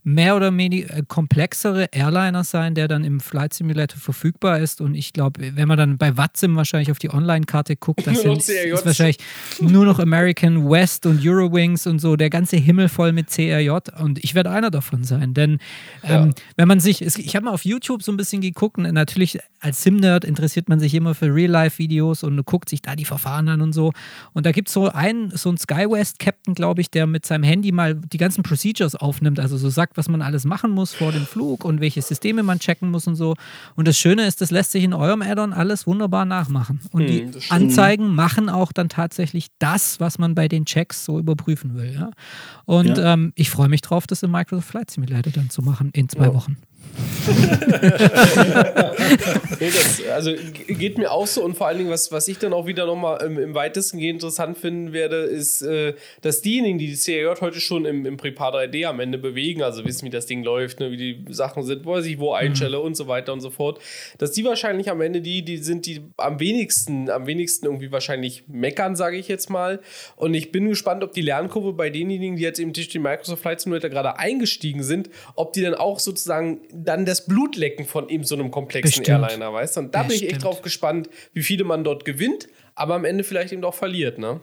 [SPEAKER 1] mehr oder weniger äh, komplexere Airliner sein, der dann im Flight Simulator verfügbar ist. Und ich glaube, wenn man dann bei Watsim wahrscheinlich auf die Online-Karte guckt, das sind, ist wahrscheinlich nur noch American West und Eurowings und so, der ganze Himmel voll mit CRJ. Und ich werde einer davon sein. Denn ähm, ja. wenn man sich, ich habe mal auf YouTube so ein bisschen geguckt und natürlich als Sim-Nerd interessiert man sich immer für Real-Life-Videos und guckt sich da die Verfahren an und so. Und da gibt es so einen, so einen SkyWest-Captain, glaube ich, der mit seinem Handy mal die ganzen Procedures aufnimmt, also so sagt, was man alles machen muss vor dem Flug und welche Systeme man checken muss und so. Und das Schöne ist, das lässt sich in eurem Addon alles wunderbar nachmachen. Und hm, die Anzeigen machen auch dann tatsächlich das, was man bei den Checks so überprüfen will. Ja? Und ja. ähm, ich freue mich drauf, das im Microsoft Flight Simulator dann zu machen in zwei ja. Wochen.
[SPEAKER 2] Nee, das, also geht mir auch so und vor allen Dingen, was, was ich dann auch wieder nochmal im, im weitesten Gehen interessant finden werde, ist, äh, dass diejenigen, die die CRJ heute schon im, im Prepar 3D am Ende bewegen, also wissen, wie das Ding läuft, ne, wie die Sachen sind, wo ich wo einstelle mhm. und so weiter und so fort, dass die wahrscheinlich am Ende die, die sind, die am wenigsten, am wenigsten irgendwie wahrscheinlich meckern, sage ich jetzt mal. Und ich bin gespannt, ob die Lernkurve bei denjenigen, die jetzt im Tisch die Microsoft Flight Simulator gerade eingestiegen sind, ob die dann auch sozusagen dann das Blut lecken von eben so einem komplexen Bestimmt. Airliner, weißt du? Und da Bestimmt. bin ich echt drauf gespannt, wie viele man dort gewinnt, aber am Ende vielleicht eben auch verliert, ne?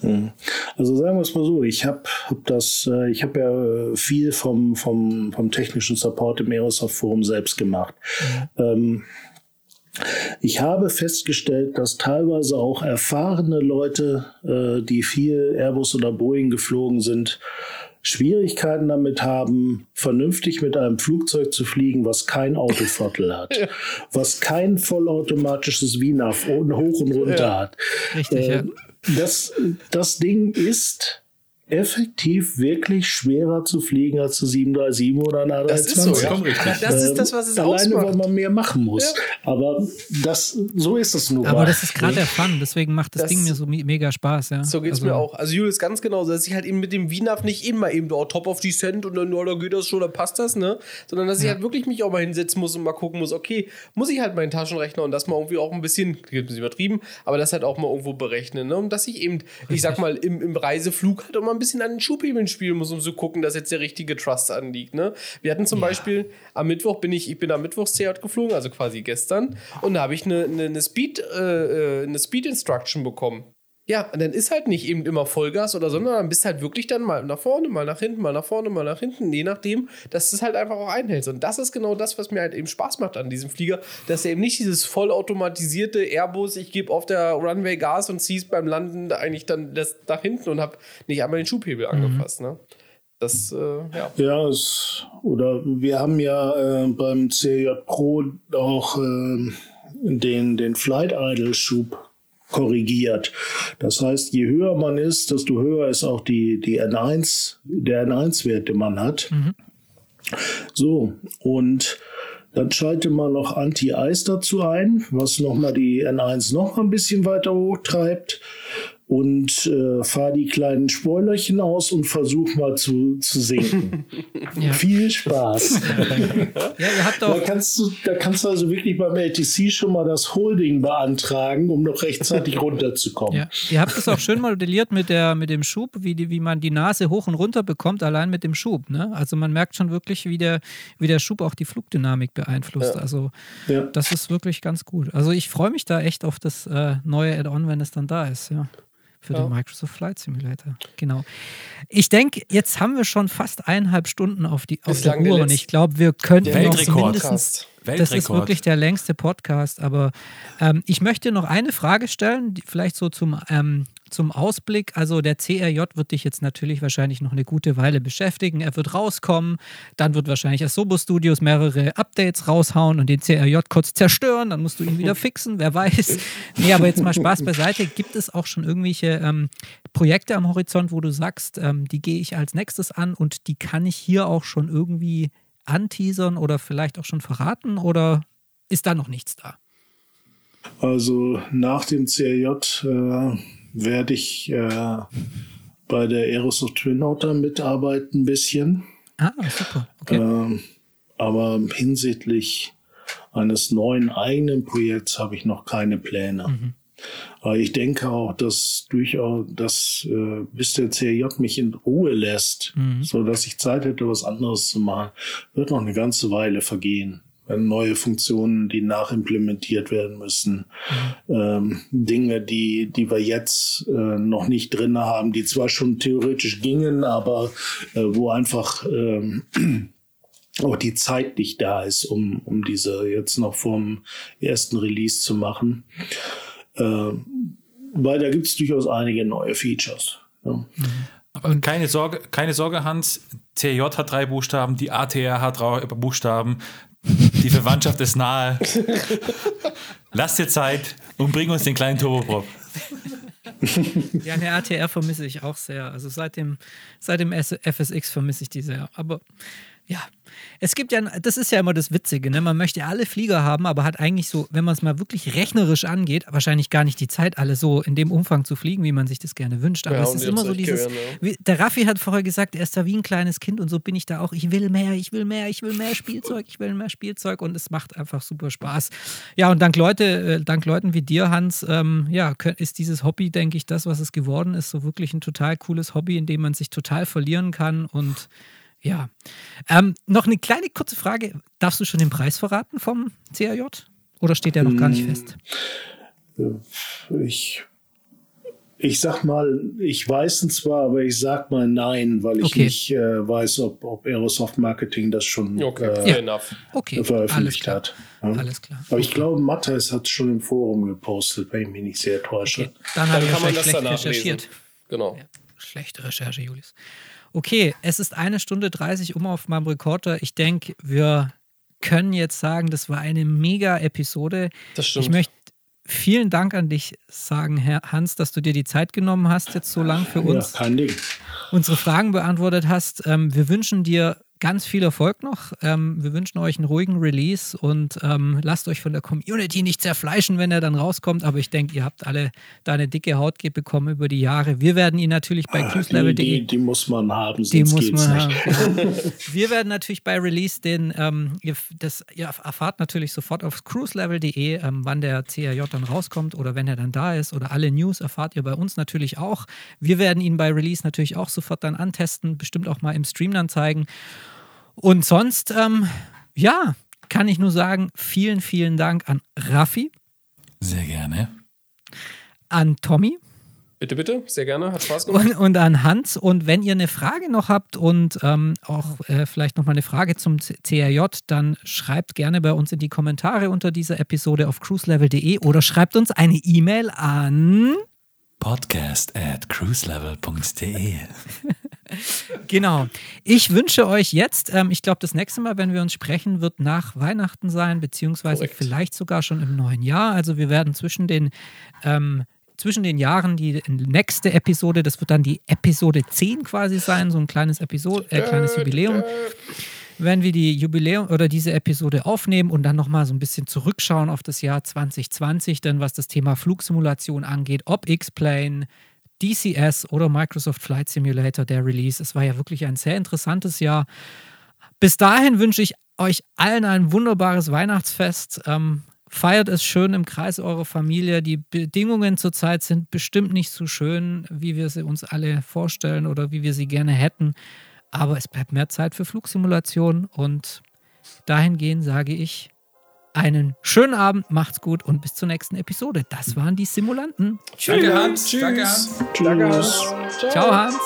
[SPEAKER 4] Hm. Also sagen wir es mal so, ich habe hab das, äh, ich habe ja äh, viel vom, vom, vom technischen Support im Aerosoft Forum selbst gemacht. Mhm. Ähm, ich habe festgestellt, dass teilweise auch erfahrene Leute, äh, die viel Airbus oder Boeing geflogen sind, Schwierigkeiten damit haben, vernünftig mit einem Flugzeug zu fliegen, was kein Autothrottle hat, ja. was kein vollautomatisches VNAV hoch und runter ja. hat. Richtig, äh, ja. Das, das Ding ist effektiv wirklich schwerer zu fliegen als zu 737 oder einer A320. Das ist so, ja.
[SPEAKER 2] Das ist das, was es
[SPEAKER 4] Alleine, ausmacht. weil man mehr machen muss. Ja. Aber das, so ist es nur.
[SPEAKER 1] Aber mal. das ist gerade der Fun, deswegen macht das, das, Ding mir so mega Spaß. Ja.
[SPEAKER 2] So geht es also. mir auch. Also Julius, ganz genau, dass ich halt eben mit dem VNAV nicht immer eben oh, top of Descent und dann, oh, da geht das schon, da passt das, ne? Sondern dass ich halt wirklich mich auch mal hinsetzen muss und mal gucken muss, okay, muss ich halt meinen Taschenrechner und das mal irgendwie auch ein bisschen, ein bisschen übertrieben, aber das halt auch mal irgendwo berechnen, ne? Und dass ich eben, ich sag mal, im, im Reiseflug halt mal ein bisschen an den Schubhebel Spielen muss, um zu gucken, dass jetzt der richtige Trust anliegt. Ne? Wir hatten zum ja. Beispiel am Mittwoch bin ich, ich bin am Mittwochs CR geflogen, also quasi gestern, und da habe ich eine, eine, eine Speed, äh, äh, eine Speed Instruction bekommen. Ja, und dann ist halt nicht eben immer Vollgas oder sondern dann bist halt wirklich dann mal nach vorne, mal nach hinten, mal nach vorne, mal nach hinten, je nachdem, dass du es halt einfach auch einhältst. Und das ist genau das, was mir halt eben Spaß macht an diesem Flieger, dass er eben nicht dieses vollautomatisierte Airbus, ich gebe auf der Runway Gas und zieh's beim Landen eigentlich dann das nach hinten und habe nicht einmal den Schubhebel mhm. angefasst, ne? Das, äh, ja.
[SPEAKER 4] Ja, es, oder wir haben ja äh, beim CJ Pro auch äh, den, den Flight Idle Schub korrigiert. Das heißt, je höher man ist, desto höher ist auch die, die N1, der N1-Wert, den man hat. Mhm. So, und dann schalte man noch Anti-Eis dazu ein, was nochmal die N1 noch ein bisschen weiter hochtreibt und äh, fahr die kleinen Spoilerchen aus und versuch mal zu, zu sinken. ja. Viel Spaß. ja, da, kannst du, da kannst du also wirklich beim LTC schon mal das Holding beantragen, um noch rechtzeitig runterzukommen.
[SPEAKER 1] Ja. Ihr habt es auch schön modelliert mit, der, mit dem Schub, wie, die, wie man die Nase hoch und runter bekommt, allein mit dem Schub. Ne? Also man merkt schon wirklich, wie der, wie der Schub auch die Flugdynamik beeinflusst. Also das ist wirklich ganz gut. Also ich freue mich da echt auf das äh, neue Add-on, wenn es dann da ist. Ja. Für ja. den Microsoft Flight Simulator. Genau. Ich denke, jetzt haben wir schon fast eineinhalb Stunden auf, die, auf der Uhr und ich glaube, wir könnten noch mindestens. Das ist wirklich der längste Podcast, aber ähm, ich möchte noch eine Frage stellen, die vielleicht so zum ähm, zum Ausblick, also der CRJ wird dich jetzt natürlich wahrscheinlich noch eine gute Weile beschäftigen. Er wird rauskommen, dann wird wahrscheinlich Asobo Studios mehrere Updates raushauen und den CRJ kurz zerstören, dann musst du ihn wieder fixen, wer weiß. Nee, aber jetzt mal Spaß beiseite. Gibt es auch schon irgendwelche ähm, Projekte am Horizont, wo du sagst, ähm, die gehe ich als nächstes an und die kann ich hier auch schon irgendwie anteasern oder vielleicht auch schon verraten oder ist da noch nichts da?
[SPEAKER 4] Also nach dem CRJ äh, werde ich äh, bei der Aerosoft Twin Otter mitarbeiten ein bisschen.
[SPEAKER 1] Ah, super. Okay.
[SPEAKER 4] Ähm, aber hinsichtlich eines neuen eigenen Projekts habe ich noch keine Pläne. Mhm. Aber ich denke auch, dass durchaus, dass äh, bis der CRJ mich in Ruhe lässt, mhm. so dass ich Zeit hätte, was anderes zu machen, wird noch eine ganze Weile vergehen neue Funktionen, die nachimplementiert werden müssen, mhm. ähm, Dinge, die, die wir jetzt äh, noch nicht drin haben, die zwar schon theoretisch gingen, aber äh, wo einfach ähm, auch die Zeit nicht da ist, um, um diese jetzt noch vom ersten Release zu machen. Äh, weil da gibt es durchaus einige neue Features. Ja. Mhm.
[SPEAKER 3] Aber keine Sorge, keine Sorge, Hans. CJ hat drei Buchstaben, die ATR hat drei Buchstaben, die Verwandtschaft ist nahe. Lass dir Zeit und bring uns den kleinen Turboprop.
[SPEAKER 1] Ja, eine ATR vermisse ich auch sehr. Also seit dem, seit dem FSX vermisse ich die sehr. Aber ja, es gibt ja, das ist ja immer das Witzige, ne? man möchte alle Flieger haben, aber hat eigentlich so, wenn man es mal wirklich rechnerisch angeht, wahrscheinlich gar nicht die Zeit, alle so in dem Umfang zu fliegen, wie man sich das gerne wünscht. Aber ja, es ist immer so dieses, wie, der Raffi hat vorher gesagt, er ist da wie ein kleines Kind und so bin ich da auch. Ich will mehr, ich will mehr, ich will mehr Spielzeug, ich will mehr Spielzeug und es macht einfach super Spaß. Ja, und dank Leute, äh, dank Leuten wie dir, Hans, ähm, ja, ist dieses Hobby, denke ich, das, was es geworden ist, so wirklich ein total cooles Hobby, in dem man sich total verlieren kann und ja. Ähm, noch eine kleine kurze Frage. Darfst du schon den Preis verraten vom CAJ? Oder steht der noch gar nicht hm. fest?
[SPEAKER 4] Ich, ich sag mal, ich weiß es zwar, aber ich sag mal nein, weil ich okay. nicht äh, weiß, ob, ob Aerosoft Marketing das schon
[SPEAKER 2] okay.
[SPEAKER 4] äh, ja. okay. veröffentlicht hat.
[SPEAKER 1] Ja? Alles klar.
[SPEAKER 4] Aber ich glaube, Matthias hat es schon im Forum gepostet, wenn ich mich nicht sehr täusche. Okay.
[SPEAKER 1] Dann, Dann kann man das danach recherchiert. Lesen.
[SPEAKER 2] Genau. Ja.
[SPEAKER 1] Schlechte Recherche, Julius. Okay, es ist eine Stunde 30 um auf meinem Rekorder. Ich denke, wir können jetzt sagen, das war eine mega Episode.
[SPEAKER 2] Das stimmt.
[SPEAKER 1] Ich möchte vielen Dank an dich sagen, Herr Hans, dass du dir die Zeit genommen hast, jetzt so lang für uns.
[SPEAKER 4] Ja, kein Ding.
[SPEAKER 1] Unsere Fragen beantwortet hast. Ähm, wir wünschen dir ganz viel Erfolg noch. Ähm, wir wünschen euch einen ruhigen Release und ähm, lasst euch von der Community nicht zerfleischen, wenn er dann rauskommt. Aber ich denke, ihr habt alle da eine dicke Haut bekommen über die Jahre. Wir werden ihn natürlich bei ah, cruiselevel.de.
[SPEAKER 4] Die, die, muss man haben,
[SPEAKER 1] die muss man haben. Genau. wir werden natürlich bei Release den, ähm, ihr, das, ihr erfahrt natürlich sofort auf cruiselevel.de, ähm, wann der CRJ dann rauskommt oder wenn er dann da ist. Oder alle News erfahrt ihr bei uns natürlich auch. Wir werden ihn bei Release natürlich auch sofort dann antesten, bestimmt auch mal im Stream dann zeigen. Und sonst, ähm, ja, kann ich nur sagen, vielen, vielen Dank an Raffi.
[SPEAKER 3] Sehr gerne.
[SPEAKER 1] An Tommy.
[SPEAKER 2] Bitte, bitte, sehr gerne, hat Spaß gemacht.
[SPEAKER 1] Und, und an Hans. Und wenn ihr eine Frage noch habt und ähm, auch äh, vielleicht nochmal eine Frage zum CRJ, dann schreibt gerne bei uns in die Kommentare unter dieser Episode auf cruiselevel.de oder schreibt uns eine E-Mail an
[SPEAKER 3] podcast at cruiselevel.de.
[SPEAKER 1] genau. Ich wünsche euch jetzt, ähm, ich glaube, das nächste Mal, wenn wir uns sprechen, wird nach Weihnachten sein, beziehungsweise Korrekt. vielleicht sogar schon im neuen Jahr. Also wir werden zwischen den ähm, zwischen den Jahren die nächste Episode, das wird dann die Episode 10 quasi sein, so ein kleines Episode, äh, kleines Jubiläum wenn wir die Jubiläum oder diese Episode aufnehmen und dann nochmal so ein bisschen zurückschauen auf das Jahr 2020, denn was das Thema Flugsimulation angeht, ob X-Plane, DCS oder Microsoft Flight Simulator, der Release. Es war ja wirklich ein sehr interessantes Jahr. Bis dahin wünsche ich euch allen ein wunderbares Weihnachtsfest. Ähm, feiert es schön im Kreis eurer Familie. Die Bedingungen zurzeit sind bestimmt nicht so schön, wie wir sie uns alle vorstellen oder wie wir sie gerne hätten. Aber es bleibt mehr Zeit für Flugsimulationen und dahingehend sage ich einen schönen Abend, macht's gut und bis zur nächsten Episode. Das waren die Simulanten.
[SPEAKER 3] Danke, Hans.
[SPEAKER 2] Tschüss.
[SPEAKER 3] Danke, Hans.
[SPEAKER 4] Tschüss.
[SPEAKER 1] Ciao, Hans.